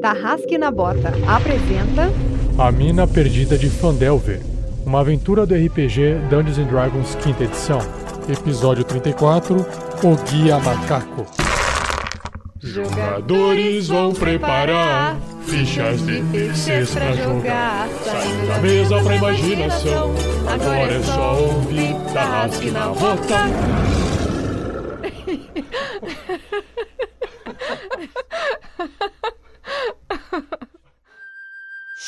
Tarrasque na Bota apresenta A Mina Perdida de Fandelver, uma aventura do RPG Dungeons and Dragons quinta edição. Episódio 34, O Guia Macaco. Jogadores vão preparar fichas de terceiros pra jogar. Saindo da mesa pra imaginação. Agora é só ouvir Tarrasque na Bota.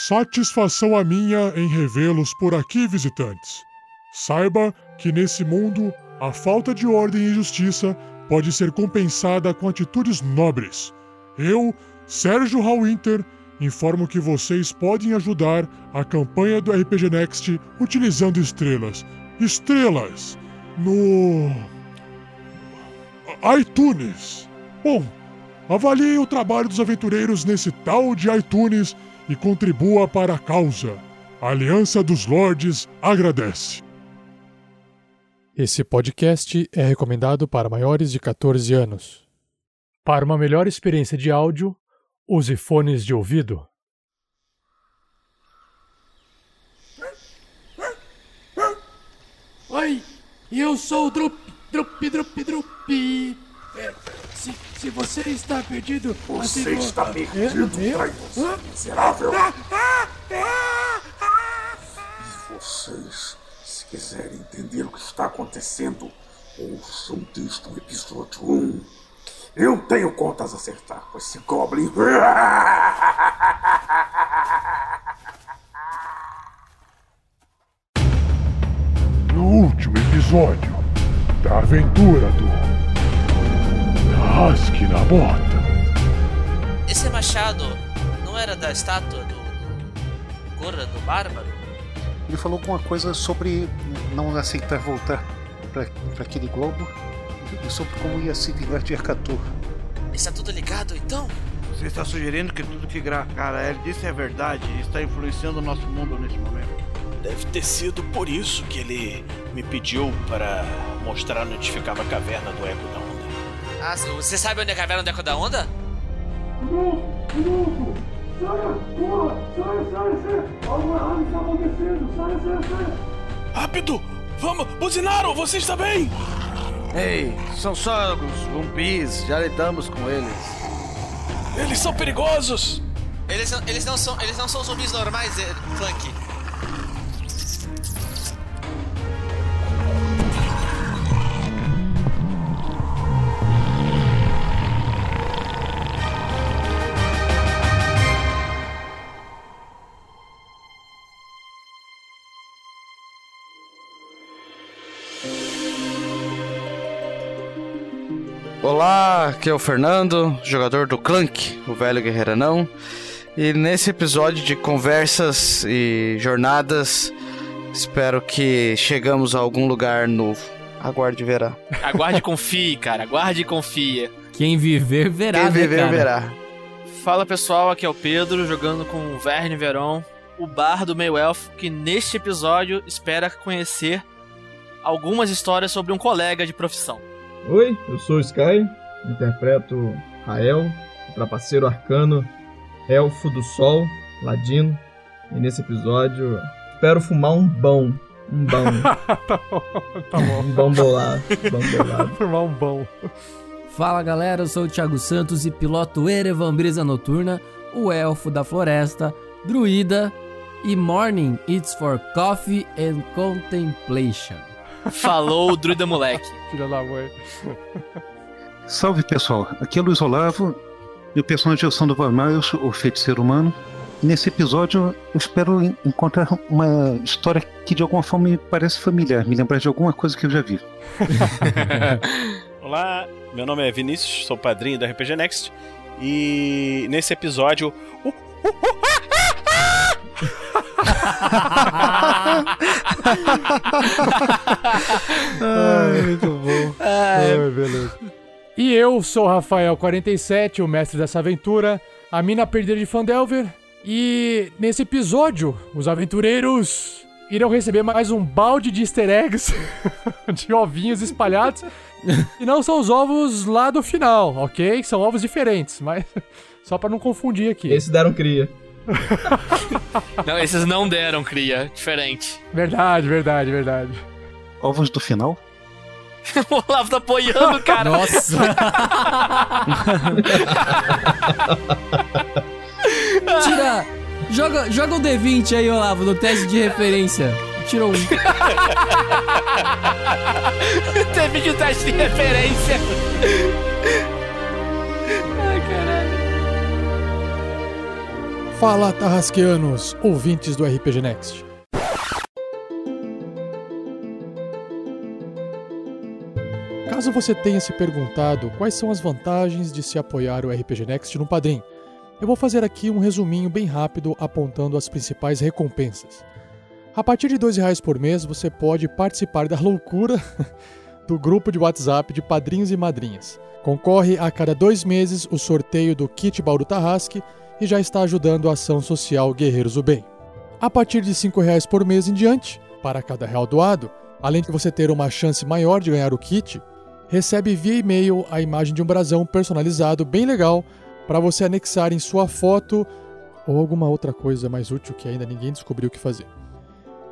Satisfação a minha em revê-los por aqui, visitantes. Saiba que nesse mundo, a falta de ordem e justiça pode ser compensada com atitudes nobres. Eu, Sérgio Hallwinter, informo que vocês podem ajudar a campanha do RPG Next utilizando estrelas. Estrelas! No. iTunes! Bom, avalie o trabalho dos aventureiros nesse tal de iTunes e contribua para a causa. A Aliança dos Lordes agradece. Esse podcast é recomendado para maiores de 14 anos. Para uma melhor experiência de áudio, use fones de ouvido. Oi, eu sou o Drup, Drup, Drup, Drup. É, se, se você está perdido... Você assim, está perdido, eu- traidor, Hã? miserável. Ah, ah, ah, ah. Vocês, se quiserem entender o que está acontecendo, ouçam desde o episódio 1. Eu tenho contas a acertar com esse Goblin. No último episódio da aventura do. Rasque na Bota. Esse machado não era da estátua do, Corra do Bárbaro? Ele falou alguma coisa sobre não aceitar voltar para aquele globo e sobre como ia se vingar de Arcatur. Está tudo ligado então? Você está sugerindo que tudo que Gracarel disse é verdade e está influenciando o nosso mundo nesse momento. Deve ter sido por isso que ele me pediu para mostrar onde ficava a caverna do Eco Onda. Ah, você sabe onde é a caverna do Eco da Onda? Rápido! Vamos! Buzinaram! Você está bem? Ei, são só os zumbis, já lidamos com eles. Eles são perigosos! Eles não, eles não, são, eles não são zumbis normais, é, Clank. Olá, aqui é o Fernando, jogador do Clank, o velho guerreiro não. E nesse episódio de conversas e jornadas, espero que chegamos a algum lugar novo. Aguarde e verá. Aguarde e confie, cara. Aguarde e confia. Quem viver verá, Quem né, viver cara? verá. Fala pessoal, aqui é o Pedro, jogando com o Verne Veron, o bar do meio elfo, que neste episódio espera conhecer algumas histórias sobre um colega de profissão. Oi, eu sou o Sky, interpreto Rael, trapaceiro arcano, elfo do sol, ladino, e nesse episódio espero fumar um bom, um bom, tá bom, tá bom. um bom bolado. Formar um bom. Fala galera, eu sou o Thiago Santos e piloto Erevan Brisa Noturna, o elfo da floresta, druida e Morning It's for Coffee and Contemplation. Falou o druida moleque. Filha da mãe. Salve pessoal, aqui é Luiz Olavo o personagem é o Sandro Miles, o feiticeiro humano. E nesse episódio eu espero en- encontrar uma história que de alguma forma me parece familiar, me lembrar de alguma coisa que eu já vi. Olá, meu nome é Vinícius, sou padrinho da RPG Next. E nesse episódio. Ai, muito bom. Ai, beleza. E eu sou o Rafael47, o mestre dessa aventura, a mina perdida de Fandelver. E nesse episódio, os aventureiros irão receber mais um balde de easter eggs de ovinhos espalhados. e não são os ovos lá do final, ok? São ovos diferentes, mas Só pra não confundir aqui. Esses deram cria. Não, esses não deram cria. Diferente. Verdade, verdade, verdade. Ovos do final? o Olavo tá apoiando, cara. Nossa! Tira. Joga, joga o D20 aí, Olavo, no teste de referência. Tirou um. Teve de teste de referência. Ai, caralho. Fala, Tarrasqueanos, ouvintes do RPG Next. Caso você tenha se perguntado quais são as vantagens de se apoiar o RPG Next no Padrim, eu vou fazer aqui um resuminho bem rápido apontando as principais recompensas. A partir de R$ 2,00 por mês, você pode participar da loucura do grupo de WhatsApp de padrinhos e madrinhas. Concorre a cada dois meses o sorteio do kit Bauru Tarrasque e já está ajudando a ação social Guerreiros do Bem. A partir de R$ 5,00 por mês em diante, para cada real doado, além de você ter uma chance maior de ganhar o kit, recebe via e-mail a imagem de um brasão personalizado bem legal para você anexar em sua foto ou alguma outra coisa mais útil que ainda ninguém descobriu o que fazer.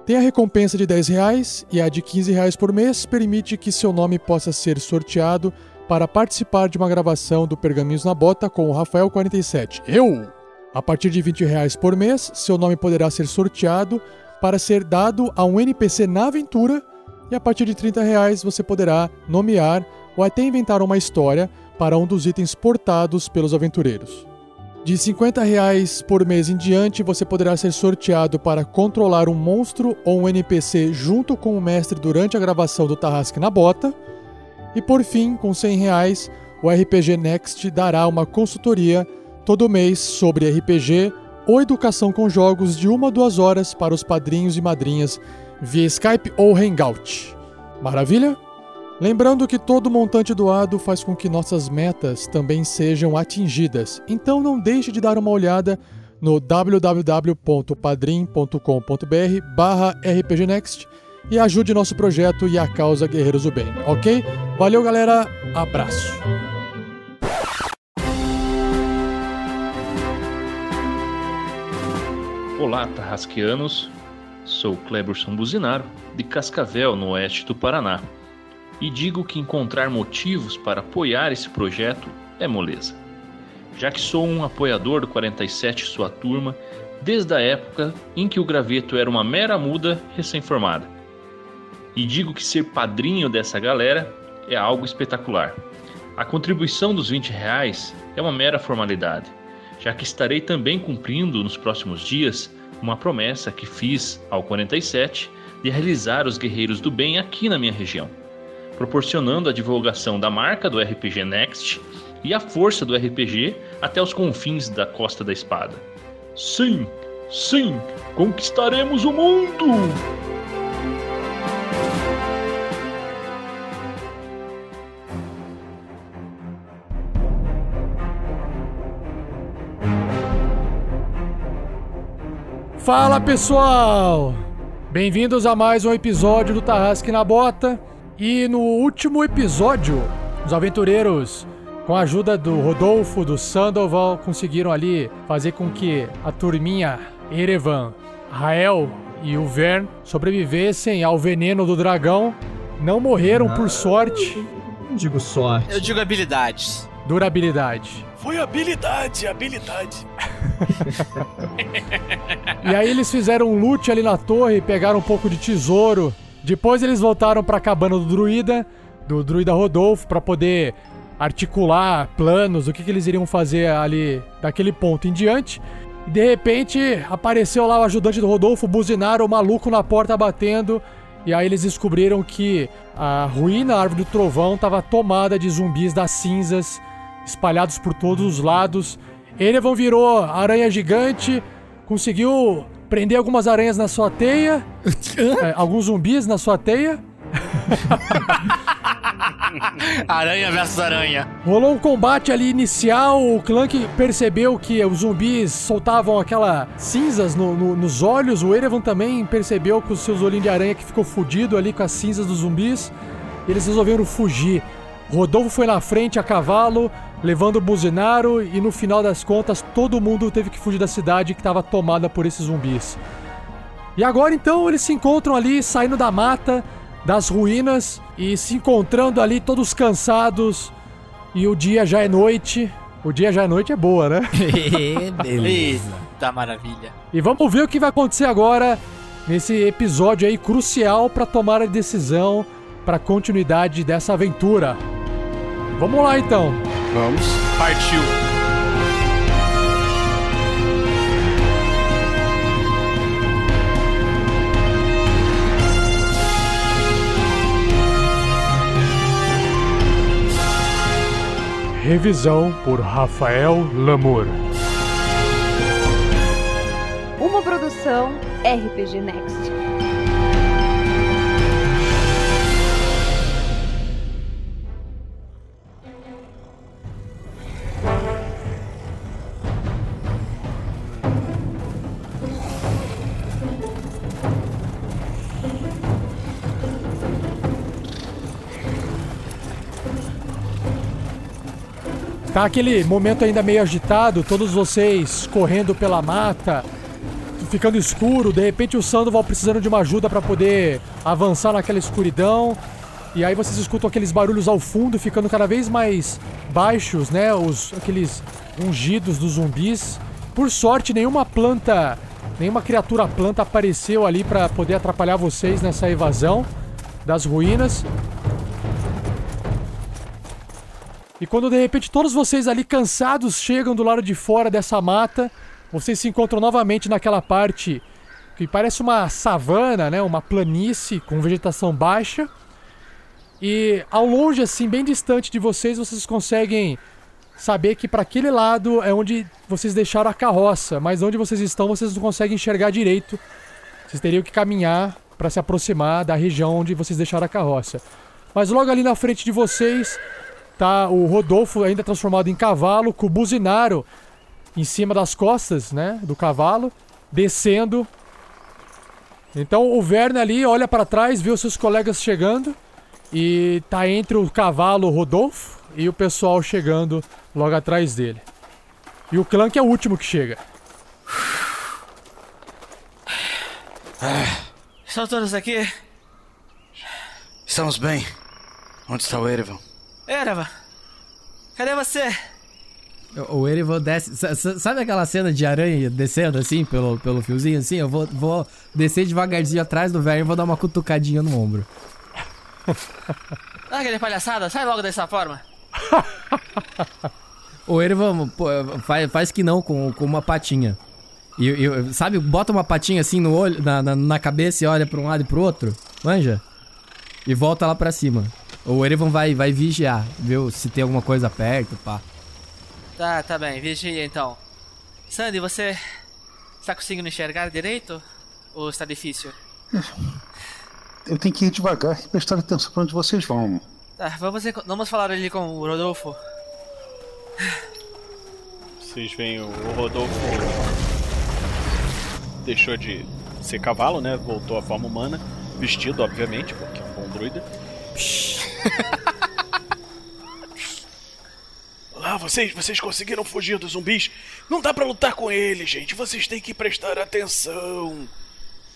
Tem a recompensa de 10 reais e a de 15 reais por mês permite que seu nome possa ser sorteado para participar de uma gravação do Pergaminhos na Bota com o Rafael 47. Eu! A partir de 20 reais por mês, seu nome poderá ser sorteado para ser dado a um NPC na aventura e a partir de 30 reais você poderá nomear ou até inventar uma história para um dos itens portados pelos aventureiros. De 50 reais por mês em diante, você poderá ser sorteado para controlar um monstro ou um NPC junto com o mestre durante a gravação do Tarrasque na Bota. E por fim, com 100 reais, o RPG Next dará uma consultoria todo mês sobre RPG ou educação com jogos de uma a duas horas para os padrinhos e madrinhas via Skype ou Hangout. Maravilha? Lembrando que todo montante doado faz com que nossas metas também sejam atingidas, então não deixe de dar uma olhada no www.padrim.com.br barra rpgnext e ajude nosso projeto e a causa Guerreiros do Bem, ok? Valeu galera, abraço! Olá, tarrasqueanos. Sou Cleberson Buzinaro, de Cascavel, no oeste do Paraná. E digo que encontrar motivos para apoiar esse projeto é moleza. Já que sou um apoiador do 47 e sua turma desde a época em que o graveto era uma mera muda recém-formada. E digo que ser padrinho dessa galera é algo espetacular. A contribuição dos 20 reais é uma mera formalidade, já que estarei também cumprindo nos próximos dias uma promessa que fiz ao 47 de realizar os Guerreiros do Bem aqui na minha região, proporcionando a divulgação da marca do RPG Next e a força do RPG até os confins da Costa da Espada. Sim, sim, conquistaremos o mundo! Fala pessoal! Bem-vindos a mais um episódio do Tarrasque na Bota. E no último episódio, os aventureiros, com a ajuda do Rodolfo, do Sandoval, conseguiram ali fazer com que a turminha Erevan, Rael e o Vern sobrevivessem ao veneno do dragão. Não morreram por sorte. Não digo sorte. Eu digo habilidades. Durabilidade. Foi habilidade, habilidade. E aí eles fizeram um loot ali na torre, pegaram um pouco de tesouro. Depois eles voltaram pra cabana do druida, do druida Rodolfo, pra poder articular planos do que, que eles iriam fazer ali daquele ponto em diante. E de repente apareceu lá o ajudante do Rodolfo, buzinaram o maluco na porta batendo. E aí eles descobriram que a ruína, a árvore do trovão, estava tomada de zumbis das cinzas, espalhados por todos os lados. Erevan virou aranha gigante, conseguiu prender algumas aranhas na sua teia, é, alguns zumbis na sua teia. aranha versus aranha. Rolou um combate ali inicial, o Clank percebeu que os zumbis soltavam aquela cinzas no- no- nos olhos, o Erevan também percebeu com os seus olhinhos de aranha que ficou fudido ali com as cinzas dos zumbis, e eles resolveram fugir. Rodolfo foi na frente a cavalo, levando o Buzinaro e no final das contas todo mundo teve que fugir da cidade que estava tomada por esses zumbis. E agora então eles se encontram ali saindo da mata, das ruínas e se encontrando ali todos cansados. E o dia já é noite. O dia já é noite é boa, né? Beleza. Eita maravilha. E vamos ver o que vai acontecer agora nesse episódio aí crucial para tomar a decisão para continuidade dessa aventura. Vamos lá então. Vamos. Partiu. Revisão por Rafael Lamour. Uma produção RPG Next. Tá aquele momento ainda meio agitado, todos vocês correndo pela mata, ficando escuro, de repente o Sandoval precisando de uma ajuda para poder avançar naquela escuridão. E aí vocês escutam aqueles barulhos ao fundo ficando cada vez mais baixos, né? Os aqueles ungidos dos zumbis. Por sorte, nenhuma planta, nenhuma criatura planta apareceu ali para poder atrapalhar vocês nessa evasão das ruínas. E quando de repente todos vocês ali cansados chegam do lado de fora dessa mata, vocês se encontram novamente naquela parte que parece uma savana, né? Uma planície com vegetação baixa. E ao longe, assim, bem distante de vocês, vocês conseguem saber que para aquele lado é onde vocês deixaram a carroça, mas onde vocês estão vocês não conseguem enxergar direito. Vocês teriam que caminhar para se aproximar da região onde vocês deixaram a carroça. Mas logo ali na frente de vocês tá o Rodolfo ainda transformado em cavalo, com o buzinaro em cima das costas, né, do cavalo, descendo. Então o Verne ali olha para trás, vê os seus colegas chegando e tá entre o cavalo Rodolfo e o pessoal chegando logo atrás dele. E o Clank é o último que chega. Estão todos aqui? Estamos bem. Onde está o Erevan? Erava, cadê você? O Erevan desce. sa- sa- Sabe aquela cena de aranha descendo assim pelo, pelo fiozinho assim? Eu vou, vou descer devagarzinho atrás do velho e vou dar uma cutucadinha no ombro. Ah, aquele palhaçada, sai logo dessa forma. O Erevan faz, faz que não com, com uma patinha. E, e- sabe, bota uma patinha assim no olho, na, na, na cabeça e olha pra um lado e pro outro. Manja? E volta lá pra cima. O Erevan vai, vai vigiar, viu? Se tem alguma coisa perto, pá. Tá, tá bem, vigia então. Sandy, você está conseguindo enxergar direito? Ou está difícil? Eu tenho que ir devagar e prestar atenção pra onde vocês vão. Tá, vamos, vamos falar ali com o Rodolfo. Vocês veem o o Rodolfo deixou de ser cavalo, né? Voltou à forma humana, vestido, obviamente, porque é um bom druida. Olá, vocês, vocês conseguiram fugir dos zumbis? Não dá pra lutar com eles, gente. Vocês têm que prestar atenção.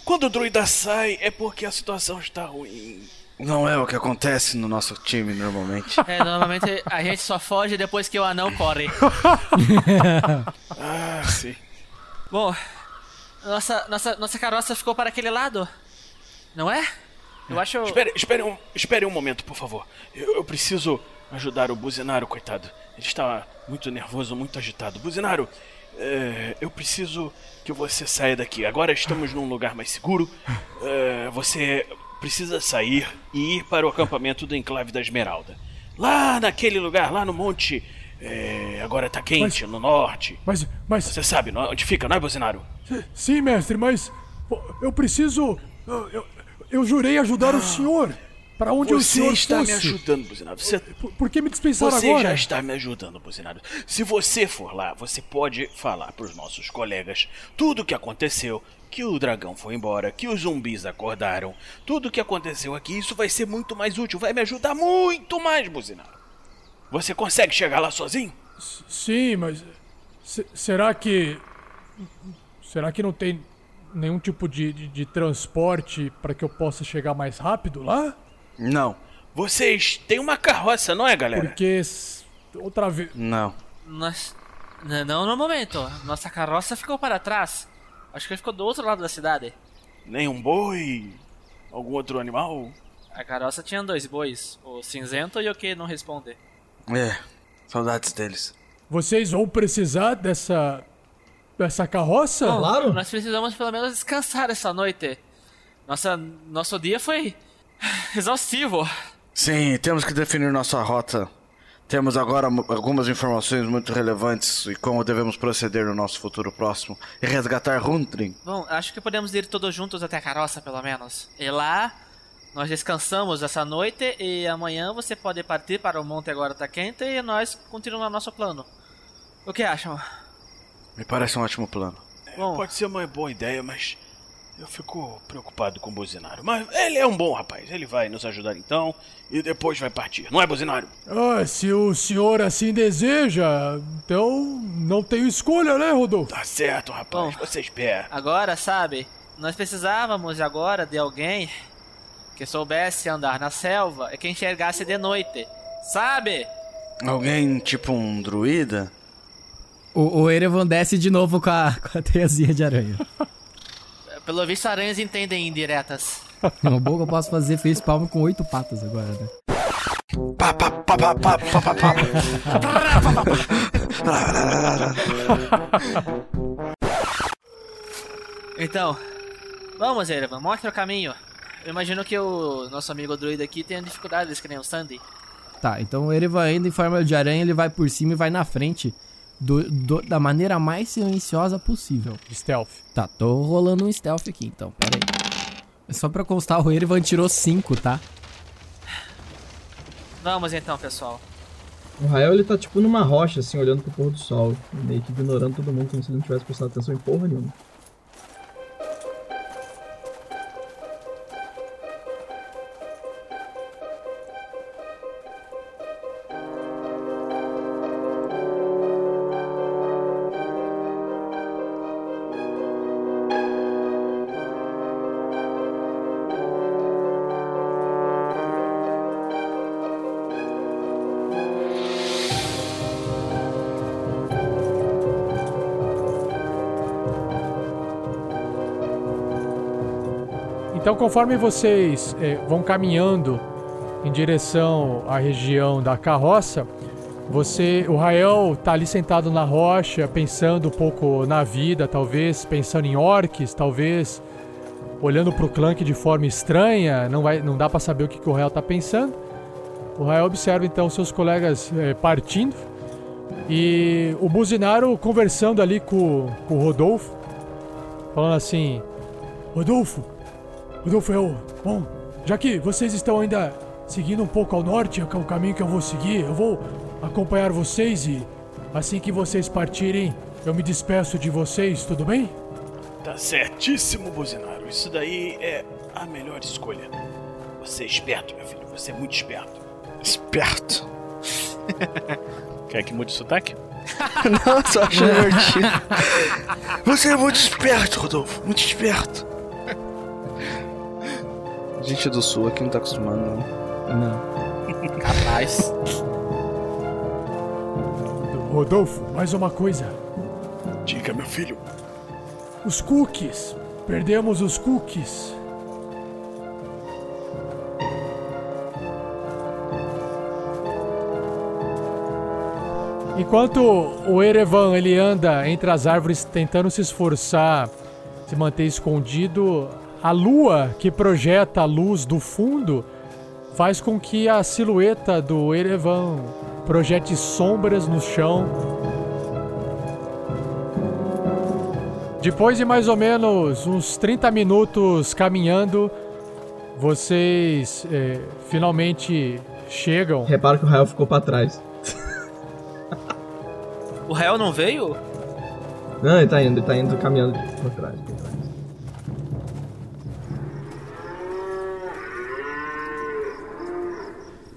Quando o druida sai, é porque a situação está ruim. Não é o que acontece no nosso time normalmente. É, normalmente a gente só foge depois que o anão corre. Ah, sim. Bom, nossa, nossa, nossa carroça ficou para aquele lado, não é? Eu acho. Espere, espere, um, espere um momento, por favor. Eu, eu preciso ajudar o Buzinaro, coitado. Ele está muito nervoso, muito agitado. Buzinaro, é, eu preciso que você saia daqui. Agora estamos num lugar mais seguro. É, você precisa sair e ir para o acampamento do Enclave da Esmeralda. Lá naquele lugar, lá no monte. é, agora tá quente, no norte. Mas, mas. Você sabe não- onde fica, não é, Buzinaro? Sim, mestre, mas eu preciso. Eu, eu, jurei ajudar o senhor. Para onde o Ah, Você senhor está fosse. me ajudando, Buzinaro. Você Por, por que me dispensaram Você agora? já está me ajudando, Buzinaro. Se você for lá, você pode falar para os nossos colegas tudo o que aconteceu, que o dragão foi embora, que os zumbis acordaram, tudo o que aconteceu aqui, isso vai ser muito mais útil, vai me ajudar muito mais, Buzinaro. Você consegue chegar lá sozinho? Sim, mas. se- será que. Será que não tem nenhum tipo de, de, de transporte para que eu possa chegar mais rápido lá? Não. Vocês têm uma carroça, não é, galera? Porque. Outra vez. Não. Nós... N- Não no momento. Nossa carroça ficou para trás. Acho que ele ficou do outro lado da cidade. Nem um boi? Algum outro animal? A carroça tinha dois bois, o cinzento e o que não responde. É, saudades deles. Vocês vão precisar dessa. Dessa carroça? Bom, Nós precisamos pelo menos descansar essa noite. Nossa, nosso dia foi exaustivo. Sim, temos que definir nossa rota. Temos agora algumas informações muito relevantes e como devemos proceder no nosso futuro próximo e resgatar Hundring. Bom, acho que podemos ir todos juntos até a carroça, pelo menos. E lá, nós descansamos essa noite e amanhã você pode partir para o Monte Agora Tá Quente e nós continuamos nosso plano. O que acham? Me parece um ótimo plano. Bom. Pode ser uma boa ideia, mas eu fico preocupado com o Buzinário. Mas ele é um bom rapaz, ele vai nos ajudar então e depois vai partir, não é, Buzinário? Ah, se o senhor assim deseja, então não tenho escolha, né, Rodolfo? Tá certo, rapaz, você espera. Agora, sabe, nós precisávamos agora de alguém que soubesse andar na selva e que enxergasse de noite. Sabe? Alguém tipo um druida? O, o Erevan desce de novo com a, com a teiazinha de aranha. Pelo visto, aranhas entendem indiretas. Não, bom que eu posso fazer face palm com oito patas agora, né? Pá, pá, pá, pá, pá, pá, pá, pá. Então, vamos, Erevan, mostra o caminho. Eu imagino que o nosso amigo druida aqui tenha dificuldades que nem o Sandy. Tá, então o Erevan indo em forma de aranha, ele vai por cima e vai na frente do, do- da maneira mais silenciosa possível. Stealth. Tá, tô rolando um stealth aqui então, pera aí. É Só pra constar, o Erevan tirou 5, tá? Vamos então, pessoal. O Rael ele tá tipo numa rocha, assim, olhando pro pôr do sol, meio que ignorando todo mundo como se ele não tivesse prestado atenção em porra nenhuma. Então, conforme vocês eh, vão caminhando em direção à região da carroça, você, o Rael tá ali sentado na rocha, pensando um pouco na vida, talvez pensando em orques, talvez olhando pro Clank de forma estranha, não vai, não dá pra saber o que, que o Rael tá pensando. O Rael observa então seus colegas eh, partindo e o Buzinaro conversando ali com, com o Rodolfo, falando assim: Rodolfo, Rodolfo. Bom, já que vocês estão ainda seguindo um pouco ao norte, que é o caminho que eu vou seguir, eu vou acompanhar vocês e assim que vocês partirem, eu me despeço de vocês, tudo bem? Tá certíssimo, Buzinário. Isso daí é a melhor escolha. Você é esperto, meu filho. Você é muito esperto. Esperto. Quer que mude o sotaque? Não, só acho divertido. Você é muito esperto, Rodolfo. Muito esperto. Gente do sul aqui não tá acostumado, não. Não. Capaz. Rodolfo, mais uma coisa. Diga, meu filho. Os cookies. Perdemos os cookies. Enquanto o Erevan ele anda entre as árvores tentando se esforçar, se manter escondido, a lua que projeta a luz do fundo faz com que a silhueta do Erevan projete sombras no chão. Depois de mais ou menos uns 30 minutos caminhando, vocês eh, finalmente chegam. Repara que o Rael ficou pra trás. O réu não veio? Não, ele tá indo, ele tá indo caminhando pra trás. Pra trás.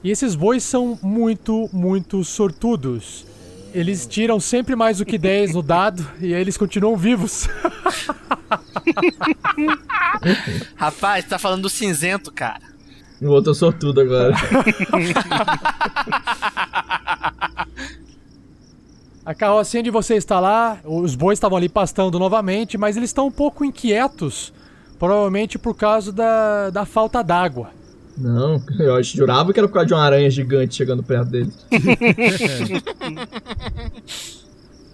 E esses bois são muito, muito sortudos. Eles tiram sempre mais do que 10 no dado e aí eles continuam vivos. Rapaz, tá falando do cinzento, cara. O outro é sortudo agora. A carrocinha de você está lá, os bois estavam ali pastando novamente, mas eles estão um pouco inquietos, provavelmente por causa da, da falta d'água. Não, eu jurava que era por causa de uma aranha gigante chegando perto deles.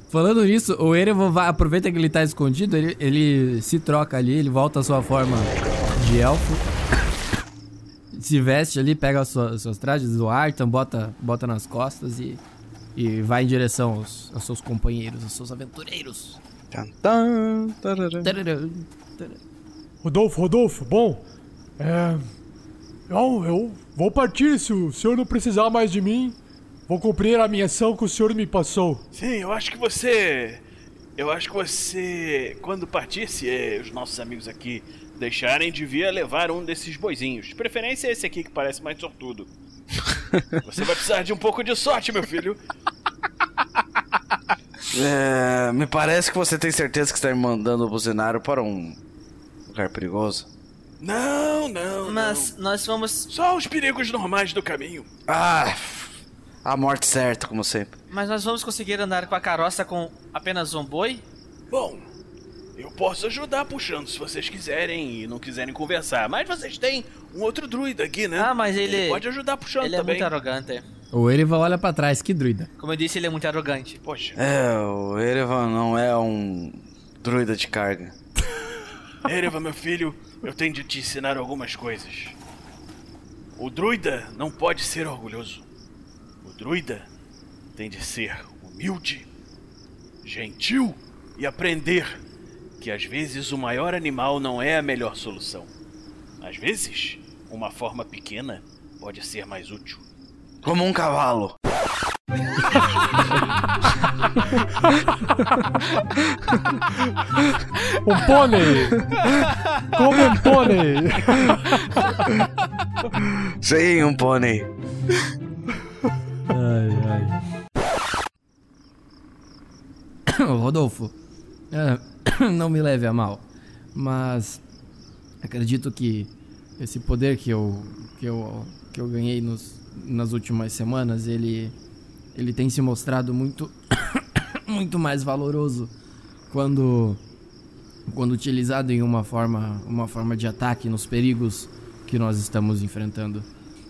Falando nisso, o Erevan vai, aproveita que ele tá escondido, ele, ele se troca ali, ele volta à sua forma de elfo. Se veste ali, pega os seus, seus trajes do Artan, bota, bota nas costas e, e vai em direção aos, aos seus companheiros, aos seus aventureiros. Tararã, Rodolfo, Rodolfo, bom, é, eu, eu vou partir se o senhor não precisar mais de mim. Vou cumprir a minha ação que o senhor me passou. Sim, eu acho que você. Eu acho que você. Quando partisse, eh, os nossos amigos aqui deixarem, devia levar um desses boizinhos. De preferência esse aqui que parece mais sortudo. Você vai precisar de um pouco de sorte, meu filho. É, me parece que você tem certeza que está me mandando o buzinário para um lugar perigoso. Não, não. Mas não. nós vamos. Só os perigos normais do caminho. Ah, a morte certa, como sempre. Mas nós vamos conseguir andar com a carroça com apenas um boi? Bom, eu posso ajudar puxando se vocês quiserem e não quiserem conversar. Mas vocês têm um outro druida aqui, né? Ah, mas ele. pode ajudar puxando Ele também. é muito arrogante. O Erevan olha pra trás, que druida. Como eu disse, ele é muito arrogante. Poxa. É, o Erevan não é um druida de carga. Ereva, meu filho, eu tenho de te ensinar algumas coisas. O druida não pode ser orgulhoso. O druida tem de ser humilde, gentil e aprender que às vezes o maior animal não é a melhor solução. Às vezes, uma forma pequena pode ser mais útil. Como um cavalo. Um pônei! Como um pônei! Sim, um pônei. Ai, ai. Rodolfo, é, não me leve a mal, mas acredito que esse poder que eu que eu, que eu ganhei nos, nas últimas semanas, ele ele tem se mostrado muito muito mais valoroso quando quando utilizado em uma forma uma forma de ataque nos perigos que nós estamos enfrentando.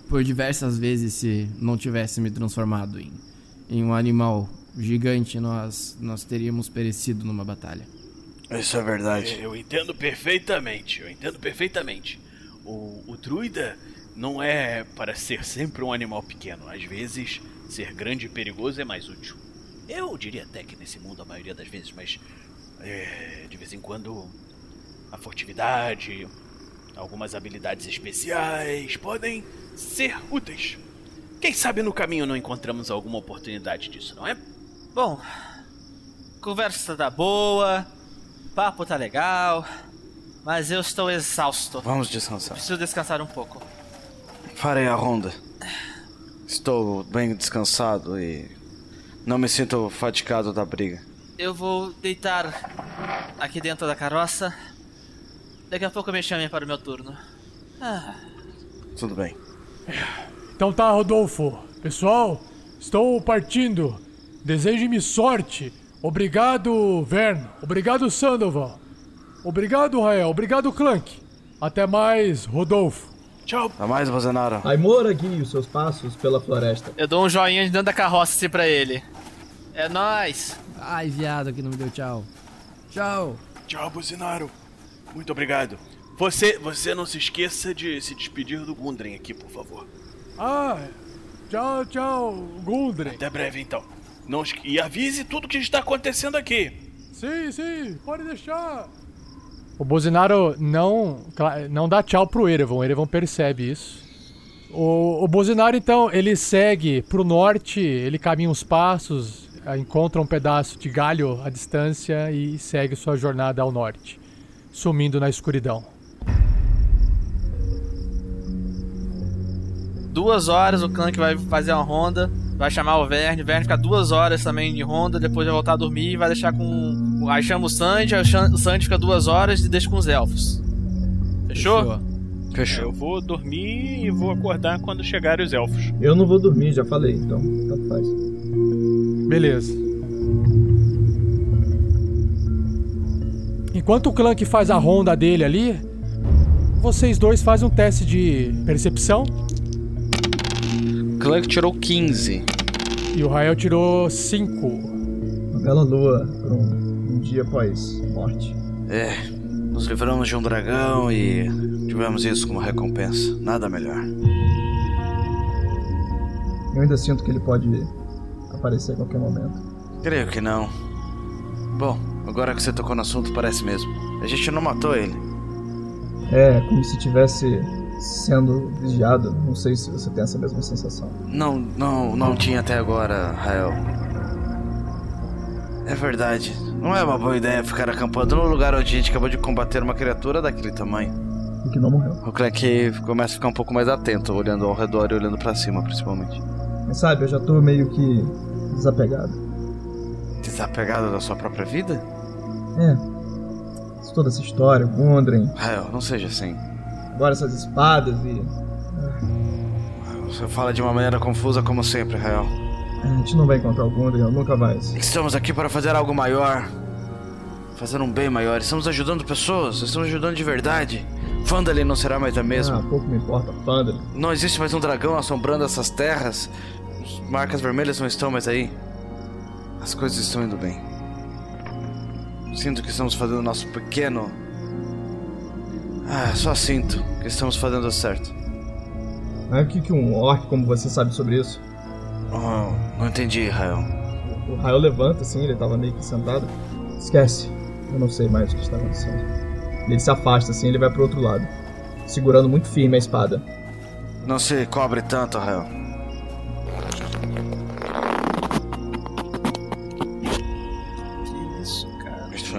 Por diversas vezes, se não tivesse me transformado em, em um animal gigante, nós nós teríamos perecido numa batalha. Isso é verdade. Eu entendo perfeitamente, eu entendo perfeitamente. O, o druida não é para ser sempre um animal pequeno. Às vezes, ser grande e perigoso é mais útil. Eu diria até que nesse mundo a maioria das vezes, mas é, de vez em quando a furtividade, algumas habilidades especiais podem ser úteis. Quem sabe no caminho não encontramos alguma oportunidade disso, não é? Bom, conversa tá boa, papo tá legal, mas eu estou exausto. Vamos descansar. Preciso descansar um pouco. Farei a ronda. Estou bem descansado e não me sinto fatigado da briga. Eu vou deitar aqui dentro da carroça. Daqui a pouco me chamem para o meu turno. Ah, Tudo bem. Então tá, Rodolfo. Pessoal, estou partindo. Deseje-me sorte. Obrigado, Vern. Obrigado, Sandoval. Obrigado, Rael. Obrigado, Clank. Até mais, Rodolfo. Tchau. Até mais, Bozenara. Aimora guie os seus passos pela floresta. eu dou um joinha de dentro da carroça assim pra ele. É nóis. Ai, viado que não me deu tchau. Tchau. Tchau, Buzinaro. Muito obrigado. Você, você não se esqueça de se despedir do Gundren aqui, por favor. Ah, tchau, tchau, Gundren. Até breve, então. Não esque- e avise tudo que está acontecendo aqui. Sim, sim, pode deixar. O Bozinaro não, não dá tchau pro Erevan. O Erevan percebe isso. O, o Bozinaro, então, ele segue pro norte, ele caminha uns passos, ah, encontra um pedaço de galho à distância e segue sua jornada ao norte, sumindo na escuridão. Duas horas o Clank vai fazer uma ronda, vai chamar o Verne, o Verne fica duas horas também de ronda, depois vai voltar a dormir e vai deixar com. Aí chama o Sandy, o Sandy fica duas horas e deixa com os elfos. Fechou? Fechou. Eu vou dormir e vou acordar quando chegarem os elfos. Eu não vou dormir, já falei, então tanto faz. Beleza. Enquanto o Clank faz a ronda dele ali, vocês dois fazem um teste de percepção. Clank tirou 15. E o Rael tirou 5. Uma bela lua para um, um dia após morte. É, nos livramos de um dragão e tivemos isso como recompensa. Nada melhor. Eu ainda sinto que ele pode aparecer a qualquer momento. Creio que não. Bom, agora que você tocou no assunto, parece mesmo. A gente não matou ele. É, como se tivesse sendo vigiado. Não sei se você tem essa mesma sensação. Não, não, não tinha até agora, Rael. É verdade. Não é uma boa ideia ficar acampando no lugar onde a gente acabou de combater uma criatura daquele tamanho. E que não morreu. O Clank começa a ficar um pouco mais atento, olhando ao redor e olhando para cima, principalmente. Mas sabe, eu já tô meio que desapegado. Desapegado da sua própria vida? É. Toda essa história, Gondren. Rael, não seja assim. Agora essas espadas e. Você fala de uma maneira confusa como sempre, Rael. A gente não vai encontrar o Gondren nunca mais. Estamos aqui para fazer algo maior. Fazer um bem maior. Estamos ajudando pessoas. Estamos ajudando de verdade. Fandalin não será mais a mesma. Ah, pouco me importa, Fandalin. Não existe mais um dragão assombrando essas terras. As marcas vermelhas não estão mais aí. As coisas estão indo bem. Sinto que estamos fazendo o nosso pequeno. Ah, só sinto que estamos fazendo certo. Ah, o que, que um orc como você sabe sobre isso? Oh, não entendi, Rael. O Rael levanta assim, ele tava meio que sentado. Esquece, eu não sei mais o que está acontecendo. Ele se afasta assim, ele vai pro outro lado, segurando muito firme a espada. Não se cobre tanto, Rael. Que isso, cara? Este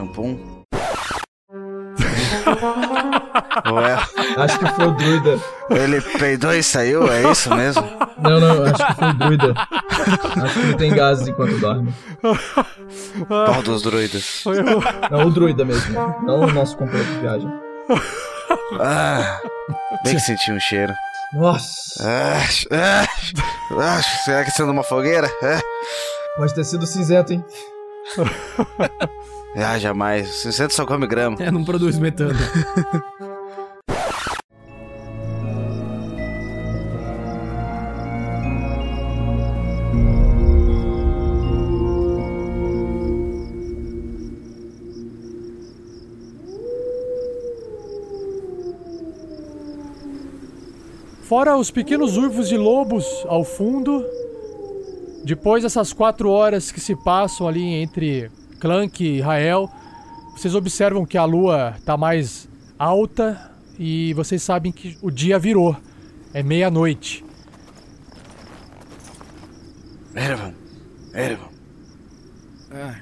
Ué, Acho que foi o druida. ele peidou e saiu, é isso mesmo? Não, não, acho que foi o druida. Acho que ele tem gases enquanto dorme. Qual dos druidas? Foi o... Não, o druida mesmo. Não o nosso companheiro de viagem. Ah, bem que senti um cheiro. Nossa, Ah, ah, ah, será que sendo uma fogueira? Ah, pode ter sido cinzento, hein? ah jamais. Cinzento só come grama. É, não produz metano. Fora os pequenos uivos de lobos ao fundo. Depois dessas quatro horas que se passam ali entre Clank e Rael, vocês observam que a lua tá mais alta e vocês sabem que o dia virou. É meia-noite. Erevan, Erevan, Ah.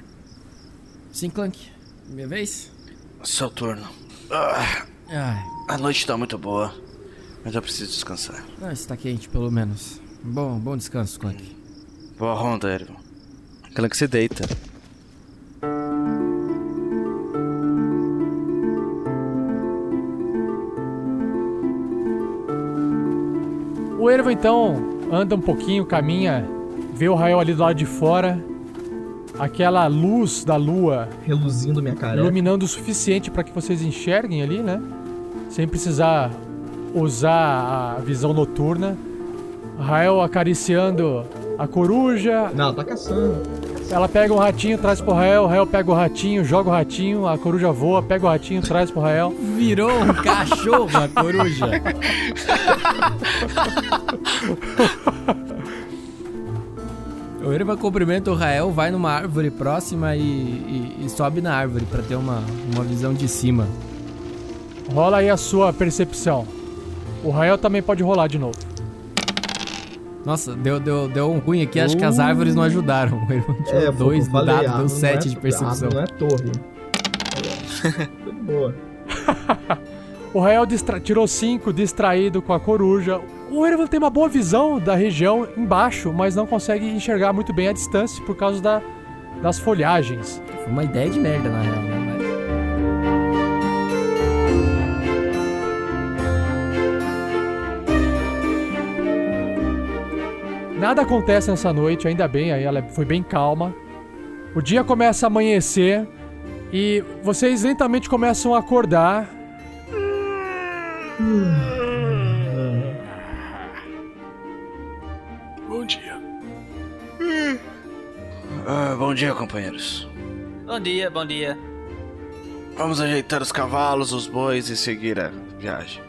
Sim, Clank. Minha vez? seu turno. Ah, Ai, a noite tá muito boa, eu preciso descansar. ah, está quente pelo menos. Bom, bom descanso, Clank. Boa ronda, Erevan. Clank se deita. O Ervo então anda um pouquinho, caminha, vê o Rael ali do lado de fora. Aquela luz da lua Reluzindo minha cara. iluminando o suficiente para que vocês enxerguem ali, né? Sem precisar usar a visão noturna. Rael acariciando a coruja. Não, tá caçando. Ela pega um ratinho, traz pro Rael. O Rael pega o ratinho, joga o ratinho. A coruja voa, pega o ratinho, traz pro Rael. Virou um cachorro a coruja. O Erva cumprimenta o Rael, vai numa árvore próxima e, e- e sobe na árvore pra ter uma, uma visão de cima. Rola aí a sua percepção. O Rael também pode rolar de novo. Nossa, deu, deu, deu um ruim aqui, acho que as árvores não ajudaram. O Erva tirou É, dois do falei, dado, deu não sete é- de percepção. Não é torre. Tudo boa. O Rael distra- tirou 5, distraído com a coruja. O Erevan tem uma boa visão da região embaixo, mas não consegue enxergar muito bem a distância por causa da- das folhagens. Foi uma ideia de merda, na real, né? Nada acontece nessa noite, ainda bem, aí ela foi bem calma. O dia começa a amanhecer e vocês lentamente começam a acordar. Bom dia. Ah, bom dia, companheiros. Bom dia, bom dia. Vamos ajeitar os cavalos, os bois e seguir a viagem.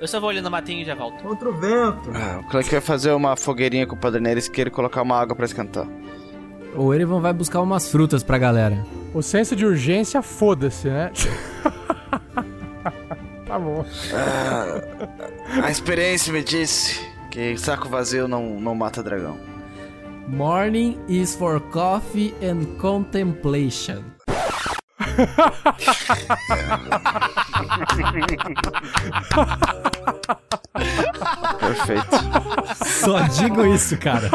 Eu só vou ali no matinho e já volto. Contra o vento. Ah, o Clank vai fazer uma fogueirinha com o padroneiro isqueiro e colocar uma água pra esquentar. O Erevan vai buscar umas frutas pra galera. O senso de urgência, foda-se, né? tá bom. Ah, a experiência me disse que saco vazio não, não mata dragão. Morning is for coffee and contemplation. Perfeito. Só digo isso, cara.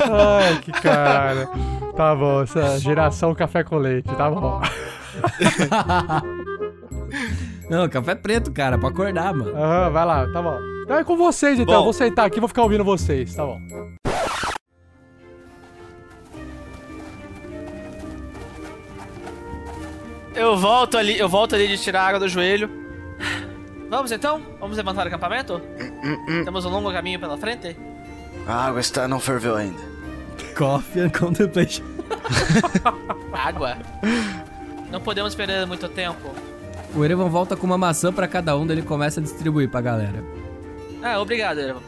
Ai, que cara. Tá bom, essa geração café com leite, tá bom. Não, café preto, cara, pra acordar, mano. Aham, vai lá, tá bom. Então é com vocês então, Bom. eu vou sentar aqui e vou ficar ouvindo vocês, tá bom. Eu volto ali, eu volto ali de tirar a água do joelho. Vamos então? Vamos levantar o acampamento? Temos um longo caminho pela frente? A água está não ferveu ainda. Coffee and contemplation. Água? Não podemos perder muito tempo. O Erevan volta com uma maçã pra cada um, daí ele começa a distribuir pra galera. Ah, obrigado, Erevan.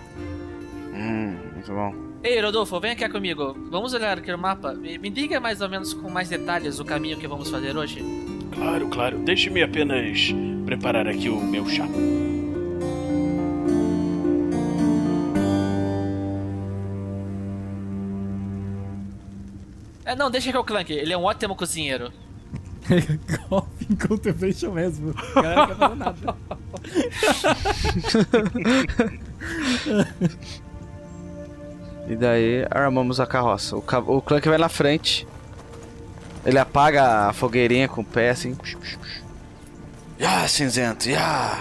Hum, muito bom. Ei, Rodolfo, vem aqui comigo. Vamos olhar aqui o mapa. Me, me diga mais ou menos com mais detalhes o caminho que vamos fazer hoje. Claro, claro. Deixe-me apenas preparar aqui o meu chá. É, não, deixa que eu Clank. Ele é um ótimo cozinheiro. And contemplation mesmo. O cara não quer fazer nada. E daí armamos a carroça. O, ca... o Clank vai na frente. Ele apaga a fogueirinha com o pé assim. Ya, cinzento, ya!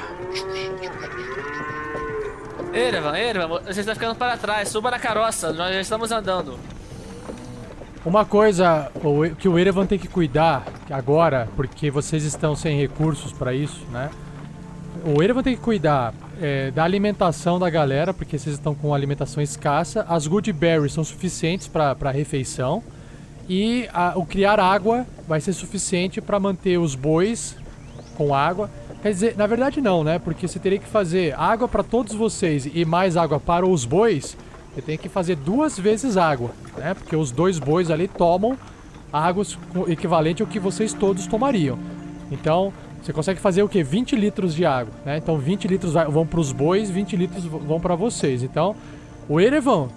Erevan, Erevan, você está ficando para trás. Suba na carroça, nós já estamos andando. Uma coisa que o Erevan tem que cuidar agora, porque vocês estão sem recursos pra isso, né? O Erevan tem que cuidar é, da alimentação da galera, porque vocês estão com alimentação escassa. As good berries são suficientes pra pra refeição. E a- o criar água vai ser suficiente pra manter os bois com água. Quer dizer, na verdade não, né? Porque você teria que fazer água pra todos vocês e mais água para os bois. Você tem que fazer duas vezes água, né? Porque os dois bois ali tomam água equivalente ao que vocês todos tomariam. Então, você consegue fazer o quê? 20 litros de água, né? Então, 20 litros vão para os bois, 20 litros vão para vocês. Então, o Erevan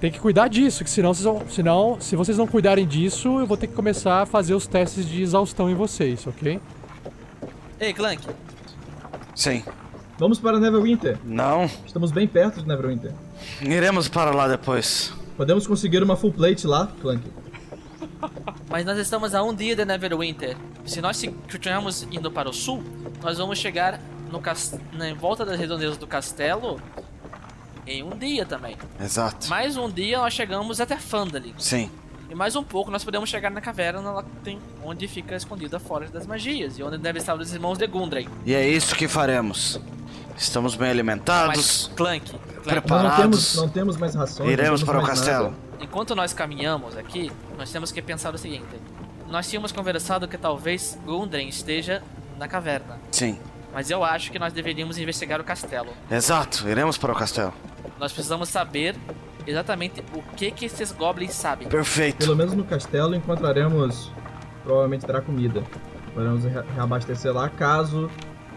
tem que cuidar disso, que senão, vocês vão, senão, se vocês não cuidarem disso, eu vou ter que começar a fazer os testes de exaustão em vocês, ok? Ei, Clank. Sim. Vamos para Neverwinter. Não. Estamos bem perto de Neverwinter. Iremos para lá depois. Podemos conseguir uma full plate lá, Clank. Mas nós estamos a um dia de Neverwinter. Se nós continuarmos indo para o sul, nós vamos chegar no cas- na em volta das redondezas do castelo em um dia também. Exato. Mais um dia nós chegamos até Fandali. Sim. E mais um pouco nós podemos chegar na caverna lá que tem, onde fica escondida a Forja das Magias e onde devem estar os irmãos de Gundren. E é isso que faremos. Estamos bem alimentados. Mas, Clank, Clank, Não, não Preparados. temos, não temos mais rações. Iremos para o castelo. nada. enquanto nós caminhamos aqui, nós temos que pensar o seguinte: nós tínhamos conversado que talvez Gundren esteja na caverna. Sim. Mas eu acho que nós deveríamos investigar o castelo. Exato. Iremos para o castelo. Nós precisamos saber exatamente o que que esses goblins sabem. Perfeito. Pelo menos no castelo encontraremos. Provavelmente terá comida. Podemos re- reabastecer lá caso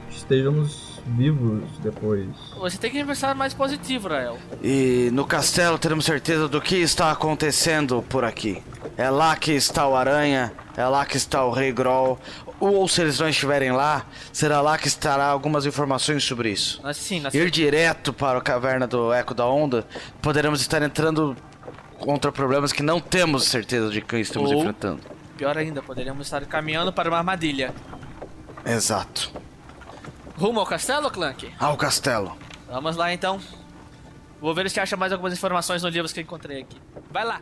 estejamos vivos depois. Você tem que pensar mais positivo, Rael. E no castelo teremos certeza do que está acontecendo por aqui. É lá que está o aranha, É lá que está o Rei Groll. Ou se eles não estiverem lá, será lá que estará algumas informações sobre isso. Nós sim, nós Ir direto para a caverna do Eco da Onda, poderemos estar entrando contra problemas que não temos certeza de que estamos Ou- enfrentando. Pior ainda, poderíamos estar caminhando para uma armadilha. Exato. Rumo ao castelo, Clank? Ao castelo. Vamos lá então. Vou ver se acha mais algumas informações nos livros que eu encontrei aqui. Vai lá.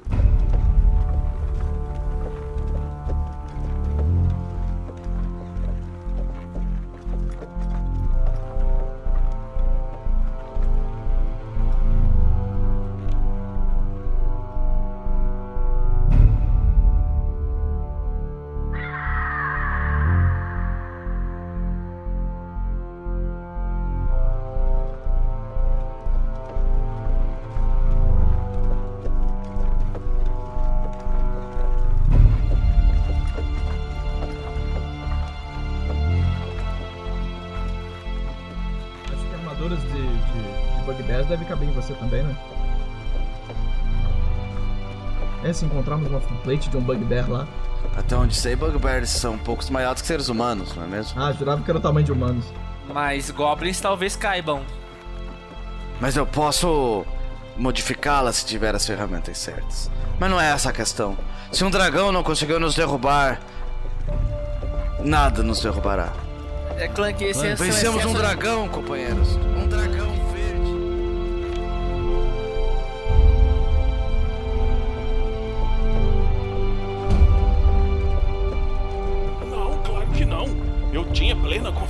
Se encontrarmos uma plate de um Bugbear lá. Até onde sei, Bugbears são um pouco mais altos que seres humanos, não é mesmo? Ah, jurava que era o tamanho de humanos. Mas goblins talvez caibam. Mas eu posso modificá-la se tiver as ferramentas certas. Mas não é essa a questão. Se um dragão não conseguiu nos derrubar, nada nos derrubará. É Clank, esse é Vencemos um dragão, companheiros.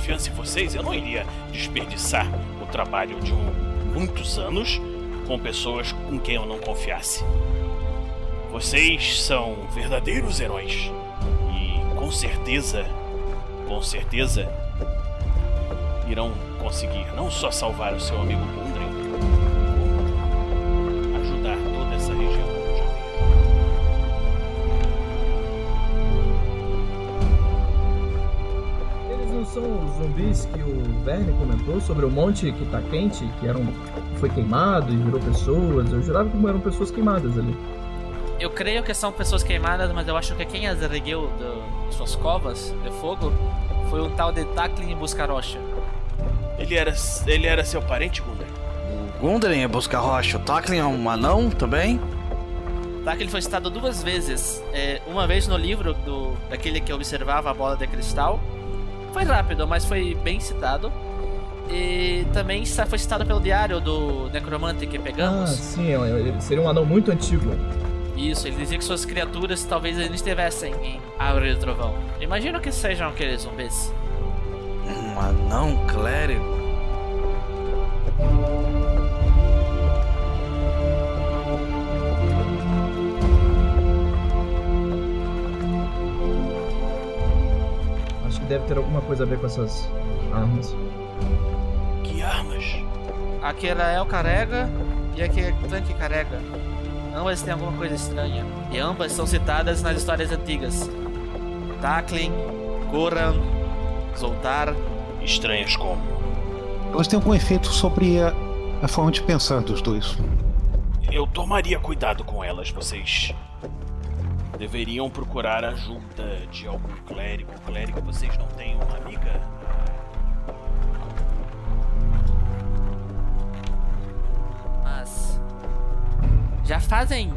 Confiança em vocês. Eu não iria desperdiçar o trabalho de muitos anos com pessoas com quem eu não confiasse. Vocês são verdadeiros heróis. E com certeza, com certeza, irão conseguir não só salvar o seu amigo são os zumbis que o Verne comentou sobre o monte que tá quente, que eram, foi queimado e virou pessoas? Eu jurava que eram pessoas queimadas ali. Eu creio que são pessoas queimadas, mas eu acho que quem as ergueu de suas covas de fogo foi um tal de Taklin Buscarocha. Ele era, ele era seu parente, Gundren? Gundren é buscar rocha. O Taklin é um anão também? Taklin foi citado duas vezes. É, uma vez no livro do daquele que observava a bola de cristal. Foi rápido, mas foi bem citado. E também foi citado pelo diário do necromante que Ah, pegamos. sim, ele seria um anão muito antigo. Isso, ele dizia que suas criaturas talvez ainda estivessem em Árvore do Trovão. Imagino que sejam aqueles zumbis. Um anão clérigo? Deve ter alguma coisa a ver com essas armas. Que armas? Aquela El carrega e aquele tanque carrega. Ambas têm alguma coisa estranha. E ambas são citadas nas histórias antigas. Taklin, Goran, Zoltar. Estranhas como? Elas têm algum efeito sobre a, a forma de pensar dos dois. Eu tomaria cuidado com elas. Vocês deveriam procurar ajuda de algum clérigo. Clérigo, vocês não têm uma amiga? Mas. Já fazem.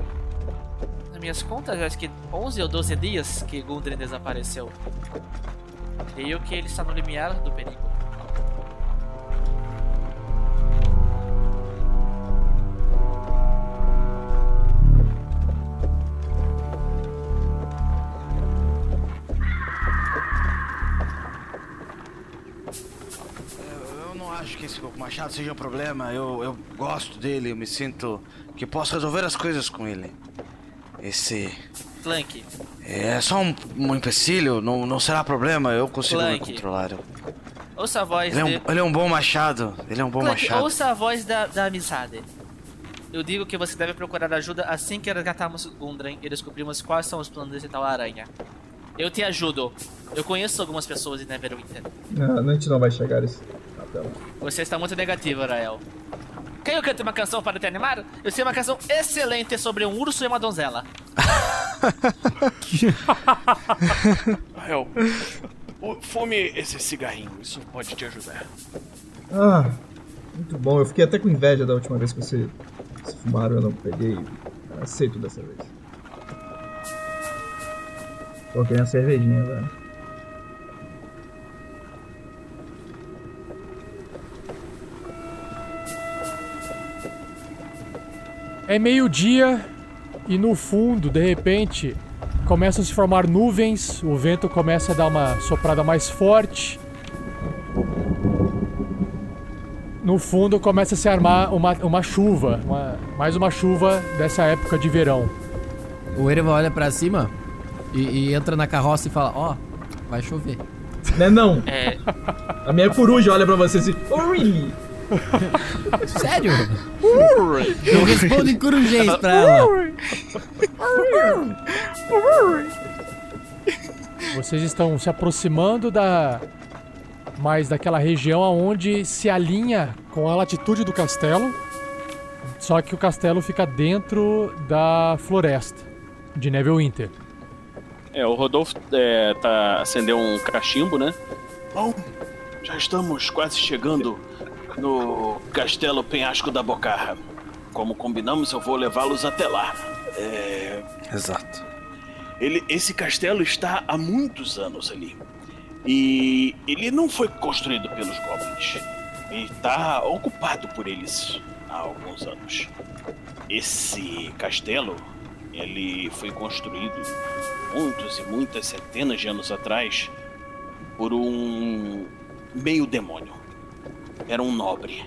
Nas minhas contas, acho que 11 ou 12 dias que Gundren desapareceu. Creio que ele está no limiar do perigo. Que esse machado seja um problema. Eu, eu gosto dele, eu me sinto que posso resolver as coisas com ele. Esse. Flank, É só um, um empecilho, não, não será problema, eu consigo me Clank. controlar. Ouça a voz Ele é, de. um, ele é um bom machado, ele é um bom Clank, machado. ouça a voz da, da amizade. Eu digo que você deve procurar ajuda assim que resgatarmos Gundren e descobrirmos quais são os planos desse tal aranha. Eu te ajudo. Eu conheço algumas pessoas em Neverwinter. Não, a gente não vai chegar a esse papel. Você está muito negativo, Rael. Quer eu cante uma canção para te animar? Eu sei uma canção excelente sobre um urso e uma donzela. Rael, fume esse cigarrinho, isso pode te ajudar. Ah, muito bom. Eu fiquei até com inveja da última vez que você, se fumaram, eu não peguei. Aceito dessa vez. Tô querendo cervejinha agora. É meio-dia e no fundo, de repente, começam a se formar nuvens, o vento começa a dar uma soprada mais forte. No fundo começa a se armar uma, uma chuva, uma- mais uma chuva dessa época de verão. O Erevan olha pra cima e, e entra na carroça e fala: Ó, vai chover. Né não? É. A minha coruja olha pra você assim. Oh, really? Sério? Eu respondo em corujês pra ela. Vocês estão se aproximando da mais daquela região aonde se alinha com a latitude do castelo. Só que o castelo fica dentro da floresta de Neverwinter. É, o Rodolfo é, tá acendeu um cachimbo, né? Bom, já estamos quase chegando no Castelo Penhasco da Bocarra. Como combinamos, eu vou levá-los até lá. É, Exato. Ele, esse castelo está há muitos anos ali. E ele não foi construído pelos goblins. Ele está ocupado por eles há alguns anos. Esse castelo, ele foi construído muitos e muitas centenas de anos atrás por um meio demônio. Era um nobre.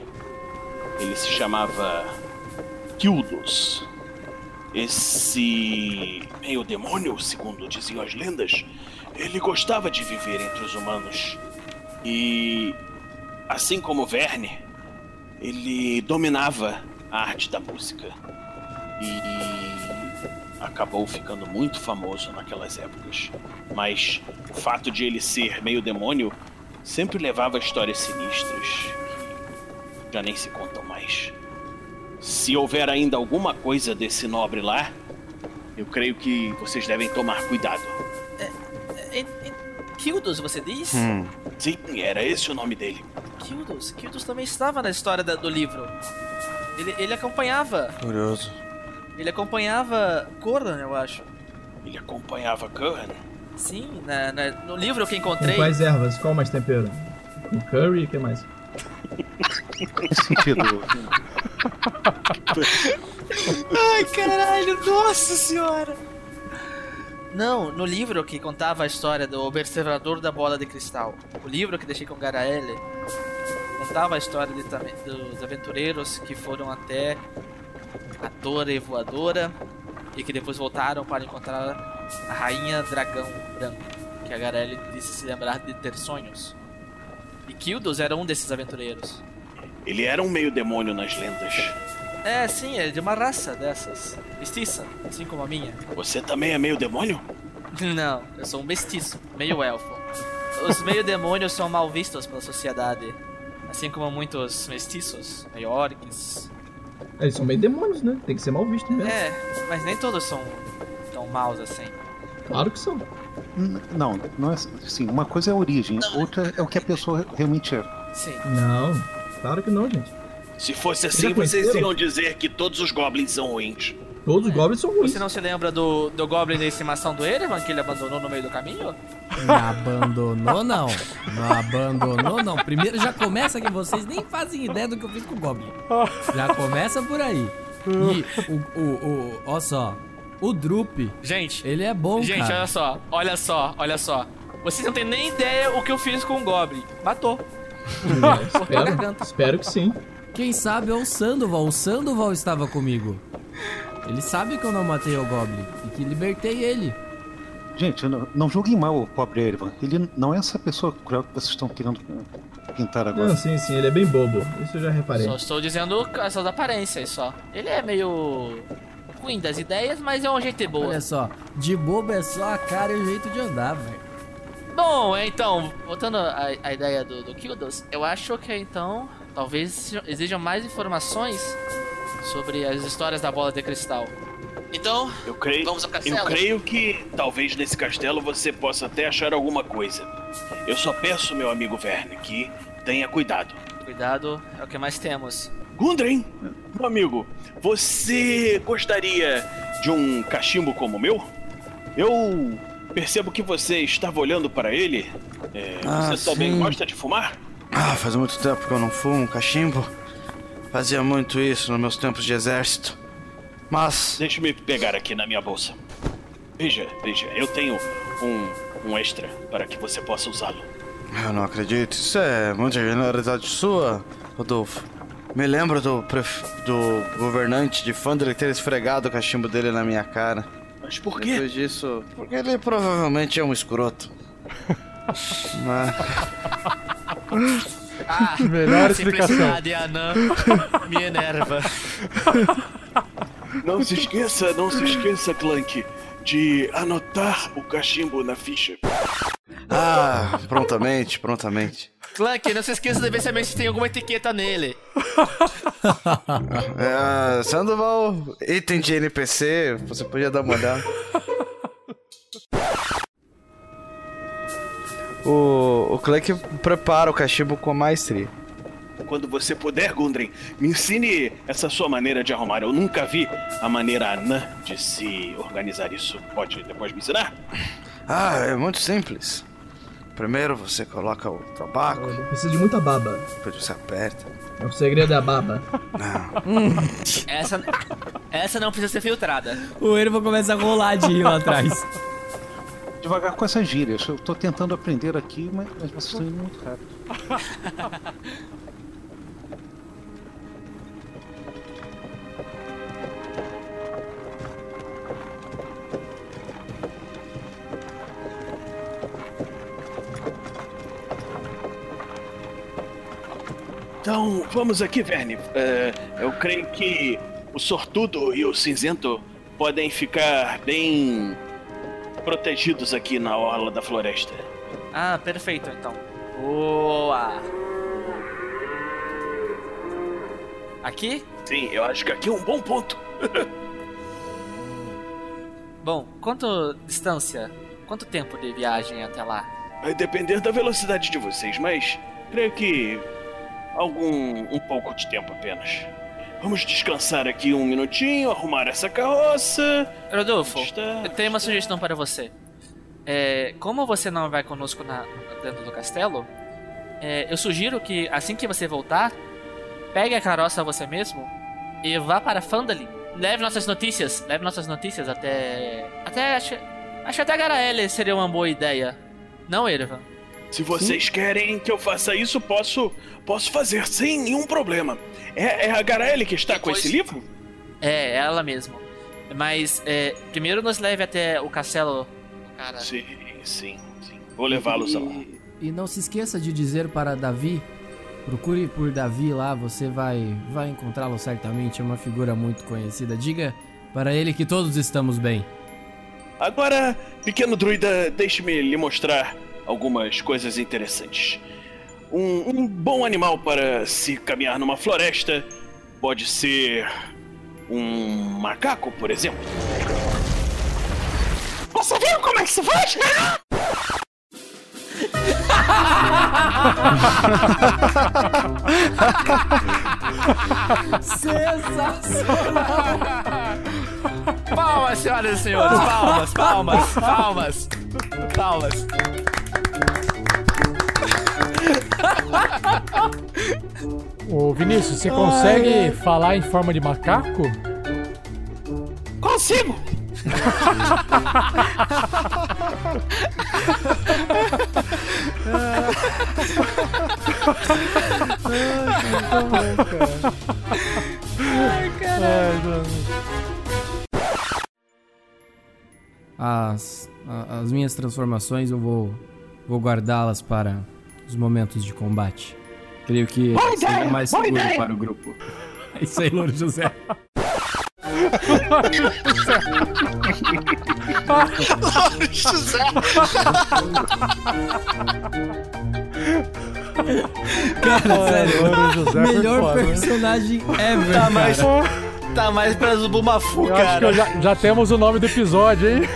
Ele se chamava Kildos. Esse meio demônio, segundo diziam as lendas, ele gostava de viver entre os humanos. E assim como Verne, ele dominava a arte da música. E acabou ficando muito famoso naquelas épocas. Mas o fato de ele ser meio demônio sempre levava a histórias sinistras já nem se contam mais. Se houver ainda alguma coisa desse nobre lá, eu creio que vocês devem tomar cuidado. Em- em- Kildos, você diz? Hum. Sim, era esse o nome dele. Kildos. Kildos também estava na história da- do livro. Ele, ele acompanhava. Curioso. Ele acompanhava Coran, eu acho. Ele acompanhava Curran? Sim, na- na- no livro que eu Com encontrei. quais ervas? Qual mais tempero? Com curry e o que mais? Sentido. Ai, caralho, nossa senhora! Não, no livro que contava a história do Observador da Bola de Cristal, o livro que deixei com Garaele, contava a história de dos aventureiros que foram até a Torre Voadora e que depois voltaram para encontrar a Rainha Dragão Branco, que a Garaele disse se lembrar de ter sonhos. E Kildos era um desses aventureiros. Ele era um meio demônio nas lendas. É, sim, é de uma raça dessas. Mestiça, assim como a minha. Você também é meio demônio? Não, eu sou um mestiço, meio elfo. Os meio demônios são mal vistos pela sociedade. Assim como muitos mestiços, meio orcs. Eles são meio demônios, né? Tem que ser mal visto mesmo. É, mas nem todos são tão maus assim. Claro que são. Não, não é assim. Uma coisa é a origem, outra é o que a pessoa realmente é. Sim. Não, claro que não, gente. Se fosse assim, vocês iam dizer que todos os goblins são ruins. Todos os goblins são ruins. Você não se lembra do, do Goblin da estimação do Erevan que ele abandonou no meio do caminho? Não abandonou, não. Não abandonou, não. Primeiro já começa que vocês nem fazem ideia do que eu fiz com o Goblin. Já começa por aí. E o, o, o ó só, o Drup, Gente, ele é bom, gente, cara. olha só, olha só, olha só. Vocês não têm nem ideia o que eu fiz com o Goblin. Matou. É, espero, espero que sim. Quem sabe é o Sandoval. O Sandoval estava comigo. Ele sabe que eu não matei o Goblin e que libertei ele. Gente, não, não julguem mal o pobre Erivan. Ele não é essa pessoa cruel que vocês estão querendo pintar agora. Não, sim, sim, ele é bem bobo. Isso eu já reparei. Só estou dizendo essas aparências só. Ele é meio ruim das ideias, mas é um jeito boa. Olha só, de bobo é só a cara e o jeito de andar, velho. Bom, então, voltando à, à ideia do, do Kildos, eu acho que então talvez exijam mais informações sobre as histórias da bola de cristal. Então, Eu creio, Vamos ao castelo? eu creio que talvez nesse castelo você possa até achar alguma coisa. Eu só peço, meu amigo Verne, que tenha cuidado. cuidado, é o que mais temos. Gundren, meu amigo, você gostaria de um cachimbo como o meu? Eu percebo que você estava olhando para ele. É, Ah, você também sim. gosta de fumar? Ah, faz muito tempo que eu não fumo cachimbo. Fazia muito isso nos meus tempos de exército. Mas. Deixe-me pegar aqui na minha bolsa. Veja, veja, eu tenho um, um extra para que você possa usá-lo. Eu não acredito. Isso é muita generalidade sua, Rodolfo. Me lembro do, pref... do governante de Fandre ter esfregado o cachimbo dele na minha cara. Mas por quê? Depois disso, porque ele provavelmente é um escroto. Mas... Ah, Melhor a explicação. simplicidade anã me enerva. Não se esqueça, não se esqueça, Clank, de anotar o cachimbo na ficha. Ah, prontamente, prontamente. Clank, não se esqueça de ver se a mente tem alguma etiqueta nele. É, Sandoval, item de NPC, você podia dar uma olhada. O, o Clank prepara o cachimbo com maestria. Quando você puder, Gundren, me ensine essa sua maneira de arrumar. Eu nunca vi a maneira anã de se organizar isso. Pode depois me ensinar? Ah, é muito simples. Primeiro você coloca o tabaco, Eu preciso de muita baba. depois você aperta. O segredo é a baba. Essa, essa não precisa ser filtrada. O Ervo começa a rolar de rir lá atrás. Devagar com essas gírias. Eu tô tentando aprender aqui, mas, mas vocês estão indo muito rápido. Então, vamos aqui, Verne. É, eu creio que o sortudo e o cinzento podem ficar bem protegidos aqui na orla da floresta. Ah, perfeito então. Boa! Aqui? Sim, eu acho que aqui é um bom ponto. Bom, quanto distância? Quanto tempo de viagem até lá? Vai depender da velocidade de vocês, mas creio que algum um pouco de tempo apenas. Vamos descansar aqui um minutinho, arrumar essa carroça. Rodolfo, Está- eu tenho uma sugestão para você. É, como você não vai conosco na, dentro do castelo, é, eu sugiro que assim que você voltar, pegue a carroça você mesmo e vá para Fandalin. Leve nossas notícias, leve nossas notícias até. Até. Acho, acho até Garaele seria uma boa ideia. Não, Ervan? Se vocês querem que eu faça isso, posso posso fazer sem nenhum problema. É, é a Garaele que está com esse livro? É, ela mesmo. Mas é, primeiro nos leve até o castelo do cara. Sim, sim, sim. Vou levá-los lá. E, e não se esqueça de dizer para Davi, procure por Davi lá, você vai vai encontrá-lo certamente, é uma figura muito conhecida. Diga para ele que todos estamos bem. Agora, pequeno druida, deixe-me lhe mostrar algumas coisas interessantes. Um, um bom animal para se caminhar numa floresta pode ser um macaco, por exemplo. Você viu como é que se faz? Sensacional! Palmas, senhoras e senhores, palmas, palmas, palmas, palmas. Ô Vinícius, você consegue falar em forma de macaco? Consigo! As, a- as minhas transformações eu vou, vou guardá-las para os momentos de combate. Creio que Boa seria ideia, mais seguro ideia. para o grupo. É isso aí, Louro José. Cara, sério, Louro José foi melhor né? personagem ever, Tá, mas- cara. Tá mais pra Zubumafu, Eu acho que cara. eu já, já temos o nome do episódio, hein?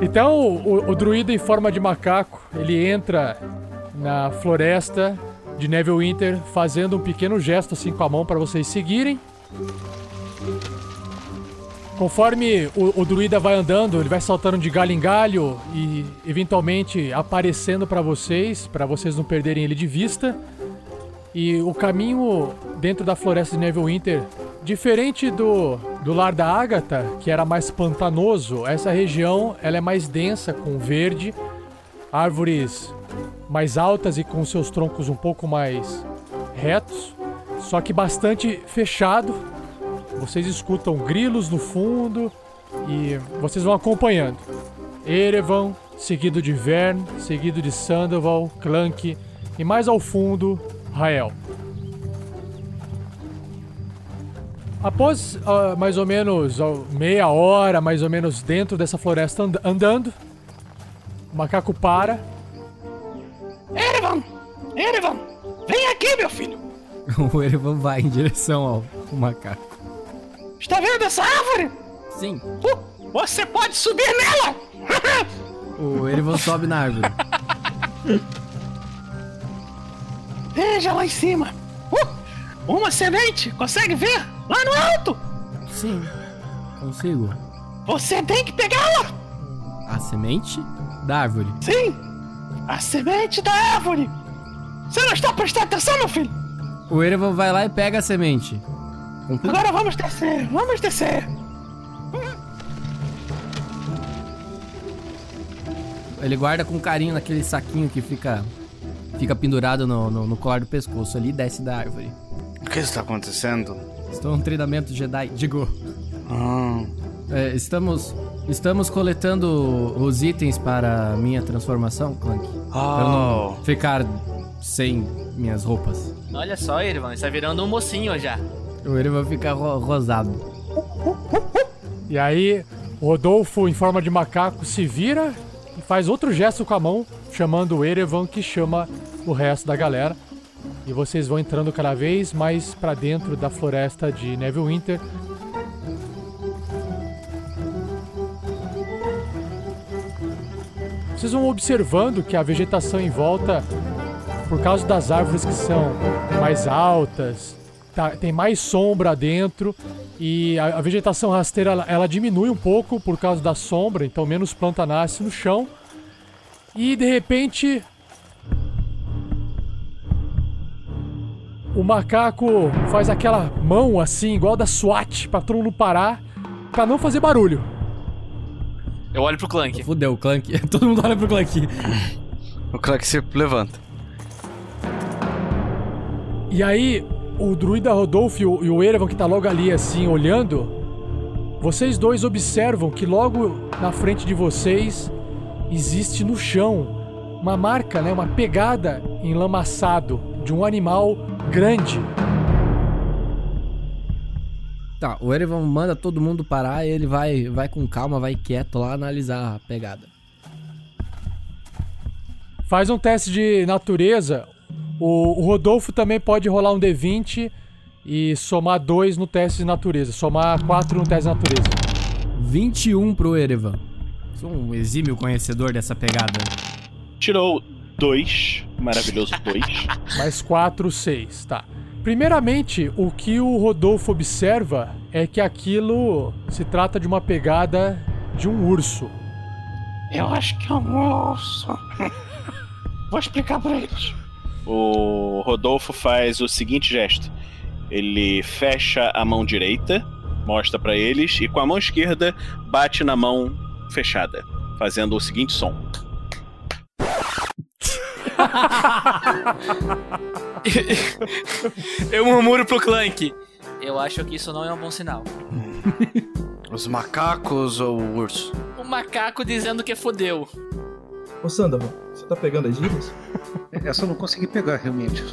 Então, o, o druida em forma de macaco, ele entra na floresta de Neverwinter, fazendo um pequeno gesto assim com a mão para vocês seguirem. Conforme o, o druida vai andando, ele vai saltando de galho em galho e eventualmente aparecendo para vocês, para vocês não perderem ele de vista. E o caminho dentro da floresta de Neverwinter, diferente do, do lar da Ágata, que era mais pantanoso, essa região ela é mais densa com verde, árvores mais altas e com seus troncos um pouco mais retos, só que bastante fechado. Vocês escutam grilos no fundo e vocês vão acompanhando. Erevan, seguido de Vern, seguido de Sandoval, Clank e mais ao fundo, Rael. Após ah, mais ou menos ah, meia hora, mais ou menos dentro dessa floresta and- andando, o macaco para. Erevan! Erevan! Vem aqui, meu filho! o Erevan vai em direção ao, ao macaco. Está vendo essa árvore? Sim. Uh, você pode subir nela! O Erevan sobe na árvore. Veja lá em cima! Uh, uma semente! Consegue ver? Lá no alto! Sim. Consigo. Você tem que pegá-la! A semente da árvore. Sim! A semente da árvore! Você não está prestando atenção, meu filho? O Erevan vai lá e pega a semente. Agora vamos descer, vamos descer! Ele guarda com carinho naquele saquinho que fica fica pendurado no, no, no colar do pescoço ali e desce da árvore. O que está acontecendo? Estou em treinamento Jedi. Digo, Ah, é, estamos estamos coletando os itens para minha transformação, Clank. Pra eu não Oh. ficar sem minhas roupas. Olha só, Irmão, está virando um mocinho já. O Erevan fica ro- rosado. E aí, Rodolfo, em forma de macaco, se vira e faz outro gesto com a mão, chamando o Erevan, que chama o resto da galera. E vocês vão entrando cada vez mais pra dentro da floresta de Neverwinter. Vocês vão observando que a vegetação em volta, por causa das árvores que são mais altas, tá- tem mais sombra dentro e a, a vegetação rasteira ela, ela diminui um pouco por causa da sombra, então menos planta nasce no chão. E de repente o macaco faz aquela mão assim, igual da SWAT, pra todo mundo parar, pra não fazer barulho. Eu olho pro Clank. Fudeu, o Clank. Todo mundo olha pro Clank. O Clank se levanta. E aí, o druida Rodolfo e o, e o Erevan, que tá logo ali assim, olhando, vocês dois observam que logo na frente de vocês existe no chão uma marca, né, uma pegada enlamaçado de um animal grande. Tá, o Erevan manda todo mundo parar e ele vai, vai com calma, vai quieto lá analisar a pegada. Faz um teste de natureza. O, o Rodolfo também pode rolar um D20 e somar 2 no teste de natureza. Somar 4 no teste de natureza. 21 pro Erevan. Sou um exímio conhecedor dessa pegada. Tirou dois, maravilhoso dois. Mais 4, 6, tá. Primeiramente, o que o Rodolfo observa é que aquilo se trata de uma pegada de um urso. Eu acho que é um urso. Vou explicar pra eles. O Rodolfo faz o seguinte gesto: ele fecha a mão direita, mostra pra eles, e com a mão esquerda bate na mão fechada, fazendo o seguinte som. Eu murmuro pro Clank. Eu acho que isso não é um bom sinal. Os macacos ou o urso? O macaco dizendo que fodeu. Ô Sandoval, você tá pegando as gírias? Essa eu não consegui pegar, realmente.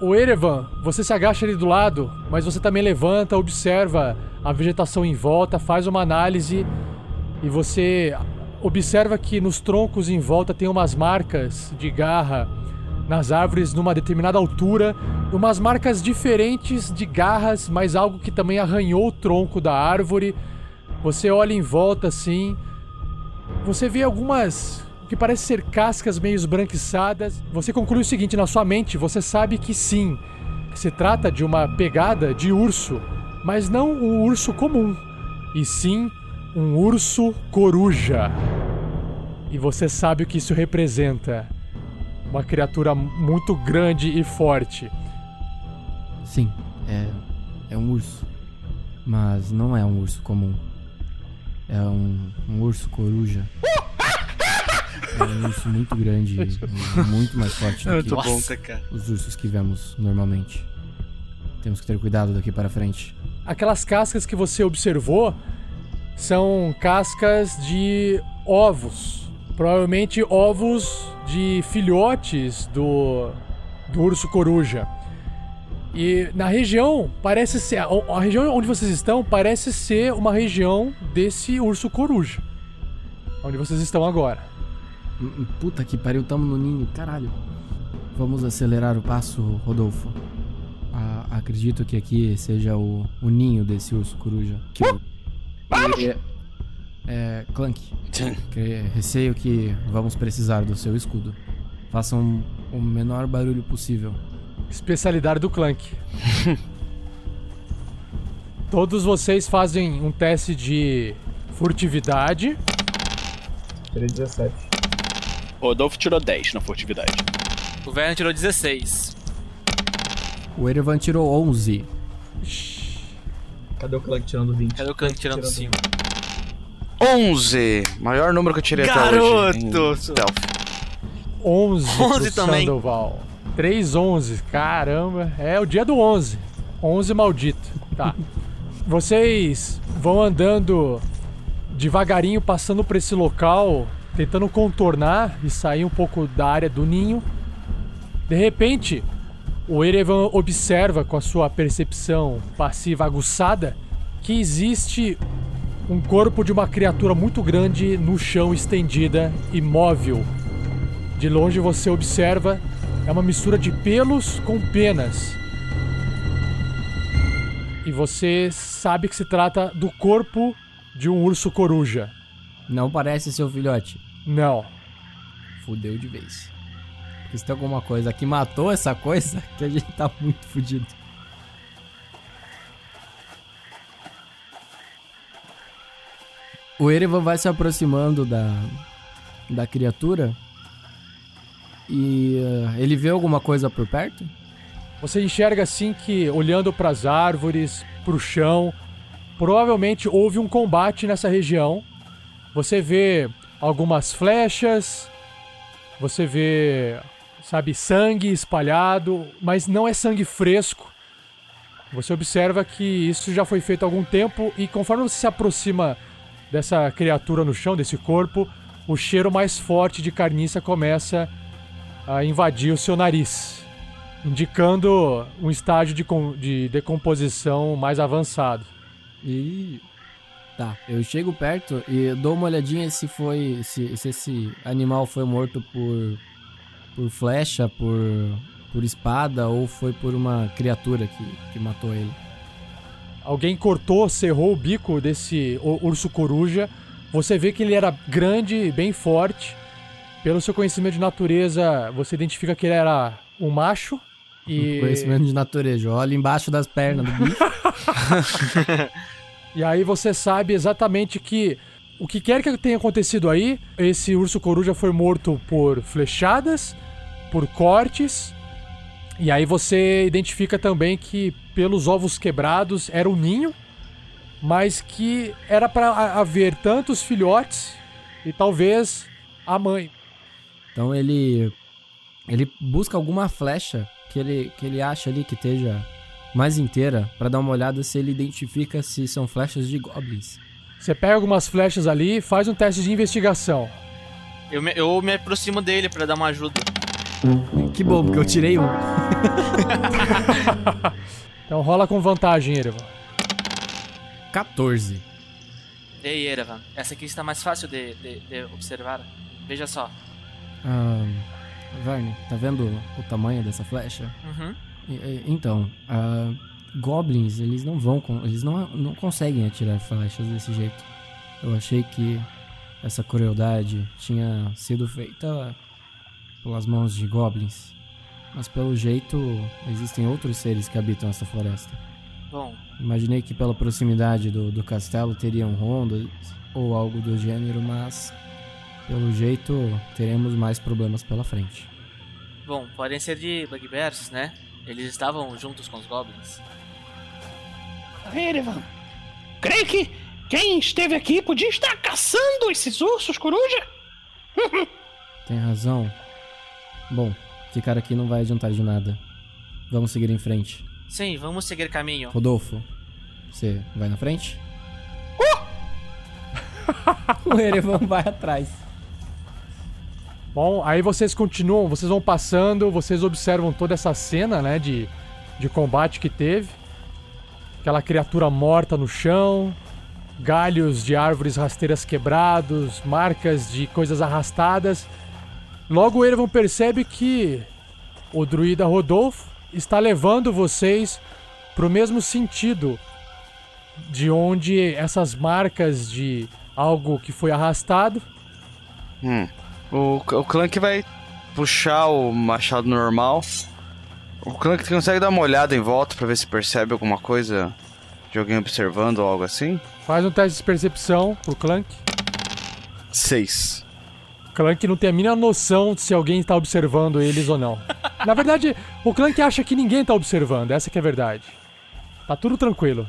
O Erevan, você se agacha ali do lado, mas você também levanta, observa a vegetação em volta, faz uma análise e você observa que nos troncos em volta tem umas marcas de garra nas árvores numa determinada altura, umas marcas diferentes de garras, mas algo que também arranhou o tronco da árvore. Você olha em volta assim, você vê algumas que parece ser cascas meio esbranquiçadas. Você conclui o seguinte na sua mente: você sabe que sim, se trata de uma pegada de urso, mas não um urso comum, e sim um urso coruja. E você sabe o que isso representa. Uma criatura muito grande e forte. Sim, é, é um urso. Mas não é um urso comum. É um, um urso coruja. É um urso muito grande e muito mais forte do É que cara. os ursos que vemos normalmente. Temos que ter cuidado daqui para frente. Aquelas cascas que você observou são cascas de ovos. Provavelmente ovos de filhotes do, do urso coruja. E na região parece ser. A, a região onde vocês estão parece ser uma região desse urso coruja. Onde vocês estão agora. Hum, Puta que pariu, tamo no ninho, caralho. Vamos acelerar o passo, Rodolfo. Ah, acredito que aqui seja o, o ninho desse urso coruja. Que o- e- é, Clank. Que receio que vamos precisar do seu escudo. Façam o menor barulho possível. Especialidade do Clank. Todos vocês fazem um teste de furtividade. Tirei 17. Rodolfo tirou 10 na furtividade. O Verne tirou 16. O Erevan tirou 11. Cadê o Clank tirando 20? Cadê o Clank tirando 5? 11! Maior número que eu tirei até hoje. Garoto! Stealth. 11 pro 11 também. Sandoval. 3 11. Caramba, é o dia do 11. 11 maldito. Tá. Vocês vão andando devagarinho, passando por esse local, tentando contornar e sair um pouco da área do ninho. De repente, o Erevan observa com a sua percepção passiva aguçada que existe um corpo de uma criatura muito grande no chão estendida, imóvel. De longe você observa, é uma mistura de pelos com penas. E você sabe que se trata do corpo de um urso coruja. Não parece seu filhote. Não. Fudeu de vez. Porque se tem alguma coisa que matou essa coisa, que a gente tá muito fudido. O Erevan vai se aproximando da, da criatura e eh, ele vê alguma coisa por perto? Você enxerga assim que, olhando para as árvores, para o chão, provavelmente houve um combate nessa região. Você vê algumas flechas, você vê, sabe, sangue espalhado, mas não é sangue fresco. Você observa que isso já foi feito há algum tempo e conforme você se aproxima dessa criatura no chão, desse corpo, o cheiro mais forte de carniça começa a invadir o seu nariz, indicando um estágio de, de decomposição mais avançado. E tá, eu chego perto e dou uma olhadinha se foi se, se esse animal foi morto por por flecha, por por espada ou foi por uma criatura que, que matou ele. Alguém cortou, serrou o bico desse urso coruja. Você vê que ele era grande e bem forte. Pelo seu conhecimento de natureza, você identifica que ele era um macho. E, Conhecimento de natureza. Olha embaixo das pernas do bicho. e aí você sabe exatamente que o que quer que tenha acontecido aí, esse urso coruja foi morto por flechadas, por cortes. E aí você identifica também que pelos ovos quebrados era um ninho, mas que era para haver tantos filhotes e talvez a mãe. Então ele ele busca alguma flecha que ele que ele acha ali que esteja mais inteira pra dar uma olhada se ele identifica se são flechas de goblins. Você pega algumas flechas ali, faz um teste de investigação. Eu me, eu me aproximo dele pra dar uma ajuda. Que bom, porque eu tirei um. Então rola com vantagem, Erevan. 14. Ei, Erevan, essa aqui está mais fácil de, de, de observar. Veja só. Ah, Varney, tá vendo o tamanho dessa flecha? Uhum. E- e- Então, ah, goblins, eles não vão, com- eles não, não conseguem atirar flechas desse jeito. Eu achei que essa crueldade tinha sido feita pelas mãos de goblins. Mas pelo jeito, existem outros seres que habitam essa floresta. Bom, Imaginei que pela proximidade do, do castelo teriam rondas ou algo do gênero, mas pelo jeito teremos mais problemas pela frente. bom, podem ser de bugbears, né? Eles estavam juntos com os goblins. Erevan, creio que quem esteve aqui podia estar caçando esses ursos coruja. Tem razão. Bom, ficar aqui não vai adiantar de nada. Vamos seguir em frente. Sim, vamos seguir caminho. Rodolfo, você vai na frente? o Erevan vai atrás. Bom, aí vocês continuam, vocês vão passando, vocês observam toda essa cena, né, de, de combate que teve. Aquela criatura morta no chão, galhos de árvores rasteiras quebrados, marcas de coisas arrastadas. Logo o Erevan percebe que o druida Rodolfo está levando vocês pro mesmo sentido de onde essas marcas de algo que foi arrastado Hum. O, o Clank vai puxar o machado normal. O Clank consegue dar uma olhada em volta pra ver se percebe alguma coisa de alguém observando ou algo assim? Faz um teste de percepção pro Clank. Seis. Clank não tem a mínima noção de se alguém está observando eles ou não. Na verdade, o Clank acha que ninguém tá observando, essa que é a verdade. Tá tudo tranquilo.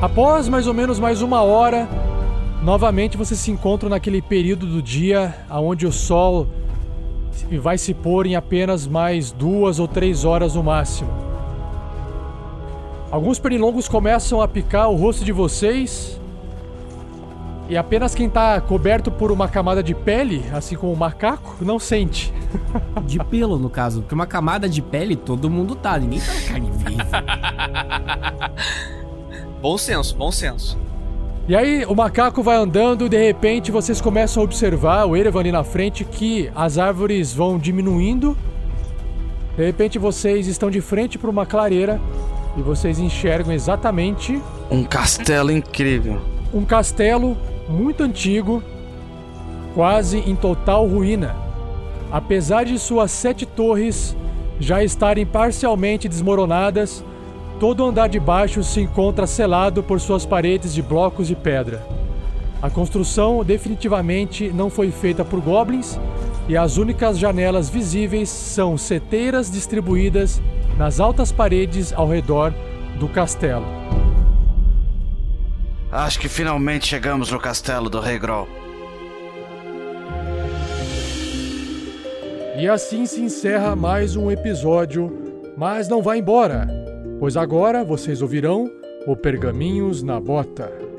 Após mais ou menos mais uma hora, novamente você se encontra naquele período do dia onde o sol vai se pôr em apenas mais duas ou três horas no máximo. Alguns pernilongos começam a picar o rosto de vocês. E apenas quem tá coberto por uma camada de pele, assim como o macaco, não sente. De pelo, no caso, porque uma camada de pele todo mundo tá, ninguém tá na carne viva. Bom senso, bom senso. E aí o macaco vai andando e de repente vocês começam a observar, o Erevan ali na frente, que as árvores vão diminuindo. De repente vocês estão de frente para uma clareira e vocês enxergam exatamente Um castelo incrível. um castelo muito antigo, quase em total ruína. Apesar de suas sete torres já estarem parcialmente desmoronadas, todo o andar de baixo se encontra selado por suas paredes de blocos de pedra. A construção definitivamente não foi feita por goblins e as únicas janelas visíveis são seteiras distribuídas nas altas paredes ao redor do castelo. Acho que finalmente chegamos no castelo do Rei Grol. E assim se encerra mais um episódio, mas não vá embora, pois agora vocês ouvirão o Pergaminhos na Bota.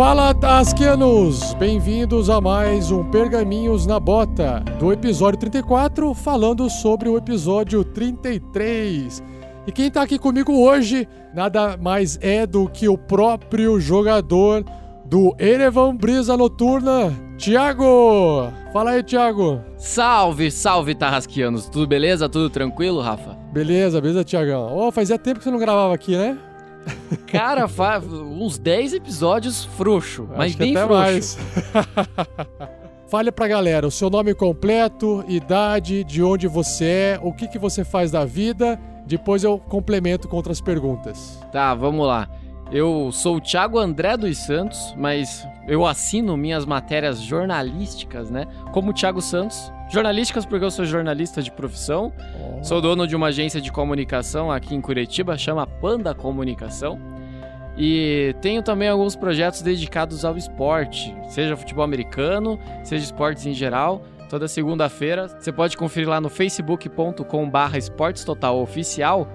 Fala, Tasquianos! Bem-vindos a mais um Pergaminhos na Bota, do episódio 34, falando sobre o episódio 33. E quem tá aqui comigo hoje, nada mais é do que o próprio jogador do Erevan Brisa Noturna, Thiago! Fala aí, Thiago! Salve, salve, Tarrasquianos. Tudo beleza? Tudo tranquilo, Rafa? Beleza, beleza, Thiagão? Ô, fazia tempo que você não gravava aqui, né? Cara, faz uns 10 episódios frouxo, mas Acho que bem até frouxo. mais. Fale pra galera o seu nome completo, idade, de onde você é, o que, que você faz da vida. Depois eu complemento com outras perguntas. Tá, vamos lá. Eu sou o Thiago André dos Santos, mas eu assino minhas matérias jornalísticas, né? Como o Thiago Santos. Jornalísticas porque eu sou jornalista de profissão. Sou dono de uma agência de comunicação aqui em Curitiba, chama Panda Comunicação. E tenho também alguns projetos dedicados ao esporte, seja futebol americano, seja esportes em geral. Toda segunda-feira você pode conferir lá no facebook.com/barra esportes total oficial.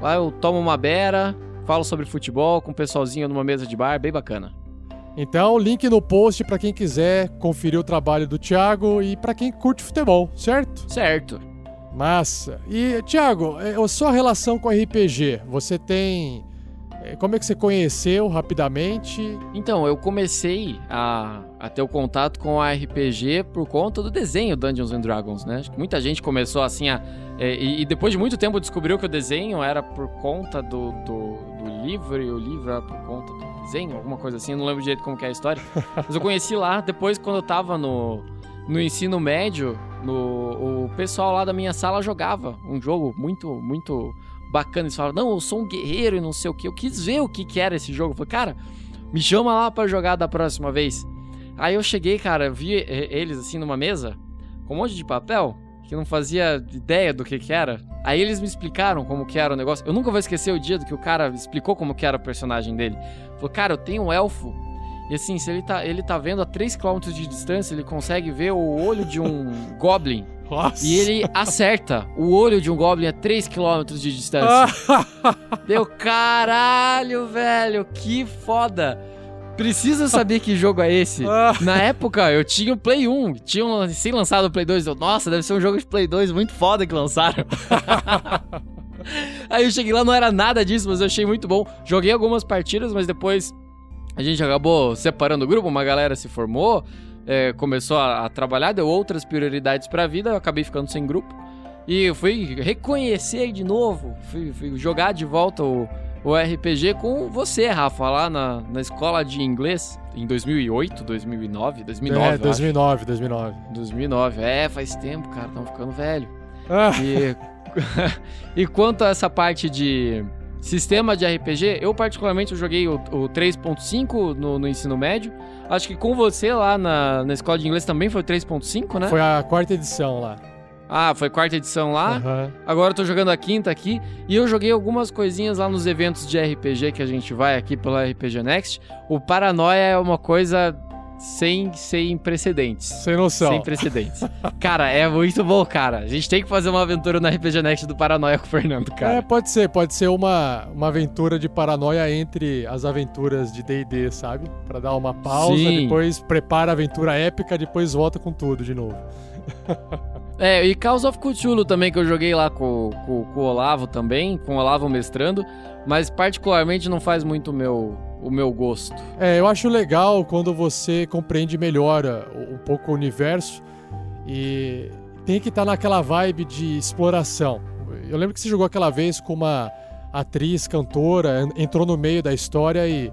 Lá eu tomo uma beira, falo sobre futebol com o pessoalzinho numa mesa de bar, bem bacana. Então, link no post pra quem quiser conferir o trabalho do Thiago e pra quem curte futebol, certo? Certo. Massa. E, Thiago, é, a sua relação com RPG, você tem. é, Como é que você conheceu rapidamente? Então, eu comecei a, a ter o contato com a RPG por conta do desenho Dungeons and Dragons, né? Acho que muita gente começou assim a. é, e, e depois de muito tempo descobriu que o desenho era por conta do, do, do livro e o livro era por conta do desenho, alguma coisa assim, eu não lembro direito como que é a história. Mas eu conheci lá, depois quando eu tava no, no ensino médio, no, o pessoal lá da minha sala jogava um jogo muito, muito bacana. Eles falavam, não, eu sou um guerreiro e não sei o que. Eu quis ver o que, que era esse jogo. Eu falei, cara, me chama lá pra jogar da próxima vez. Aí eu cheguei, cara, vi eles assim numa mesa, com um monte de papel, que eu não fazia ideia do que que era. Aí eles me explicaram como que era o negócio. Eu nunca vou esquecer o dia do que o cara explicou como que era o personagem dele. Falou, cara, eu tenho um elfo. E assim, se ele tá, ele tá vendo a 3km de distância, ele consegue ver o olho de um goblin. Nossa. E ele acerta o olho de um goblin a 3km de distância. Deu caralho, velho, que foda. Precisa saber que jogo é esse. Na época, eu tinha o Play 1, tinha sem lançado o Play 2. Eu, Nossa, deve ser um jogo de Play 2 muito foda que lançaram. Aí eu cheguei lá, não era nada disso, mas eu achei muito bom. Joguei algumas partidas, mas depois a gente acabou separando o grupo, uma galera se formou, é, começou a, a trabalhar, deu outras prioridades pra vida, eu acabei ficando sem grupo. E eu fui reconhecer de novo, fui, fui jogar de volta o, o RPG com você, Rafa, lá na, na escola de inglês, em 2008, 2009, 2009, é, eu acho. 2009, 2009. 2009, é, faz tempo, cara, estamos ficando velho. Ah. E, e quanto a essa parte de sistema de RPG, eu particularmente eu joguei o, o 3.5 no, no ensino médio. Acho que com você lá na, na escola de inglês também foi o 3.5, né? Foi a quarta edição lá. Ah, foi quarta edição lá. Aham. Agora eu tô jogando a quinta aqui. E eu joguei algumas coisinhas lá nos eventos de RPG que a gente vai aqui pela RPG Next. O Paranoia é uma coisa sem, sem precedentes. Sem noção. Sem precedentes. cara, é muito bom, cara. A gente tem que fazer uma aventura no RPG Next do Paranoia com o Fernando, cara. É, pode ser, pode ser uma, uma aventura de paranoia entre as aventuras de D&D, sabe? Pra dar uma pausa, Sim. depois prepara a aventura épica, depois volta com tudo de novo. É, e Chaos of Cthulhu também, que eu joguei lá com, com, com o Olavo também, com o Olavo mestrando, mas particularmente não faz muito o meu, o meu gosto. É, eu acho legal quando você compreende melhor ah, um pouco o universo e tem que estar naquela vibe de exploração. Eu lembro que você jogou aquela vez com uma atriz, cantora, en- entrou no meio da história e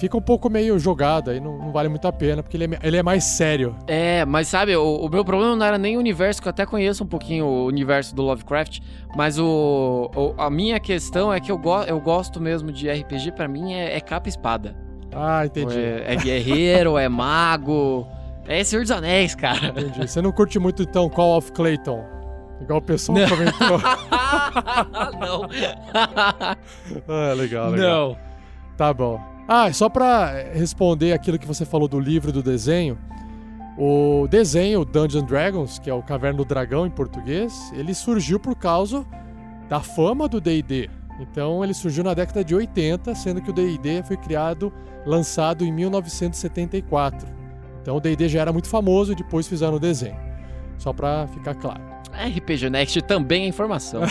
fica um pouco meio jogada e não, não vale muito a pena, porque ele é, ele é mais sério. É, mas sabe, o, o meu problema não era nem o universo, que eu até conheço um pouquinho o universo do Lovecraft, mas o, o- a minha questão é que eu, go, eu gosto mesmo de RPG, pra mim é, é capa e espada. Ah, entendi. É, é guerreiro, é mago, é Senhor dos Anéis, cara. Entendi. Você não curte muito então Call of Clayton? Igual o pessoal Não. comentou. não. ah, legal, legal. Não. Tá bom. Ah, só pra responder aquilo que você falou do livro e do desenho, o desenho Dungeons and Dragons, que é o Caverna do Dragão em português, ele surgiu por causa da fama do D&D. Então ele surgiu na década de 80, sendo que o D&D foi criado, lançado em 1974. Então o D&D já era muito famoso e depois fizeram o desenho. Só pra ficar claro. RPG Next também é informação.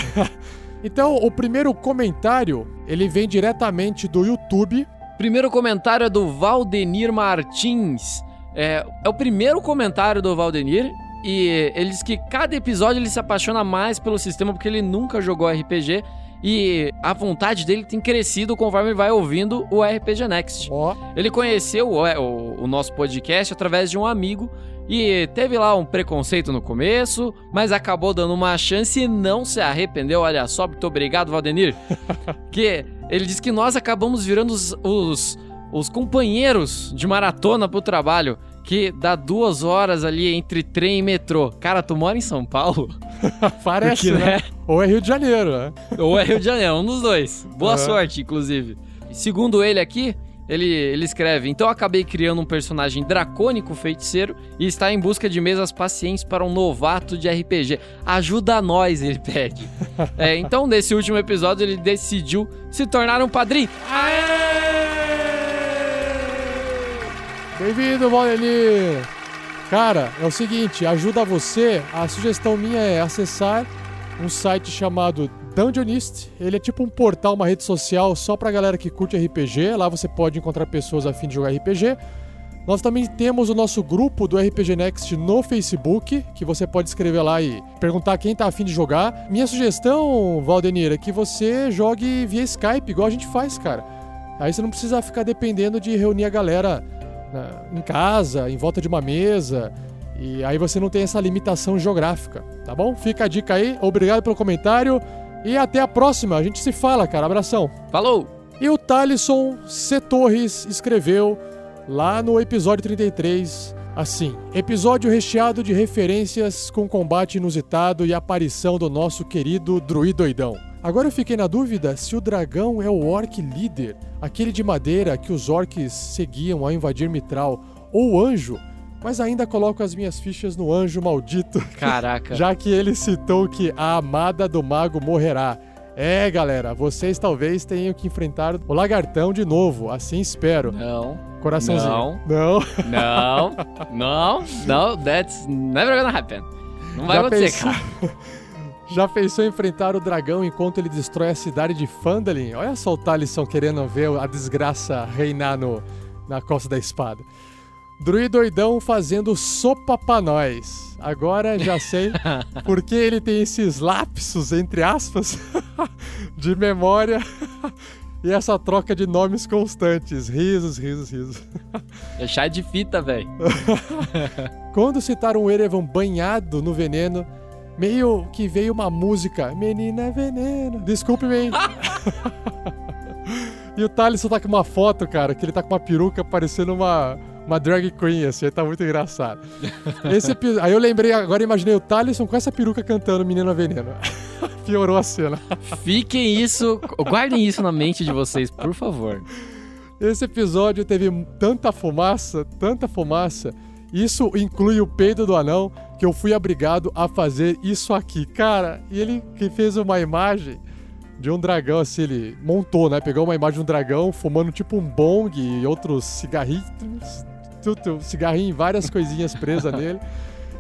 Então, o primeiro comentário, ele vem diretamente do YouTube. Primeiro comentário é do Valdenir Martins. É, é o primeiro comentário do Valdenir. E ele diz que cada episódio ele se apaixona mais pelo sistema porque ele nunca jogou RPG. E a vontade dele tem crescido conforme ele vai ouvindo o RPG Next. Ele conheceu o, o- o nosso podcast através de um amigo e teve lá um preconceito no começo, mas acabou dando uma chance e não se arrependeu. Olha só, muito obrigado, Valdenir. que ele diz que nós acabamos virando os, os, os companheiros de maratona pro trabalho, que dá duas horas ali entre trem e metrô. Cara, tu mora em São Paulo? Parece, Porque, né? Ou é Rio de Janeiro, né? Ou é Rio de Janeiro, um dos dois. Boa Aham. sorte, inclusive. Segundo ele aqui, ele, ele escreve: Então acabei criando um personagem dracônico feiticeiro e está em busca de mesas pacientes para um novato de RPG. Ajuda nós, ele pede. É, então, nesse último episódio, ele decidiu se tornar um padrinho. Bem-vindo, Valeli! Cara, é o seguinte, ajuda você. A sugestão minha é acessar um site chamado Dungeonist. Ele é tipo um portal, uma rede social só pra galera que curte RPG. Lá você pode encontrar pessoas a fim de jogar RPG. Nós também temos o nosso grupo do RPG Next no Facebook, que você pode escrever lá e perguntar quem tá afim de jogar. Minha sugestão, Valdenir, é que você jogue via Skype, igual a gente faz, cara. Aí você não precisa ficar dependendo de reunir a galera na- em casa, em volta de uma mesa. E aí você não tem essa limitação geográfica, tá bom? Fica a dica aí, obrigado pelo comentário e até a próxima. A gente se fala, cara. Abração. Falou! E o Thalisson C. Torres escreveu lá no episódio 33 assim: episódio recheado de referências com combate inusitado e aparição do nosso querido druidoidão. Agora eu fiquei na dúvida se o dragão é o orc líder, aquele de madeira que os orcs seguiam ao invadir Mitral, ou o anjo, mas ainda coloco as minhas fichas no anjo maldito. Caraca. Já que ele citou que a amada do mago morrerá. É, galera, vocês talvez tenham que enfrentar o lagartão de novo, assim espero. Não. Coraçãozinho. Não. Não, não, não, that's never gonna happen. Não vai Já acontecer, pensou- cara. Já pensou em enfrentar o dragão enquanto ele destrói a cidade de Phandalin? Olha só o Talisson querendo ver a desgraça reinar no, na costa da espada. Druidoidão fazendo sopa pra nós. Agora já sei por que ele tem esses lapsos, entre aspas, de memória e essa troca de nomes constantes. Risos, risos, risos. É chá de fita, velho. Quando citaram o Erevan banhado no veneno, meio que veio uma música, Menina Veneno. Desculpe-me. e o Thalisson tá com uma foto, cara, que ele tá com uma peruca parecendo uma, uma drag queen, assim, tá muito engraçado. Esse Aí eu lembrei, agora imaginei o Thalisson com essa peruca cantando Menina Veneno. Piorou a cena. Fiquem isso, guardem isso na mente de vocês, por favor. Esse episódio teve tanta fumaça, tanta fumaça. Isso inclui o peido do anão, que eu fui obrigado a fazer isso aqui. Cara, e ele que fez uma imagem de um dragão, assim, ele montou, né? Pegou uma imagem de um dragão fumando tipo um bong e outros cigarrinhos. Tudo, cigarrinho e várias coisinhas presas nele.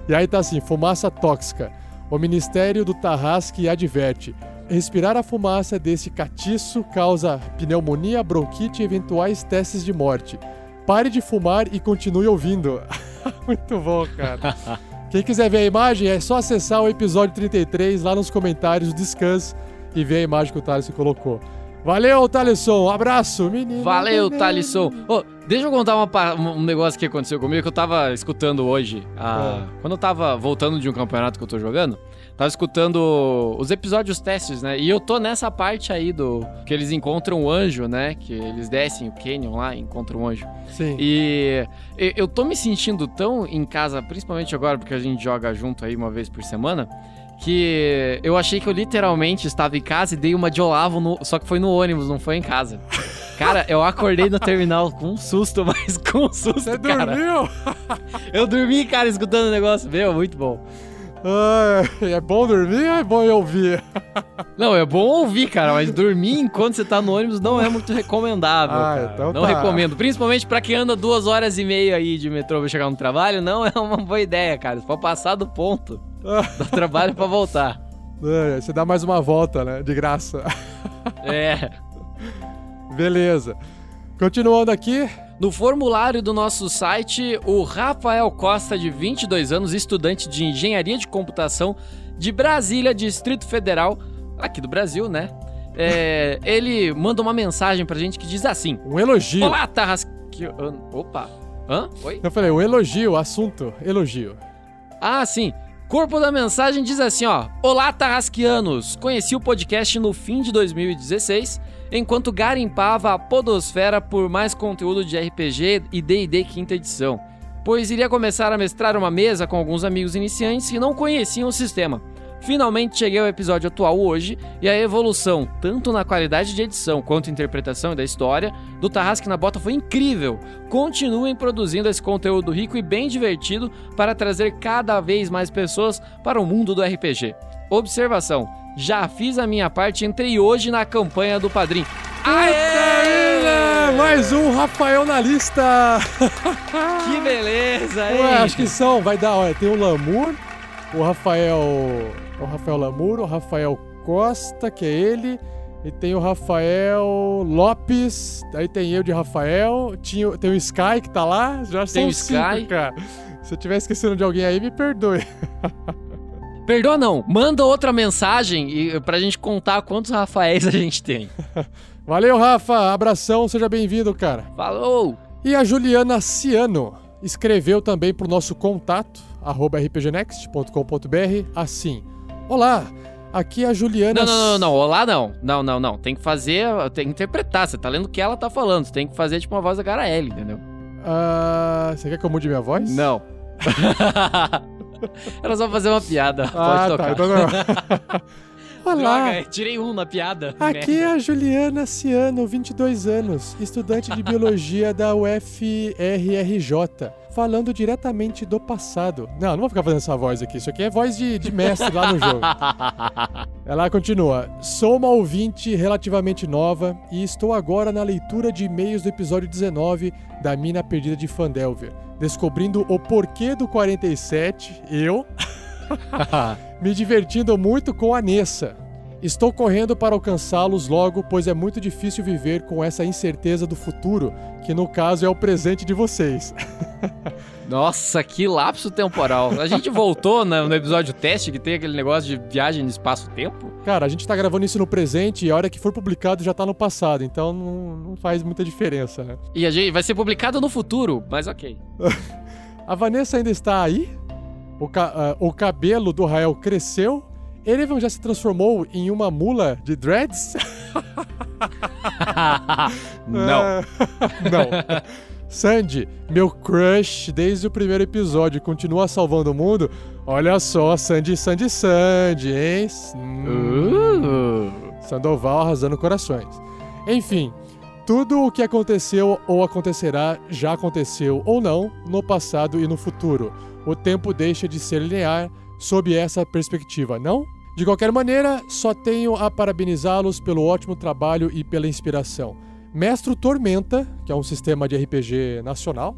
E aí tá assim, fumaça tóxica. O Ministério do Tarrasque adverte. Respirar a fumaça desse catiço causa pneumonia, bronquite e eventuais testes de morte. Pare de fumar e continue ouvindo. Muito bom, cara. Quem quiser ver a imagem, é só acessar o episódio 33 lá nos comentários do Descanse e ver a imagem que o Thales colocou. Valeu, Thaleson. Abraço, menino. Valeu, Thalisson. Ô, deixa eu contar uma um negócio que aconteceu comigo que eu tava escutando hoje. ah, Quando eu tava voltando de um campeonato que eu tô jogando, tava escutando os episódios testes, né? E eu tô nessa parte aí do. Que eles encontram o anjo, né? Que eles descem o canyon lá e encontram o anjo. Sim. E- eu tô me sentindo tão em casa, principalmente agora, porque a gente joga junto aí uma vez por semana. Que eu achei que eu literalmente estava em casa e dei uma de Olavo, no- só que foi no ônibus, não foi em casa. Cara, eu acordei no terminal com um susto, mas com um susto, Você cara. dormiu? Eu dormi, cara, escutando o negócio. Meu, muito bom. Ai, é bom dormir ou é bom ouvir? Não, é bom ouvir, cara, mas dormir enquanto você tá no ônibus não é muito recomendável, Ah, então não tá. recomendo. Principalmente pra quem anda duas horas e meia aí de metrô pra chegar no trabalho, não é uma boa ideia, cara. For passar do ponto, dá trabalho pra voltar. É, Você dá mais uma volta, né? De graça. É. Beleza. Continuando aqui. No formulário do nosso site, o Rafael Costa, de 22 anos, estudante de engenharia de computação de Brasília, Distrito Federal, aqui do Brasil, né? É, ele manda uma mensagem pra gente que diz assim: Um elogio. Olá, Tarrasque. Opa! Hã? Oi? Eu falei, um elogio, assunto, elogio. Ah, sim. Corpo da mensagem diz assim, ó: Olá, Tarrasquianos! Conheci o podcast no fim de 2016 enquanto garimpava a podosfera por mais conteúdo de RPG e D&D quinta edição, pois iria começar a mestrar uma mesa com alguns amigos iniciantes que não conheciam o sistema. Finalmente cheguei ao episódio atual hoje e a evolução, tanto na qualidade de edição quanto interpretação e da história, do Tarrasque na Bota foi incrível. Continuem produzindo esse conteúdo rico e bem divertido para trazer cada vez mais pessoas para o mundo do RPG. Observação: já fiz a minha parte, entrei hoje na campanha do Padrim. Aê! Mais um Rafael na lista! Que beleza, hein? Ué, acho que são, vai dar, olha, tem o Lamur, o Rafael. O Rafael Lamur, o Rafael Costa, que é ele. E tem o Rafael Lopes, aí tem eu de Rafael, tinha, tem o Sky que tá lá, já Tem são o cinco, Sky. cara. Se eu tiver esquecendo de alguém aí, me perdoe. Perdoa não, manda outra mensagem e, pra gente contar quantos Rafaéis a gente tem. Valeu, Rafa, abração, seja bem-vindo, cara. Falou! E a Juliana Ciano escreveu também pro nosso contato, arroba rpgnext.com.br, assim. Olá, aqui é a Juliana... Não, não, não, não, olá não. Não, não, não. Tem que fazer, tem que interpretar. Você tá lendo o que ela tá falando. Você tem que fazer tipo uma voz da Garaele, entendeu? Ah, você quer que eu mude minha voz? Não. Era só fazer uma piada. Ah, Pode tá, tocar. então não. Olá, Droga, tirei um na piada. aqui Merda. é a Juliana Ciano, 22 anos, estudante de biologia da UFRRJ, falando diretamente do passado. Não, não vou ficar fazendo essa voz aqui, isso aqui é voz de, de mestre lá no jogo. Ela continua. Sou uma ouvinte relativamente nova e estou agora na leitura de e-mails do episódio 19 da Mina Perdida de Fandelver, descobrindo o porquê do 47, eu, me divertindo muito com a Nessa. Estou correndo para alcançá-los logo, pois é muito difícil viver com essa incerteza do futuro, que no caso é o presente de vocês. Nossa, que lapso temporal. A gente voltou na- no episódio teste que tem aquele negócio de viagem no espaço-tempo? Cara, a gente tá gravando isso no presente e a hora que for publicado já tá no passado, então não, não faz muita diferença, né? E a gente vai ser publicado no futuro, mas ok. A Vanessa ainda está aí? O, ca- ah, o cabelo do Rael cresceu? Erevan já se transformou em uma mula de dreads? Não. Ah, não. Sandy, meu crush desde o primeiro episódio, continua salvando o mundo? Olha só, Sandy, Sandy, Sandy, hein? Hum. Sandoval arrasando corações. Enfim, tudo o que aconteceu ou acontecerá já aconteceu ou não no passado e no futuro. O tempo deixa de ser linear sob essa perspectiva, não? De qualquer maneira, só tenho a parabenizá-los pelo ótimo trabalho e pela inspiração. Mestro Tormenta, que é um sistema de RPG nacional,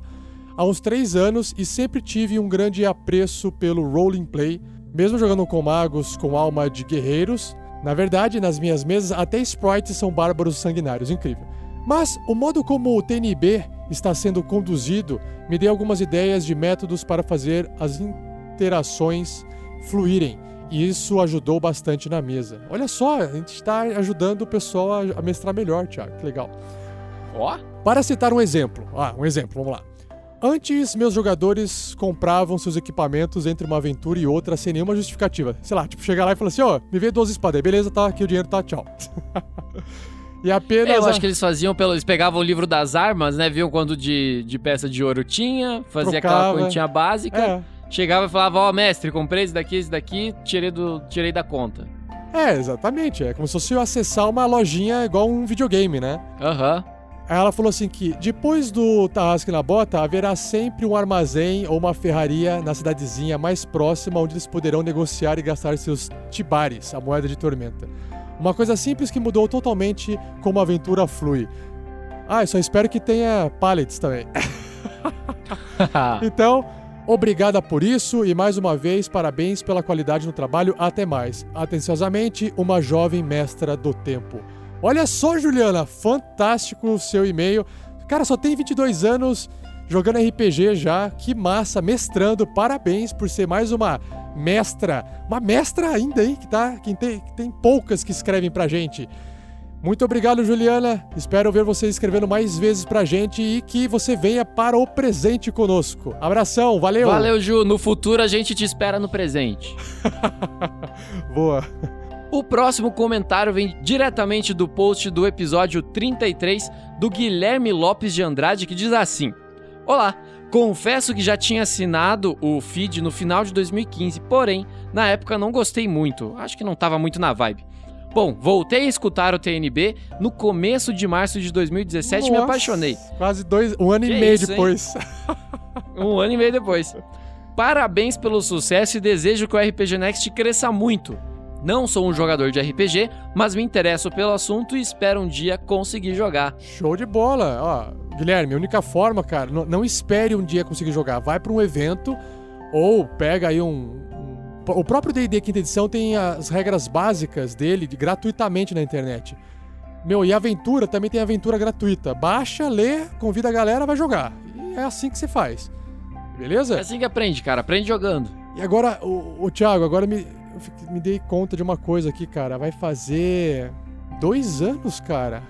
há uns três anos e sempre tive um grande apreço pelo roling play, mesmo jogando com magos com alma de guerreiros. Na verdade, nas minhas mesas, até sprites são bárbaros sanguinários, incrível. Mas o modo como o TNB está sendo conduzido me deu algumas ideias de métodos para fazer as interações fluírem. E isso ajudou bastante na mesa. Olha só, a gente está ajudando o pessoal a, mestrar melhor, Thiago. Que legal. Ó. Para citar um exemplo. Ah, um exemplo, vamos lá. Antes, meus jogadores compravam seus equipamentos entre uma aventura e outra sem nenhuma justificativa. Sei lá, tipo, chegar lá e falar assim, ó, me vê 12 espadas beleza, tá, aqui o dinheiro tá, tchau. e apenas... Eu acho que eles faziam pelo. Eles pegavam o livro das armas, né? Viam quando de, de peça de ouro tinha, fazia aquela Trocava. continha básica. É. Chegava e falava, ó, mestre, comprei esse daqui, esse daqui, tirei, do, tirei da conta. É, exatamente. É como se fosse eu acessar uma lojinha igual um videogame, né? Aham. Aí ela falou assim que depois do Tarrasque na Bota, haverá sempre um armazém ou uma ferraria na cidadezinha mais próxima onde eles poderão negociar e gastar seus tibares, a moeda de tormenta. Uma coisa simples que mudou totalmente como a aventura flui. Ah, eu só espero que tenha pallets também. então, obrigada por isso e mais uma vez parabéns pela qualidade no trabalho. Até mais. Atenciosamente, uma jovem mestra do tempo. Olha só, Juliana, fantástico o seu e-mail. Cara, só tem 22 anos jogando RPG já. Que massa, mestrando. Parabéns por ser mais uma mestra. Uma mestra ainda, hein? Que, tá, que, tem, que tem poucas que escrevem pra gente. Muito obrigado, Juliana. Espero ver você escrevendo mais vezes pra gente e que você venha para o presente conosco. Abração, valeu! Valeu, Ju. No futuro a gente te espera no presente. Boa. O próximo comentário vem diretamente do post do episódio 33 do Guilherme Lopes de Andrade, que diz assim: Olá, confesso que já tinha assinado o feed no final de 2015, porém, na época não gostei muito, acho que não tava muito na vibe. Bom, voltei a escutar o TNB no começo de março de 2017 e me Nossa, apaixonei. Quase dois, um ano Que e meio isso, depois. Um ano e meio depois. Parabéns pelo sucesso e desejo que o RPG Next cresça muito. Não sou um jogador de RPG, mas me interesso pelo assunto e espero um dia conseguir jogar. Show de bola. Ó, Guilherme, a única forma, cara, não, não espere um dia conseguir jogar. Vai pra um evento ou pega aí um. o próprio D&D quinta edição tem as regras básicas dele de- gratuitamente na internet. Meu, e aventura também tem aventura gratuita. Baixa, lê, convida a galera, vai jogar. E é assim que você faz. Beleza? É assim que aprende, cara. Aprende jogando. E agora, o, o Thiago, agora me, eu fiquei- me dei conta de uma coisa aqui, cara. Vai fazer dois anos, cara,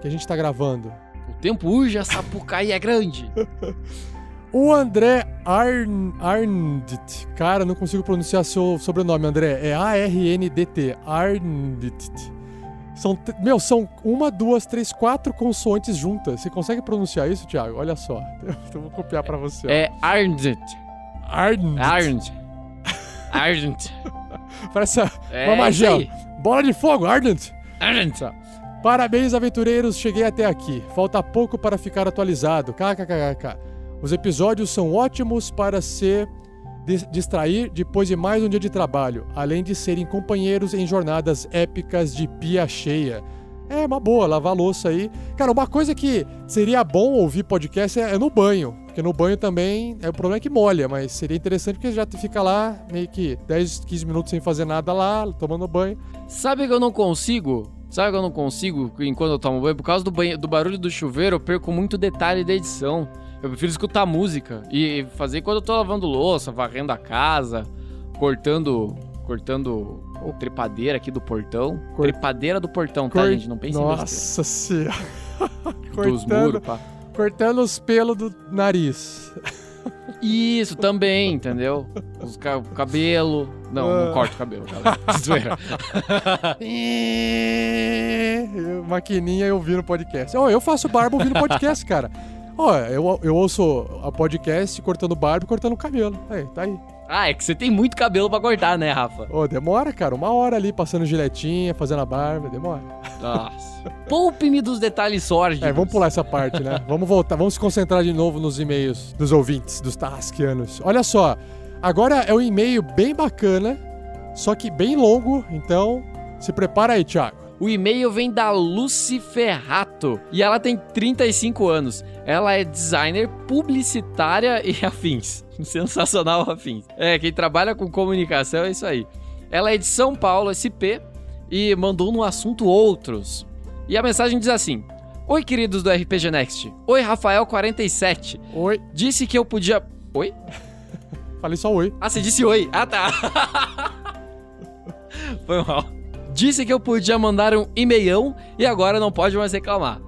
que a gente tá gravando. O tempo urge, a Sapucaí é grande. O André Arn, Arndt. Cara, não consigo pronunciar seu sobrenome, André. É A-R-N-D-T. Arndt. São, meu, são uma, duas, três, quatro consoantes juntas. Você consegue pronunciar isso, Thiago? Olha só. Eu vou copiar pra você. É Arndt. Arndt. Arndt. Arndt. Parece É uma magia. Bola de fogo, Ardent. Arndt. Parabéns, aventureiros. Cheguei até aqui. Falta pouco para ficar atualizado. KKKK. Os episódios são ótimos para se dis- distrair depois de mais um dia de trabalho, além de serem companheiros em jornadas épicas de pia cheia. É uma boa, lavar louça aí. Cara, uma coisa que seria bom ouvir podcast é, é no banho. Porque no banho também, é, o problema é que molha, mas seria interessante porque já fica lá meio que 10, 15 minutos sem fazer nada lá, tomando banho. Sabe que eu não consigo? Sabe que eu não consigo enquanto eu tomo banho? Por causa do, banho, do barulho do chuveiro, eu perco muito detalhe da edição. Eu prefiro escutar música e fazer quando eu tô lavando louça, varrendo a casa, cortando. cortando a trepadeira aqui do portão. Trepadeira do portão, tá, Cor- gente? Não pense em besteira. Nossa senhora. Dos muros, pá. Cortando os pelos do nariz. Isso, também, entendeu? Os ca- o cabelo. Não, Ah. não corta o cabelo, galera. Eu- Maquininha eu ouvindo podcast. Ó, eu faço barba ouvindo podcast, cara. Ó, eu, eu ouço a podcast cortando barba e cortando cabelo. Aí, tá aí. Ah, é que você tem muito cabelo pra cortar, né, Rafa? Ô, demora, cara. Uma hora ali passando giletinha, fazendo a barba, demora. Nossa. Poupe-me dos detalhes sórdidos. É, vamos pular essa parte, né? vamos voltar, vamos se concentrar de novo nos e-mails dos ouvintes, dos tarrasquianos. Olha só, agora é um e-mail bem bacana, só que bem longo, então se prepara aí, Thiago. O e-mail vem da Lucy Ferrato e ela tem 35 anos. Ela é designer, publicitária e afins. Sensacional afins. É, quem trabalha com comunicação é isso aí. Ela é de São Paulo, SP, e mandou no assunto outros. E a mensagem diz assim: Oi, queridos do RPG Next. Oi, Rafael47. Oi. Disse que eu podia. Oi? Falei só oi. Ah, você disse oi. Ah, tá. Foi mal. Disse que eu podia mandar um e-mailão e agora não pode mais reclamar.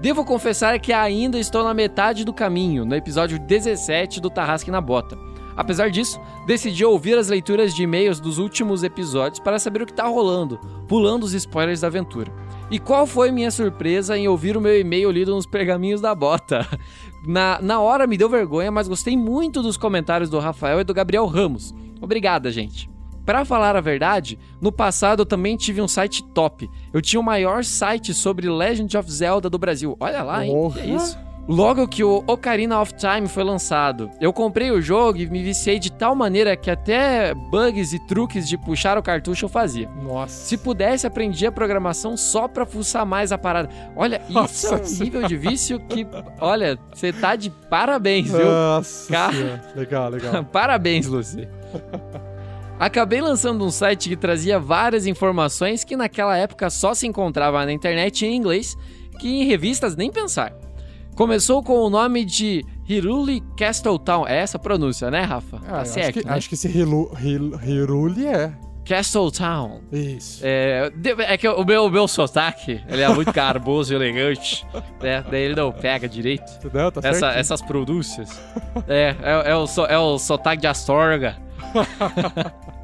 Devo confessar que ainda estou na metade do caminho, no episódio 17 do Tarrasque na Bota. Apesar disso, decidi ouvir as leituras de e-mails dos últimos episódios para saber o que tá rolando, pulando os spoilers da aventura. E qual foi minha surpresa em ouvir o meu e-mail lido nos pergaminhos da bota? Na, na hora me deu vergonha, mas gostei muito dos comentários do Rafael e do Gabriel Ramos. Obrigada, gente. Pra falar a verdade, no passado eu também tive um site top. Eu tinha o maior site sobre Legend of Zelda do Brasil. Olha lá, hein? Que isso? Logo que o Ocarina of Time foi lançado, eu comprei o jogo e me viciei de tal maneira que até bugs e truques de puxar o cartucho eu fazia. Nossa. Se pudesse, aprendia programação só pra fuçar mais a parada. Olha, isso Nossa é um nível de vício que, olha, você tá de parabéns, viu? Nossa Cara-. Legal, legal. Parabéns, Lucy. Acabei lançando um site que trazia várias informações que naquela época só se encontrava na internet em inglês, que em revistas nem pensar. Começou com o nome de Hiruli Castletown. É essa a pronúncia, né, Rafa? Ah, tá certo, acho, que, né? acho que esse Hilu, Hil, Hiruli é. Castletown. Isso. É, é que o meu, o meu sotaque, ele é muito garboso e elegante, né? Daí ele não pega direito. Não, tá Essa- essas pronúncias. É, é, é o, é o sotaque de Astorga.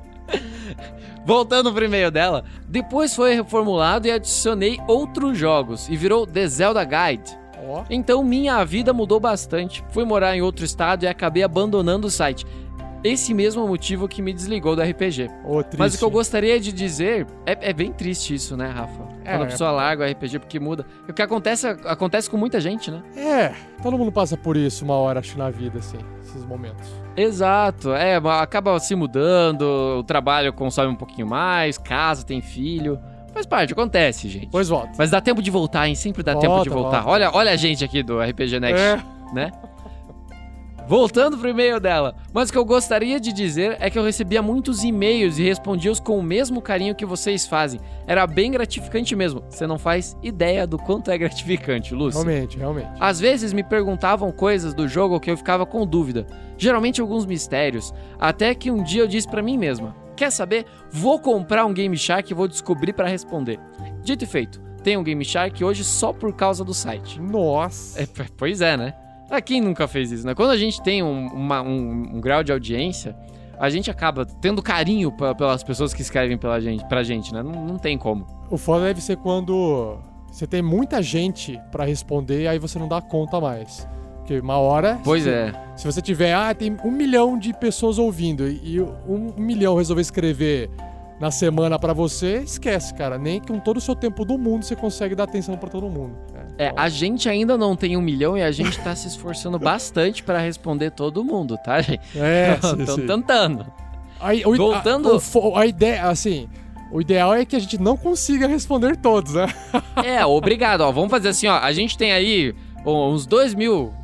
Voltando pro e-mail dela, depois foi reformulado e adicionei outros jogos e virou The Zelda Guide. Então minha vida mudou bastante. Fui morar em outro estado e acabei abandonando o site. Esse mesmo motivo que me desligou do RPG. Mas o que eu gostaria de dizer é, é bem triste isso, né, Rafa? É. Quando a pessoa larga o RPG porque muda. O que acontece, acontece com muita gente, né? É, todo mundo passa por isso uma hora, acho, na vida, assim, esses momentos. Exato, é, acaba se mudando, o trabalho consome um pouquinho mais, casa, tem filho. Faz parte, acontece, gente. Pois volta. Mas dá tempo de voltar, hein? Sempre dá tempo Volta, de voltar. volta. Olha, olha a gente aqui do RPG Next, É. né? Voltando pro e-mail dela. Mas o que eu gostaria de dizer é que eu recebia muitos e-mails e respondia-os com o mesmo carinho que vocês fazem. Era bem gratificante mesmo. Você não faz ideia do quanto é gratificante, Lúcio. Realmente, realmente. Às vezes me perguntavam coisas do jogo que eu ficava com dúvida, geralmente alguns mistérios, até que um dia eu disse pra mim mesma: "Quer saber? Vou comprar um Game Shark e vou descobrir pra responder". Dito e feito, tenho um Game Shark hoje só por causa do site. Nossa. É, pois é, né? Ah, quem nunca fez isso, né? Quando a gente tem um, uma- um- um grau de audiência, a gente acaba tendo carinho p- pelas pessoas que escrevem pela gente, pra gente, né? Não, não tem como. O foda deve ser quando você tem muita gente pra responder e aí você não dá conta mais. Porque uma hora. Pois se, é. Se você tiver, ah, tem um milhão de pessoas ouvindo e um milhão resolver escrever na semana pra você, esquece, cara. Nem com todo o seu tempo do mundo você consegue dar atenção pra todo mundo. É, a gente ainda não tem um milhão e a gente tá se esforçando bastante pra responder todo mundo, tá, gente? É, Estão tentando. Aí, o- Voltando- A, a ideia, assim. O ideal é que a gente não consiga responder todos, né? É, obrigado, ó. Vamos fazer assim, ó. A gente tem aí uns dois mil,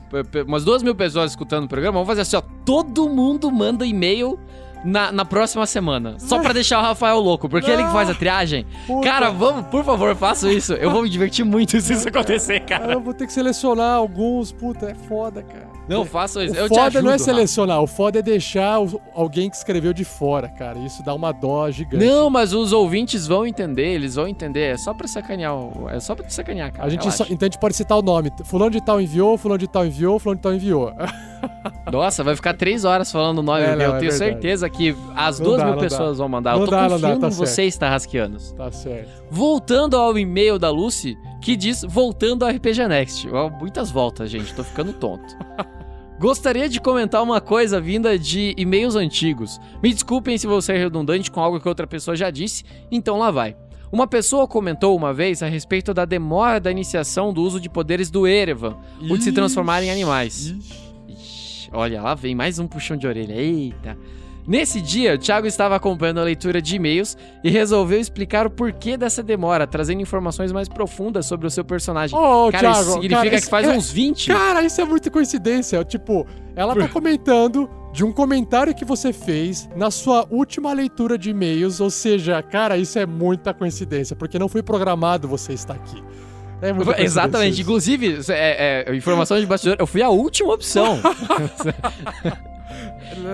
umas duas mil pessoas escutando o programa. Vamos fazer assim, ó. Todo mundo manda e-mail na, na próxima semana. Só pra deixar o Rafael louco, porque ele que faz a triagem. Puta. Cara, vamos, por favor, faça isso. Eu vou me divertir muito se isso acontecer, cara. Eu vou ter que selecionar alguns. Puta, é foda, cara. Não, faça isso. O Eu foda ajudo, não é Rafa. selecionar, o foda é deixar alguém que escreveu de fora, cara. Isso dá uma dó gigante. Não, mas os ouvintes vão entender, eles vão entender. É só pra sacanear, é só pra sacanear, cara. A gente só, então a gente pode citar o nome. Fulano de tal enviou, fulano de tal enviou, fulano de tal enviou. Nossa, vai ficar três horas falando o nome. É, eu não, é tenho verdade. certeza que as Não duas dá, mil não dá. pessoas vão mandar. Não eu tô dá, confiando dá, tá em vocês, Tarrasqueanos. Tá certo. Voltando ao e-mail da Lucy, que diz voltando ao RPG Next. Muitas voltas, gente, tô ficando tonto. Gostaria de comentar uma coisa vinda de e-mails antigos. Me desculpem se vou ser redundante com algo que outra pessoa já disse, então lá vai. Uma pessoa comentou uma vez a respeito da demora da iniciação do uso de poderes do Erevan, o de se transformar em animais. Ixi, Olha, lá vem mais um puxão de orelha. Eita. Nesse dia, o Thiago estava acompanhando a leitura de e-mails e resolveu explicar o porquê dessa demora, trazendo informações mais profundas sobre o seu personagem. Ô, cara, isso Thiago, significa cara, que isso faz é- uns 20. Cara, isso é muita coincidência. Tipo, ela tá comentando de um comentário que você fez na sua última leitura de e-mails. Ou seja, cara, isso é muita coincidência, porque não foi programado você estar aqui. É Exatamente. isso. Inclusive, é, é, informação de bastidor, eu fui a última opção.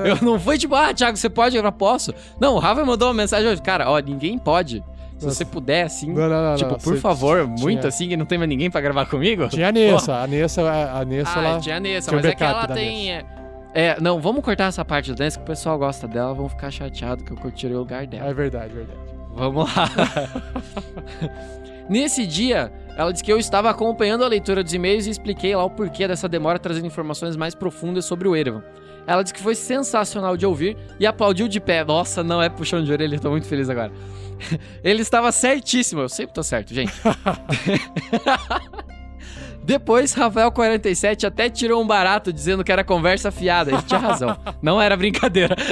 eu não fui tipo, ah, Thiago, você pode? Eu não posso. Não, o Rafa mandou uma mensagem hoje. Cara, ó, ninguém pode. Se Nossa. você puder, assim, Não, não, não, tipo, por você favor, tinha- muito assim, que não tem mais ninguém pra gravar comigo. Tinha a Nessa, a Nessa, a Nessa Ah, lá. tinha a Nessa, mas é que ela tem... É, é, não, vamos cortar essa parte da Nessa que o pessoal gosta dela, vão ficar chateados que eu tirei o lugar dela. É verdade, verdade. Vamos lá. Nesse dia, ela disse que eu estava acompanhando a leitura dos e-mails e expliquei lá o porquê dessa demora trazendo informações mais profundas sobre o Erevan. Ela disse que foi sensacional de ouvir e aplaudiu de pé. Nossa, não é puxão de orelha, eu tô muito feliz agora. Ele estava certíssimo, eu sempre tô certo, gente. Depois, Rafael47 até tirou um barato dizendo que era conversa fiada. Ele tinha razão. Não era brincadeira.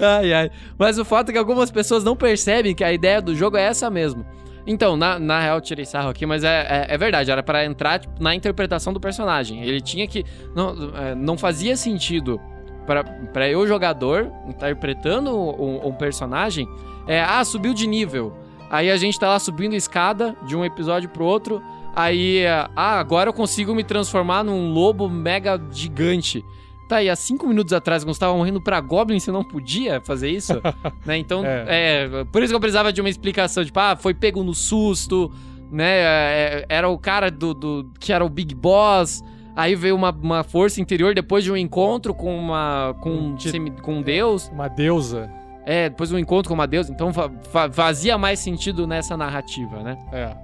ai, ai. Mas o fato é que algumas pessoas não percebem que a ideia do jogo é essa mesmo. Então, na, na real, tirei sarro aqui, mas é, é, é verdade. Era pra entrar tipo, na interpretação do personagem. Ele tinha que. Não, é, não fazia sentido pra eu, jogador, interpretando um, um personagem. É, ah, subiu de nível. Aí a gente tá lá subindo escada de um episódio pro outro. Aí, ah, agora eu consigo me transformar num lobo mega gigante. Tá, e há cinco minutos atrás, quando você tava morrendo pra Goblin, você não podia fazer isso? né? Então, é. Por isso que eu precisava de uma explicação. Tipo, ah, foi pego no susto, né? é, era o cara do, do. que era o Big Boss. Aí veio uma, uma força interior depois de um encontro com uma. com, um, semi- com um deus. Uma deusa. É, depois um encontro com uma deusa, então fa- fa- fazia mais sentido nessa narrativa, né? É.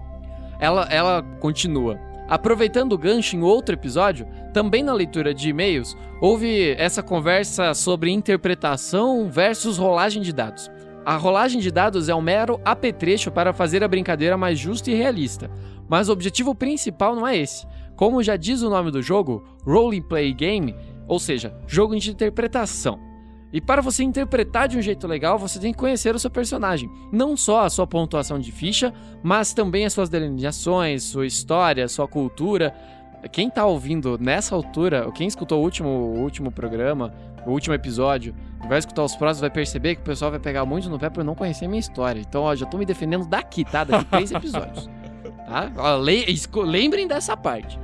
Ela, ela continua. Aproveitando o gancho em outro episódio, também na leitura de e-mails, houve essa conversa sobre interpretação versus rolagem de dados. A rolagem de dados é um mero apetrecho para fazer a brincadeira mais justa e realista, mas o objetivo principal não é esse. Como já diz o nome do jogo, Role Play Game, ou seja, jogo de interpretação. E para você interpretar de um jeito legal, você tem que conhecer o seu personagem. Não só a sua pontuação de ficha, mas também as suas delineações, sua história, sua cultura. Quem tá ouvindo nessa altura, ou quem escutou o último, o último programa, o último episódio, vai escutar os próximos, vai perceber que o pessoal vai pegar muito no pé por não conhecer a minha história. Então, ó, já tô me defendendo daqui, tá? Daqui três episódios. Tá? Ó, le- lembrem dessa parte.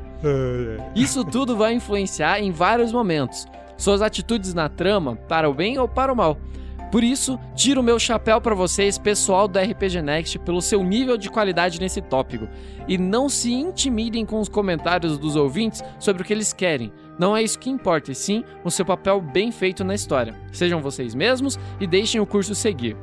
Isso tudo vai influenciar em vários momentos. Suas atitudes na trama, para o bem ou para o mal. Por isso, tiro o meu chapéu para vocês, pessoal do RPG Next, pelo seu nível de qualidade nesse tópico. E não se intimidem com os comentários dos ouvintes sobre o que eles querem. Não é isso que importa, e sim o seu papel bem feito na história. Sejam vocês mesmos e deixem o curso seguir.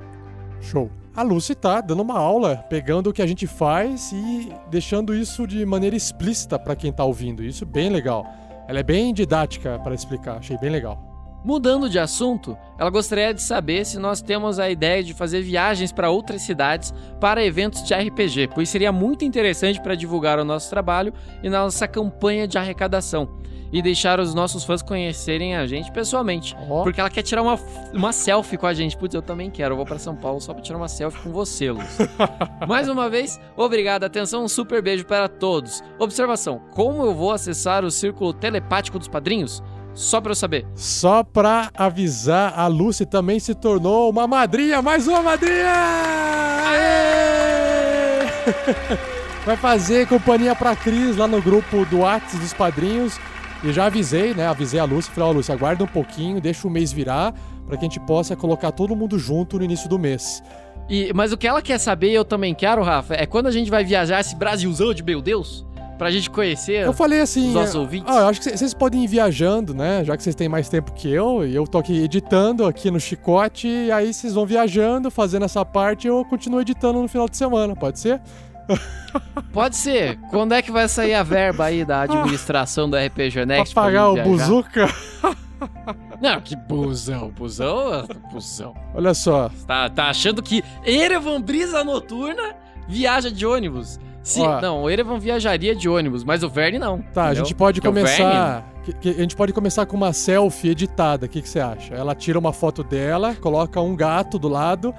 Show. A Lucy tá dando uma aula, pegando o que a gente faz e deixando isso de maneira explícita pra quem tá ouvindo. Isso é bem legal. Ela é bem didática para explicar, achei bem legal. Mudando de assunto, ela gostaria de saber se nós temos a ideia de fazer viagens para outras cidades para eventos de RPG, pois seria muito interessante para divulgar o nosso trabalho e nossa campanha de arrecadação e deixar os nossos fãs conhecerem a gente pessoalmente. Porque ela quer tirar uma, uma selfie com a gente. Putz, eu também quero. Eu vou para São Paulo só para tirar uma selfie com você, Lúcio. Mais uma vez, obrigado. Atenção, um super beijo para todos. Observação: como eu vou acessar o círculo telepático dos padrinhos? Só para eu saber. Só pra avisar, a Lucy também se tornou uma madrinha, mais uma madrinha! Aê! Vai fazer companhia pra Cris lá no grupo do Whats dos padrinhos. E já avisei, né? Avisei a Lucy, falei, ó, Lucy, aguarda um pouquinho, deixa o mês virar, pra que a gente possa colocar todo mundo junto no início do mês. E, mas o que ela quer saber, e eu também quero, Rafa, é quando a gente vai viajar esse Brasilzão de meu Deus, pra gente conhecer Eu falei assim. os nossos é, ouvintes. ah, eu acho que cê- vocês podem ir viajando, né? Já que vocês têm mais tempo que eu, e eu tô aqui editando aqui no chicote, e aí vocês vão viajando, fazendo essa parte, e eu continuo editando no final de semana, pode ser? Pode ser. Quando é que vai sair a verba aí da administração do RPG Next? pra pagar o gente viajar? buzuca? Não, que busão, busão, busão. Olha só. Tá, tá achando que Erevan Brisa Noturna viaja de ônibus? Se, Ó. não, o Erevan viajaria de ônibus, mas o Verne não. Tá, a entendeu? gente pode Porque o começar. que- que- a gente pode começar com uma selfie editada. O que, que você acha? Ela tira uma foto dela, coloca um gato do lado,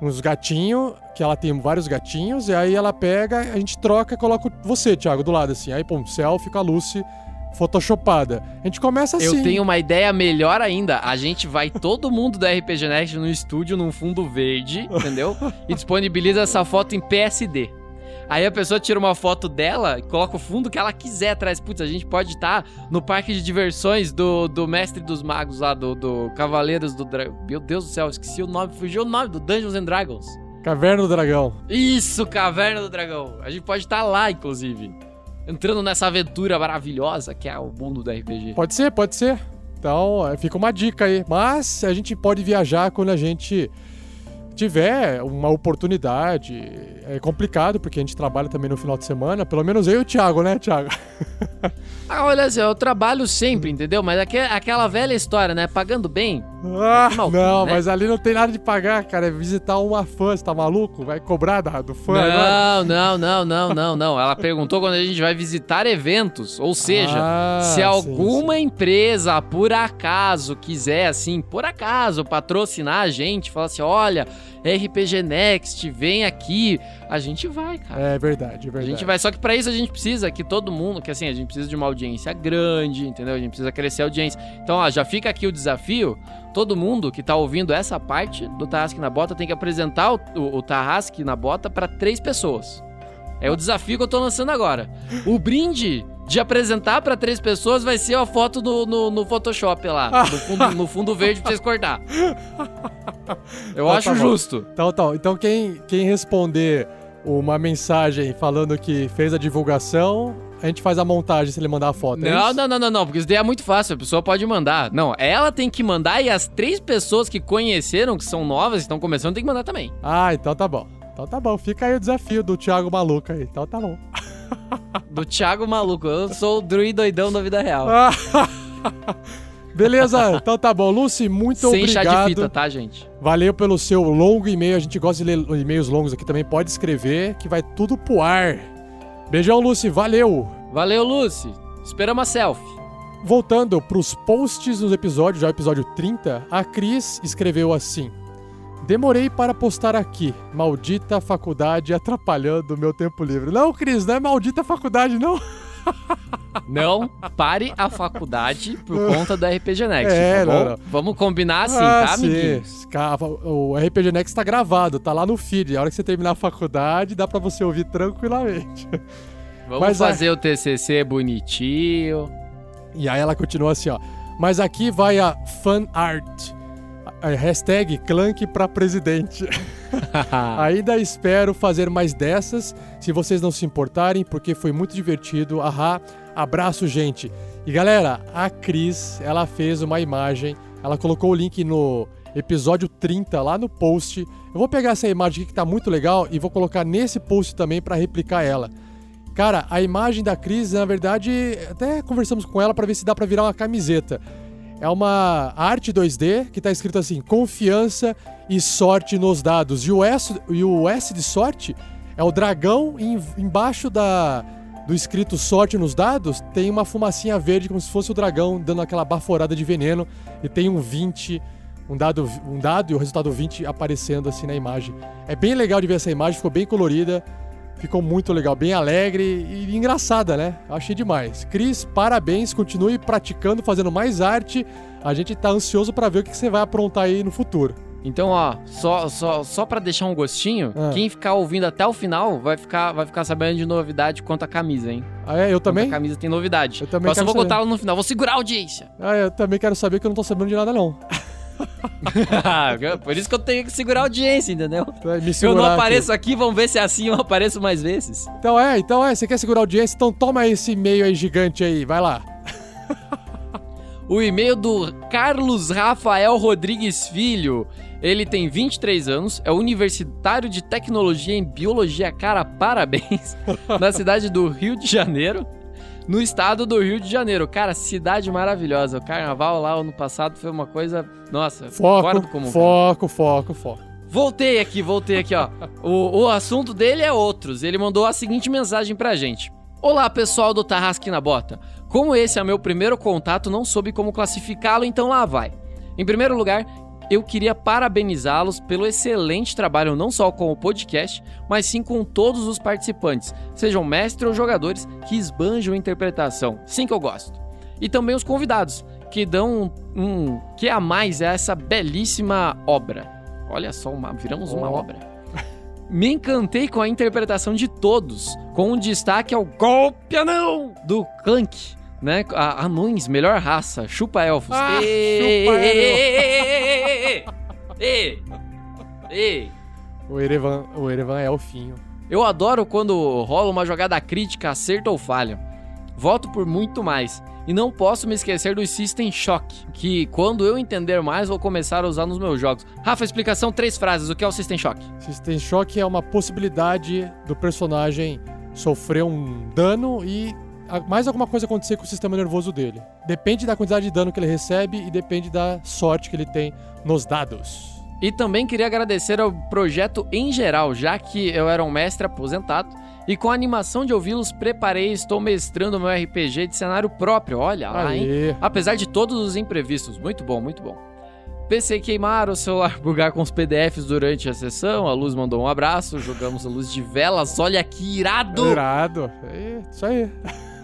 uns gatinhos, que ela tem vários gatinhos, e aí ela pega, a gente troca e coloca você, Thiago, do lado, assim. Aí, pô, selfie com a Lucy photoshopada. A gente começa assim. Eu tenho uma ideia melhor ainda. A gente vai todo mundo da RPG Next no estúdio num fundo verde, entendeu? E disponibiliza essa foto em PSD. Aí a pessoa tira uma foto dela e coloca o fundo que ela quiser atrás. Putz, a gente pode estar no parque de diversões do, do Mestre dos Magos lá, do, do Cavaleiros do Dragão. Meu Deus do céu, esqueci o nome, fugiu o nome do Dungeons and Dragons. Caverna do Dragão. Isso, Caverna do Dragão. A gente pode estar lá, inclusive. Entrando nessa aventura maravilhosa que é o mundo do RPG. Pode ser, pode ser. Então, é, fica uma dica aí. Mas a gente pode viajar quando a gente tiver uma oportunidade. É complicado, porque a gente trabalha também no final de semana. Pelo menos eu e o Thiago, né, Thiago? Ah, olha eu trabalho sempre, entendeu? Mas aque- aquela velha história, né? Pagando bem. Ah, não, né? mas ali não tem nada de pagar, cara. É visitar uma fã, você tá maluco? Vai cobrar da- do fã agora? Não, não, não, não, não, não. Ela perguntou quando a gente vai visitar eventos. Ou seja, Ah, se sim, alguma empresa, por acaso, quiser, assim, por acaso, patrocinar a gente, falar assim: olha, RPG Next, vem aqui, a gente vai, cara. É verdade, é A verdade. gente vai, só que pra isso a gente precisa que todo mundo, que assim, a gente precisa de uma audiência grande, entendeu? A gente precisa crescer a audiência. Então, ó, já fica aqui o desafio. Todo mundo que tá ouvindo essa parte do Tarrasque na Bota tem que apresentar o, o, o Tarrasque na Bota pra três pessoas. É o desafio que eu tô lançando agora. O brinde de apresentar pra três pessoas vai ser a foto do, no, no Photoshop lá, no fundo, no fundo verde pra vocês cortar. Eu Então acho tá justo. Então, então, então quem, quem responder uma mensagem falando que fez a divulgação a gente faz a montagem se ele mandar a foto. é Não, isso? não, não, não, não, porque isso daí é muito fácil, a pessoa pode mandar. Não, ela tem que mandar e as três pessoas que conheceram, que são novas, estão começando, tem que mandar também. Ah, então tá bom. Então tá bom. Fica aí o desafio do Thiago Maluco aí. Então tá bom. Do Thiago Maluco, eu sou o druid doidão da vida real. Beleza, então tá bom. Lucy, muito Sem obrigado. chá de fita, tá, gente? Valeu pelo seu longo e-mail. A gente gosta de ler e-mails longos aqui também. Pode escrever que vai tudo pro ar. Beijão, Lucy. Valeu. Valeu, Lucy. Esperamos a selfie. Voltando pros posts dos episódios, já o episódio 30, a Cris escreveu assim: Demorei para postar aqui. Maldita faculdade atrapalhando o meu tempo livre. Não, Cris, não é maldita faculdade, não. Não pare a faculdade por conta do RPG Next, É, tá bom? não, não. Vamos combinar assim, Ah, tá, amiguinhos? O RPG Next tá gravado, tá lá no feed. A hora que você terminar a faculdade, dá pra você ouvir tranquilamente. Vamos Mas a- fazer o TCC bonitinho. E aí ela continua assim, ó. Mas aqui vai a fan art. Hashtag Clank pra presidente. Ainda espero fazer mais dessas, se vocês não se importarem, porque foi muito divertido. Ahá, abraço, gente. E galera, a Cris, ela fez uma imagem, ela colocou o link no episódio 30 lá no post. Eu vou pegar essa imagem aqui que tá muito legal e vou colocar nesse post também pra replicar ela. Cara, a imagem da Cris, na verdade, até conversamos com ela pra ver se dá pra virar uma camiseta. É uma arte 2D que tá escrito assim: confiança e sorte nos dados. E o S, e o S de sorte é o dragão em- embaixo da do escrito sorte nos dados tem uma fumacinha verde como se fosse o dragão dando aquela baforada de veneno e tem um 20, um dado, um dado e o resultado 20 aparecendo assim na imagem. É bem legal de ver essa imagem, ficou bem colorida. Ficou muito legal, bem alegre e engraçada, né? Achei demais. Cris, parabéns, continue praticando, fazendo mais arte. A gente tá ansioso pra ver o que você vai aprontar aí no futuro. Então, ó, só, só, só pra deixar um gostinho, Ah. quem ficar ouvindo até o final vai ficar, vai ficar sabendo de novidade quanto a camisa, hein? Ah, é? Eu também? Quanto a camisa tem novidade. Eu também Mas eu vou saber. contar no final, vou segurar a audiência. Ah, eu também quero saber que eu não tô sabendo de nada, não. Por isso que eu tenho que segurar a audiência, entendeu? Eu não aqui. apareço aqui. vamos ver se é assim eu apareço mais vezes. Então é, então é, você quer segurar a audiência? Então toma esse e-mail aí gigante aí, vai lá. O e-mail do Carlos Rafael Rodrigues Filho. Ele tem 23 anos, é universitário de tecnologia em biologia. Cara, parabéns! na cidade do Rio de Janeiro, no estado do Rio de Janeiro. Cara, cidade maravilhosa. O carnaval lá ano passado foi uma coisa. Nossa, fora do Foco, comum. foco, foco, foco. Voltei aqui, voltei aqui, ó. O, o assunto dele é outros. Ele mandou a seguinte mensagem pra gente. Olá, pessoal do Tarrasque na Bota. Como esse é meu primeiro contato, não soube como classificá-lo, então lá vai. Em primeiro lugar, eu queria parabenizá-los pelo excelente trabalho não só com o podcast, mas sim com todos os participantes, sejam mestres ou jogadores que esbanjam a interpretação. Sim que eu gosto. E também os convidados, que dão um, um que a mais a essa belíssima obra. Olha só, uma- viramos uma Ó. obra. Me encantei com a interpretação de todos, com um destaque ao golpe anão do Clank, né? A, anões, melhor raça, chupa elfos. Ah, Ê, chupa ê, ê, ê, ê. O Erevan, o Erevan é elfinho. Eu adoro quando rola uma jogada crítica, acerto ou falha. Voto por muito mais. E não posso me esquecer do System Shock, que quando eu entender mais vou começar a usar nos meus jogos. Rafa, explicação, três frases. O que é o System Shock? System Shock é uma possibilidade do personagem sofrer um dano e mais alguma coisa acontecer com o sistema nervoso dele. Depende da quantidade de dano que ele recebe e depende da sorte que ele tem nos dados. E também queria agradecer ao projeto em geral, já que eu era um mestre aposentado e com a animação de ouvi-los preparei e estou mestrando meu RPG de cenário próprio. Olha lá, hein? Apesar de todos os imprevistos. Muito bom, muito bom. PC queimar, o celular bugar com os PDFs durante a sessão, a Luz mandou um abraço, jogamos a luz de velas, olha que irado! Irado. É, isso aí.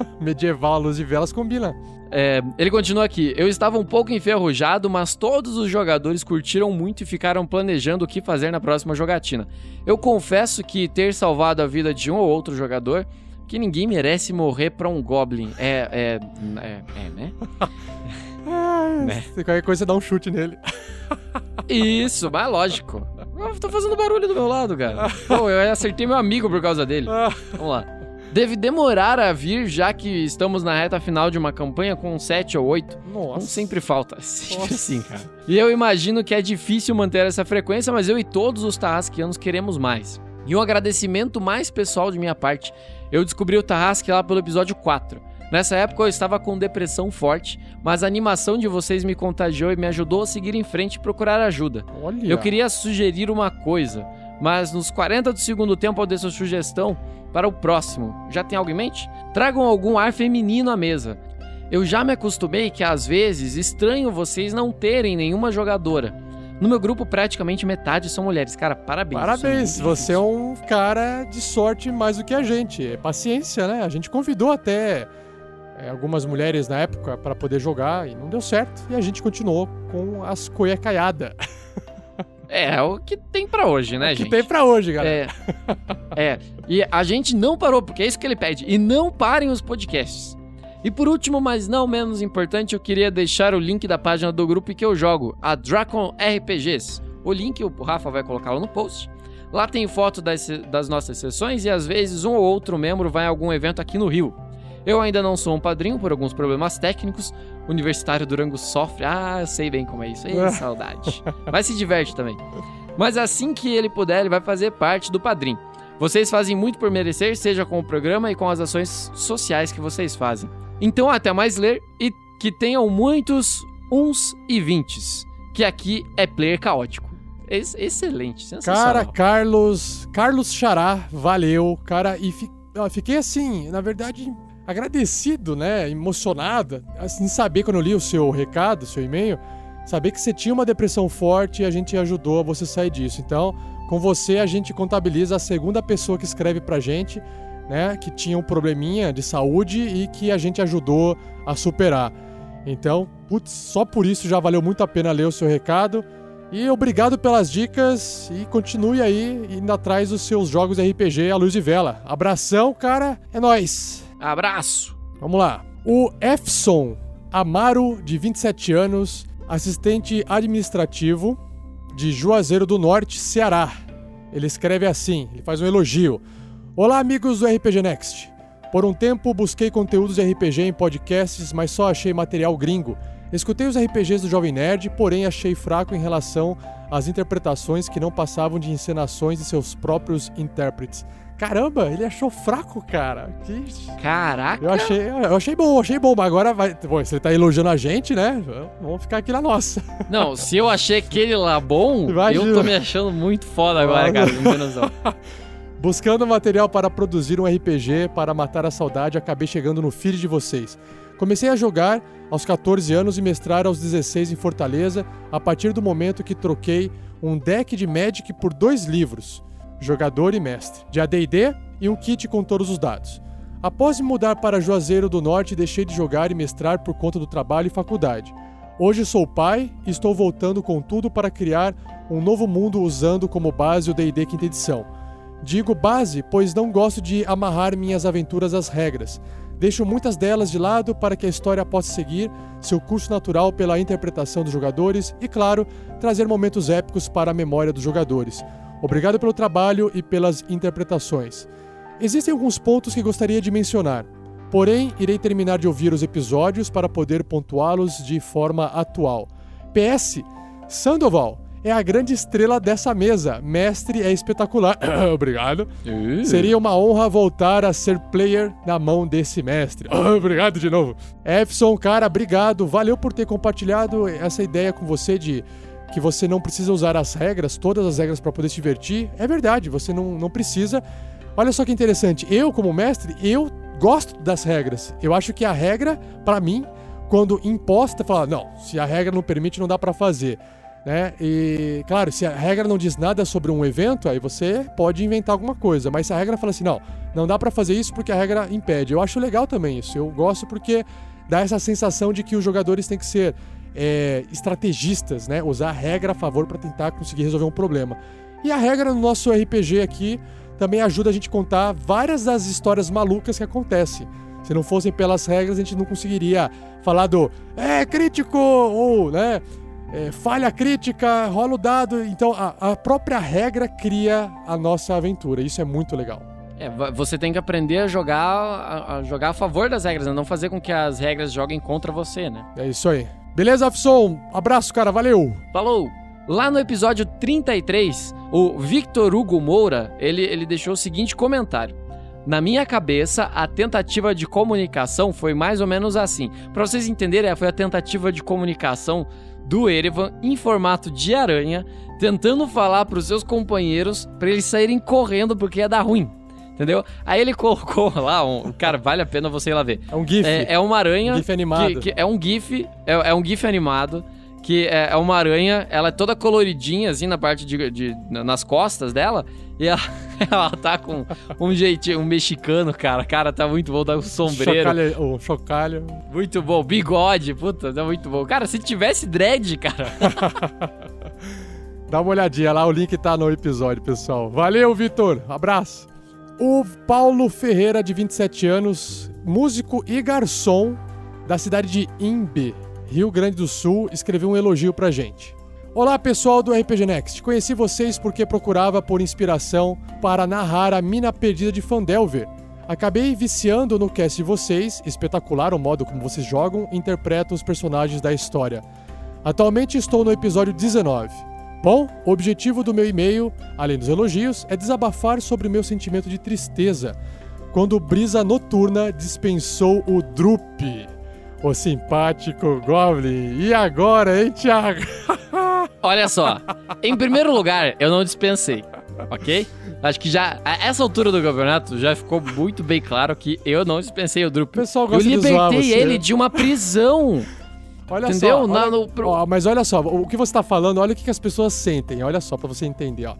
Medieval, luz de velas combina. É, ele continua aqui. Eu estava um pouco enferrujado, mas todos os jogadores curtiram muito e ficaram planejando o que fazer na próxima jogatina. Eu confesso que ter salvado a vida de um ou outro jogador, que ninguém merece morrer pra um Goblin. É. É. É, é né? Né. Se qualquer coisa, você dá um chute nele. Isso, mas lógico. Eu tô fazendo barulho do meu lado, cara. Pô, eu acertei meu amigo por causa dele. Vamos lá. Deve demorar a vir, já que estamos na reta final de uma campanha com 7 ou 8. Nossa. Um sempre falta. Sempre Nossa. assim, cara. E eu imagino que é difícil manter essa frequência, mas eu e todos os tarrasquianos queremos mais. E um agradecimento mais pessoal de minha parte. Eu descobri o Tarrasque lá pelo episódio 4. Nessa época eu estava com depressão forte, mas a animação de vocês me contagiou e me ajudou a seguir em frente e procurar ajuda. Olha. Eu queria sugerir uma coisa, mas nos 40 do segundo tempo eu dei sua sugestão para o próximo. Já tem algo em mente? Tragam algum ar feminino à mesa. Eu já me acostumei que às vezes estranho vocês não terem nenhuma jogadora. No meu grupo, praticamente metade são mulheres. Cara, parabéns. Parabéns, é você é um cara de sorte mais do que a gente. É paciência, né? A gente convidou até é, algumas mulheres na época para poder jogar e não deu certo. E a gente continuou com as coiacaiada. É, é o que tem pra hoje, né, que gente? tem pra hoje, galera. É. é. E a gente não parou, porque é isso que ele pede. E não parem os podcasts. E por último, mas não menos importante, eu queria deixar o link da página do grupo que eu jogo, a Dracon RPGs. O link o Rafa vai colocá-lo no post. Lá tem foto das, das nossas sessões e às vezes um ou outro membro vai a algum evento aqui no Rio. Eu ainda não sou um padrinho por alguns problemas técnicos. Universitário Durango sofre. Ah, eu sei bem como é isso. Ei, saudade. Mas se diverte também. Mas assim que ele puder, ele vai fazer parte do padrinho. Vocês fazem muito por merecer, seja com o programa e com as ações sociais que vocês fazem. Então, até mais ler e que tenham muitos uns e vintes. Que aqui é player caótico. Ex excelente, sensacional. Cara, Carlos. Carlos Xará, valeu, cara. E fi- ó, fiquei assim, na verdade, agradecido, né? Emocionado, assim, saber quando eu li o seu recado, o seu e-mail, saber que você tinha uma depressão forte e a gente ajudou a você sair disso. Então, com você, a gente contabiliza a segunda pessoa que escreve pra gente, né? Que tinha um probleminha de saúde e que a gente ajudou a superar. Então, putz, só por isso já valeu muito a pena ler o seu recado. E obrigado pelas dicas e continue aí indo atrás dos seus jogos RPG à luz de vela. Abração, cara. É nóis. Abraço. Vamos lá. O Efson Amaro, de 27 anos, assistente administrativo de Juazeiro do Norte, Ceará. Ele escreve assim, ele faz um elogio. Olá, amigos do RPG Next. Por um tempo busquei conteúdos de RPG em podcasts, mas só achei material gringo. Escutei os RPGs do Jovem Nerd, porém achei fraco em relação às interpretações que não passavam de encenações de seus próprios intérpretes. Caramba, ele achou fraco, cara. Que... Caraca. Eu achei, eu achei bom, achei bom, mas agora vai. Bom, você tá elogiando a gente, né? Vamos ficar aqui na nossa. Não, se eu achei aquele lá bom, Imagina. eu tô me achando muito foda agora, cara. Não tem noção. Buscando material para produzir um RPG para matar a saudade, acabei chegando no feed de vocês. Comecei a jogar aos 14 anos e mestrar aos 16 em Fortaleza, a partir do momento que troquei um deck de Magic por dois livros, Jogador e Mestre, de AD&D e um kit com todos os dados. Após me mudar para Juazeiro do Norte, deixei de jogar e mestrar por conta do trabalho e faculdade. Hoje sou pai e estou voltando com tudo para criar um novo mundo usando como base o D&D quinta edição. Digo base, pois não gosto de amarrar minhas aventuras às regras. Deixo muitas delas de lado para que a história possa seguir seu curso natural pela interpretação dos jogadores e, claro, trazer momentos épicos para a memória dos jogadores. Obrigado pelo trabalho e pelas interpretações. Existem alguns pontos que gostaria de mencionar, porém, irei terminar de ouvir os episódios para poder pontuá-los de forma atual. PS, Sandoval é a grande estrela dessa mesa. Mestre é espetacular. Obrigado. Seria uma honra voltar a ser player na mão desse mestre. obrigado de novo. Efson, cara, obrigado. Valeu por ter compartilhado essa ideia com você de que você não precisa usar as regras, todas as regras para poder se divertir. É verdade, você não, não precisa. Olha só que interessante. Eu, como mestre, eu gosto das regras. Eu acho que a regra, para mim, quando imposta, fala, não, se a regra não permite, não dá para fazer né? E claro, se a regra não diz nada sobre um evento, aí você pode inventar alguma coisa. Mas se a regra fala assim, não, não dá para fazer isso porque a regra impede. Eu acho legal também isso. Eu gosto porque dá essa sensação de que os jogadores têm que ser é, estrategistas, né? Usar a regra a favor para tentar conseguir resolver um problema. E a regra no nosso RPG aqui também ajuda a gente a contar várias das histórias malucas que acontecem. Se não fossem pelas regras, a gente não conseguiria falar do é crítico ou, né? é, falha crítica, rola o dado. Então a, a própria regra cria a nossa aventura. Isso é muito legal. É, você tem que aprender a jogar a, a jogar a favor das regras, né? não fazer com que as regras joguem contra você, né? É isso aí. Beleza, Afson? Abraço, cara. Valeu. Falou! Lá no episódio 33, o Victor Hugo Moura, ele, ele deixou o seguinte comentário. Na minha cabeça, a tentativa de comunicação foi mais ou menos assim. Pra vocês entenderem, é, foi a tentativa de comunicação do Erevan em formato de aranha, tentando falar pros seus companheiros pra eles saírem correndo porque ia dar ruim. Entendeu? Aí ele colocou lá, um, cara, vale a pena você ir lá ver. É um GIF. É, é uma aranha. GIF animado. que- que é um GIF, é, é um GIF animado. Que é, é uma aranha, ela é toda coloridinha, assim, na parte de. de- nas costas dela. E ela, ela tá com um jeitinho, um mexicano, cara. Cara, tá muito bom, tá com sombreiro. Chocalho, o chocalho. Muito bom, bigode, puta, tá muito bom. Cara, se tivesse dread, cara. Dá uma olhadinha lá, o link tá no episódio, pessoal. Valeu, Vitor. Abraço. O Paulo Ferreira, de 27 anos, músico e garçom da cidade de Imbe, Rio Grande do Sul, escreveu um elogio pra gente. Olá, pessoal do RPG Next. Conheci vocês porque procurava por inspiração para narrar a mina perdida de Fandelver. Acabei viciando no cast de vocês, espetacular o modo como vocês jogam e interpretam os personagens da história. Atualmente estou no episódio 19. Bom, o objetivo do meu e-mail, além dos elogios, é desabafar sobre o meu sentimento de tristeza quando Brisa Noturna dispensou o Drup, o simpático Goblin. E agora, hein, Thiago? Olha só, em primeiro lugar, eu não dispensei, ok? Acho que já, a essa altura do campeonato, já ficou muito bem claro que eu não dispensei o Drup. O pessoal eu gosta de zoar libertei ele de uma prisão. Olha Entendeu? só. Olha- no- ó, mas olha só, o que você tá falando, olha o que, que as pessoas sentem. Olha só, pra você entender, ó.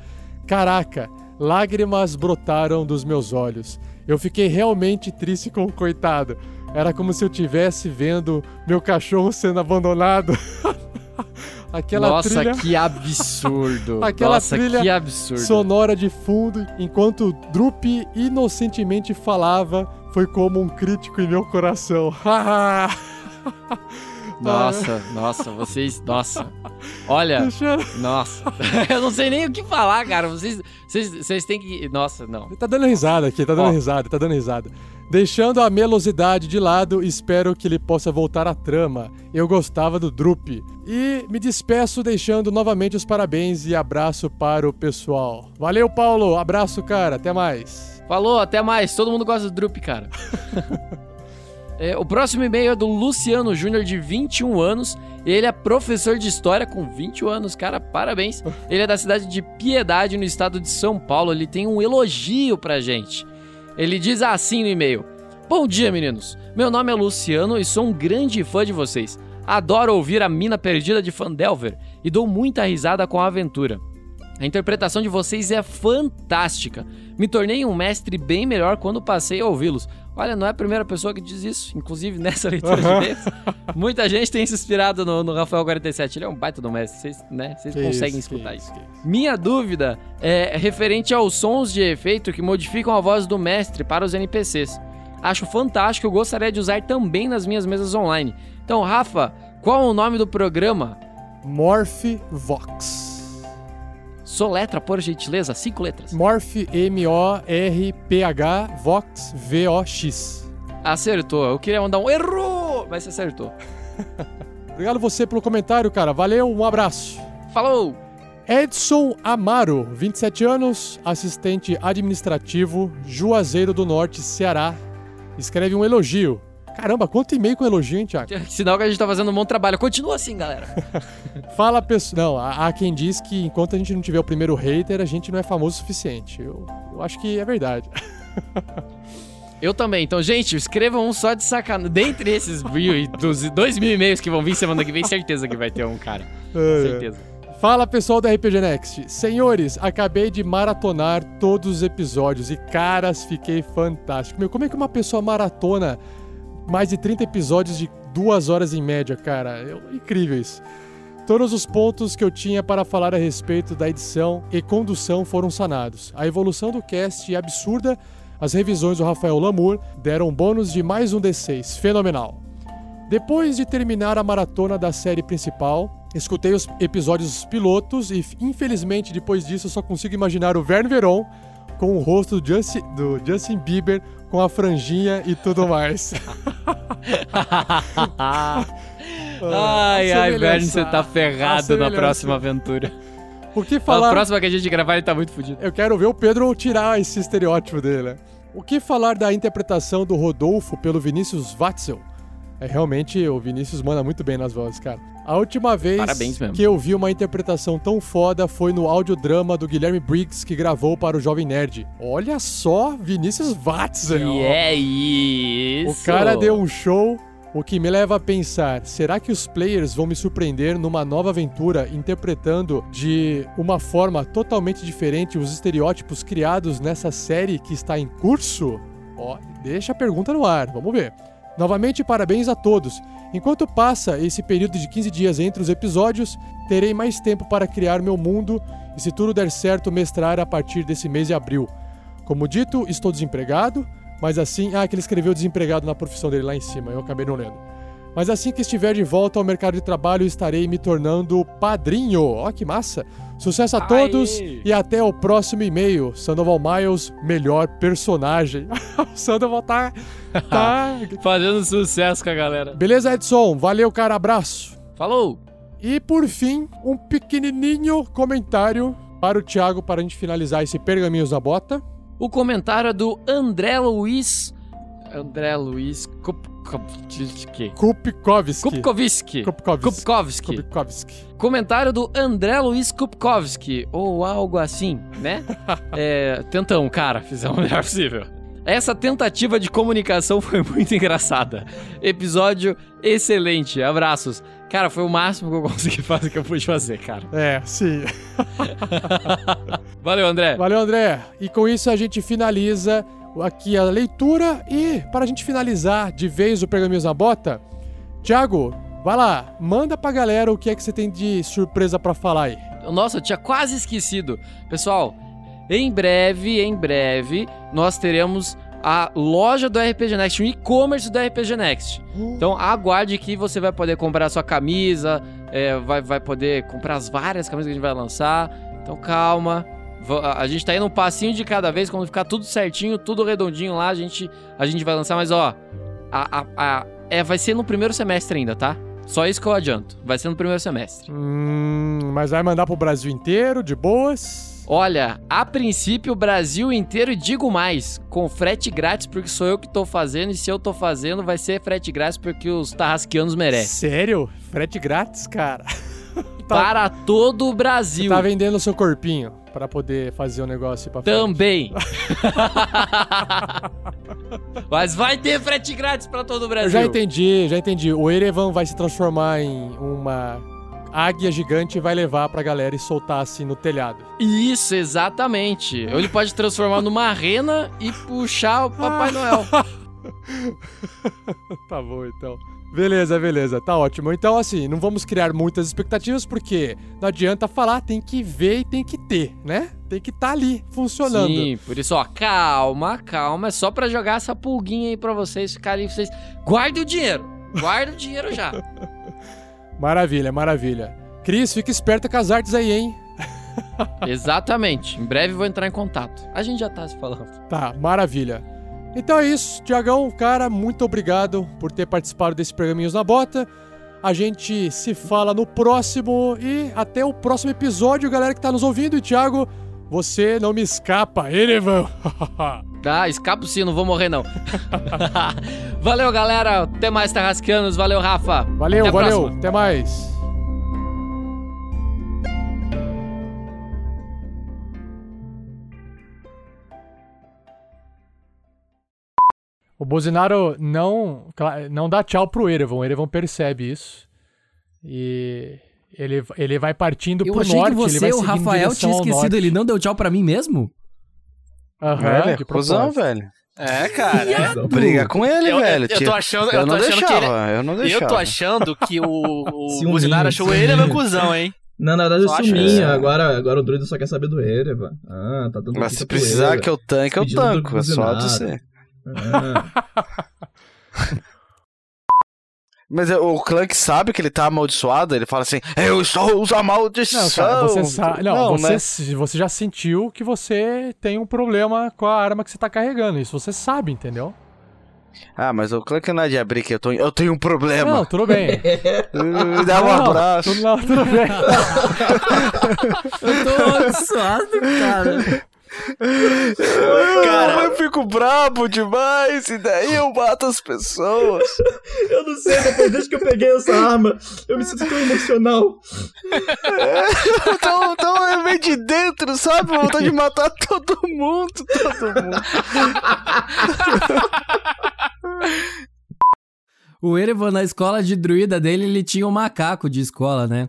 Caraca, lágrimas brotaram dos meus olhos. Eu fiquei realmente triste com o coitado. Era como se eu tivesse vendo meu cachorro sendo abandonado. Aquela Nossa, trilha... que absurdo. Aquela Nossa, trilha que absurdo. sonora de fundo, enquanto Drup inocentemente falava, foi como um crítico em meu coração. Nossa, nossa, vocês. Nossa. Olha. Deixa- Nossa. eu não sei nem o que falar, cara. Vocês, vocês, vocês têm que. Nossa, não. Tá dando risada aqui, tá dando Ó. risada, tá dando risada. Deixando a melosidade de lado, espero que ele possa voltar à trama. Eu gostava do Drup. E me despeço deixando novamente os parabéns e abraço para o pessoal. Valeu, Paulo. Abraço, cara. Até mais. Falou, até mais. Todo mundo gosta do Drup, cara. É, o próximo e-mail é do Luciano Júnior, de 21 anos. Ele é professor de história com 21 anos, cara, parabéns. Ele é da cidade de Piedade, no estado de São Paulo. Ele tem um elogio pra gente. Ele diz assim no e-mail: Bom dia, meninos. Meu nome é Luciano e sou um grande fã de vocês. Adoro ouvir a mina perdida de Fandelver e dou muita risada com a aventura. A interpretação de vocês é fantástica. Me tornei um mestre bem melhor quando passei a ouvi-los. Olha, não é a primeira pessoa que diz isso, inclusive nessa leitura de e-mails. Muita gente tem se inspirado no, no Rafael 47. Ele é um baita do mestre, vocês, né, vocês conseguem isso, escutar isso, isso. Minha dúvida é referente aos sons de efeito que modificam a voz do mestre para os NPCs. Acho fantástico, eu gostaria de usar também nas minhas mesas online. Então, Rafa, qual é o nome do programa? Morph Vox. Soletra, por gentileza, cinco letras. Morph, M-O-R-P-H, Vox, V-O-X. Acertou. Eu queria mandar um erro, mas você acertou. Obrigado você pelo comentário, cara. Valeu, um abraço. Falou! Edson Amaro, 27 anos, assistente administrativo, Juazeiro do Norte, Ceará. Escreve um elogio. Caramba, quanto e-mail com elogio, hein, Thiago? Sinal que a gente tá fazendo um bom trabalho. Continua assim, galera. Fala, pessoal. Não, há quem diz que enquanto a gente não tiver o primeiro hater, a gente não é famoso o suficiente. Eu, eu acho que é verdade. Eu também. Então, gente, escrevam um só de sacanagem. Dentre esses mil e dos dois mil e-mails que vão vir semana que vem, certeza que vai ter um, cara. É. Certeza. Fala pessoal da RPG Next. Senhores, acabei de maratonar todos os episódios e caras, fiquei fantástico. Meu, como é que uma pessoa maratona mais de 30 episódios de duas horas em média, cara? É incrível isso. Todos os pontos que eu tinha para falar a respeito da edição e condução foram sanados. A evolução do cast é absurda. As revisões do Rafael Lamour deram um bônus de mais um D6. Fenomenal. Depois de terminar a maratona da série principal, escutei os episódios pilotos e, infelizmente, depois disso, eu só consigo imaginar o Verne Veron com o rosto do Justin, do Justin Bieber com a franjinha e tudo mais. ai, ai. Verne, você tá ferrado na próxima aventura. O que falar? A próxima que a gente gravar, ele tá muito fudido. Eu quero ver o Pedro tirar esse estereótipo dele. né? O que falar da interpretação do Rodolfo pelo Vinícius Watzel? É realmente o Vinícius manda muito bem nas vozes, cara. A última vez Parabéns que eu vi uma interpretação tão foda foi no audiodrama do Guilherme Briggs que gravou para o Jovem Nerd. Olha só, Vinícius Watzel. E é isso. O cara deu um show, o que me leva a pensar: será que os players vão me surpreender numa nova aventura interpretando de uma forma totalmente diferente os estereótipos criados nessa série que está em curso? Ó, deixa a pergunta no ar, vamos ver. Novamente, parabéns a todos. Enquanto passa esse período de 15 dias entre os episódios, terei mais tempo para criar meu mundo e, se tudo der certo, mestrar a partir desse mês de abril. Como dito, estou desempregado, mas assim. Ah, que ele escreveu desempregado na profissão dele lá em cima, eu acabei não lendo. Mas assim que estiver de volta ao mercado de trabalho, estarei me tornando padrinho. Ó, que massa! Sucesso a todos e até o próximo e-mail. Sandoval Miles, melhor personagem. o Sandoval tá. tá... Fazendo sucesso com a galera. Beleza, Edson? Valeu, cara. Abraço. Falou! E por fim, um pequenininho comentário para o Thiago para a gente finalizar esse Pergaminhos na Bota. O comentário é do André Luiz. André Luiz? Kupkovski. Kupkovski. Kupkovski. Kupkovski. Comentário do André Luiz Kupkovski, ou algo assim, né? é, tentão, cara, fizemos o melhor possível. Essa tentativa de comunicação foi muito engraçada. Episódio excelente, abraços. Cara, foi o máximo que eu consegui fazer, que eu pude fazer, cara. É, sim. Valeu, André. Valeu, André. E com isso a gente finaliza aqui a leitura. E para a gente finalizar de vez o Pergaminhos na Bota, Thiago, vai lá, manda pra galera o que é que você tem de surpresa pra falar aí. Nossa, eu tinha quase esquecido. Pessoal, em breve, em breve, nós teremos a loja do RPG Next, o e-commerce do RPG Next. Então aguarde que você vai poder comprar a sua camisa, é, vai, vai poder comprar as várias camisas que a gente vai lançar. Então calma. A gente tá indo um passinho de cada vez, quando ficar tudo certinho, tudo redondinho lá, a gente, a gente vai lançar, mas ó, a, a, a- é, vai ser no primeiro semestre ainda, tá? Só isso que eu adianto. Vai ser no primeiro semestre. Hum, mas vai mandar pro Brasil inteiro, de boas? Olha, a princípio o Brasil inteiro e digo mais, com frete grátis porque sou eu que tô fazendo e se eu tô fazendo vai ser frete grátis porque os tarrasqueanos merecem. Sério? Frete grátis, cara? Para todo o Brasil. Tá vendendo o seu corpinho pra poder fazer o negócio pra frente. Também. Mas vai ter frete grátis pra todo o Eu Brasil. já entendi, já entendi. O Erevan vai se transformar em uma águia gigante e vai levar pra galera e soltar assim no telhado. Isso, exatamente. Ou ele pode transformar numa rena e puxar o Papai Noel. tá bom, então. Beleza, beleza, tá ótimo. Então, assim, não vamos criar muitas expectativas, porque não adianta falar, tem que ver e tem que ter, né? Tem que estar ali, funcionando. Sim, por isso, ó, calma, calma. É só pra jogar essa pulguinha aí pra vocês ficarem. Vocês... Guardem o dinheiro. Guarda o dinheiro já. Maravilha, maravilha. Cris, fica esperta com as artes aí, hein? Exatamente. Em breve vou entrar em contato. A gente já tá se falando. Tá, maravilha. Então é isso, Tiagão, cara, muito obrigado por ter participado desse Pergaminhos na Bota. A gente se fala no próximo e até o próximo episódio, galera que tá nos ouvindo. E Thiago, você não me escapa, Erevan. Tá, escapo sim, não vou morrer não. valeu, galera. Até mais, Tarrascanos. Valeu, Rafa. Valeu, Até valeu, próxima. até mais. O Bolsonaro não, não dá tchau pro Erevan. O Erevan percebe isso. E ele, ele vai partindo Eu pro achei norte. que ele você, vai o Rafael, tinha esquecido. Ele não deu tchau pra mim mesmo? Aham, É, de cuzão, propósito. velho. É, cara. é. Briga com ele, Eu- eu- velho. Eu, tô tio. achando, eu eu tô não achando que ele. deixava, eu não Eu tô deixava. achando que o, o Buzinaro achou ele ciúminho. meu cuzão, hein? Não, na verdade, eu acho sumi. isso. Agora, agora o druido só quer saber do Erevan. Ah, tá dando Mas se precisar que eu tanque, eu tanco. É só você. Ah. Mas é, o Clank sabe que ele tá amaldiçoado, ele fala assim, eu estou os amaldiçoado. Não, cara, você sabe. Não, né? você, você já sentiu que você tem um problema com a arma que você tá carregando. Isso você sabe, entendeu? Ah, mas o Clank não é de abrir que eu, tô, eu tenho um problema. Não, tudo bem. Me dá um Não, abraço. Tudo, não, tudo bem. Eu tô amaldiçoado, cara. Cara, eu fico brabo demais e daí eu mato as pessoas. Eu não sei, depois desde que eu peguei essa arma, eu me sinto tão emocional. então, então é meio de dentro, sabe? Vontade de matar todo mundo, todo mundo. O Erevan, na escola de druida dele, ele tinha um macaco de escola, né?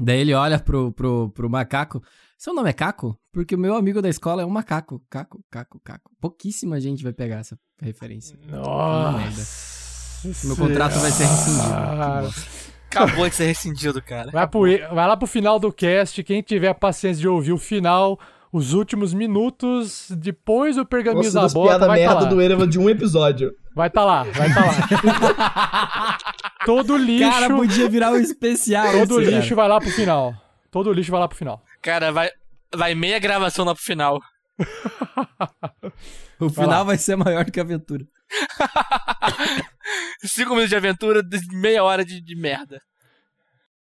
Daí ele olha pro, pro, pro macaco. Seu nome é Caco? Porque o meu amigo da escola é um macaco. Caco, Caco, Caco. Pouquíssima gente vai pegar essa referência. Nossa. Meu contrato vai ser rescindido. Acabou de ser rescindido, cara. Vai, pro, vai lá pro final do cast. Quem tiver a paciência de ouvir o final, os últimos minutos, depois do pergaminho Nossa, da bota, piada vai tá merda lá. do Erevan de um episódio. Vai tá lá, vai tá lá. Todo lixo. Cara, podia virar um especial. Todo esse, lixo cara. vai lá pro final. Todo lixo vai lá pro final. Cara, vai, vai meia gravação lá pro final. O Vai lá. final vai ser maior que a aventura. Cinco minutos de aventura, meia hora de, de merda.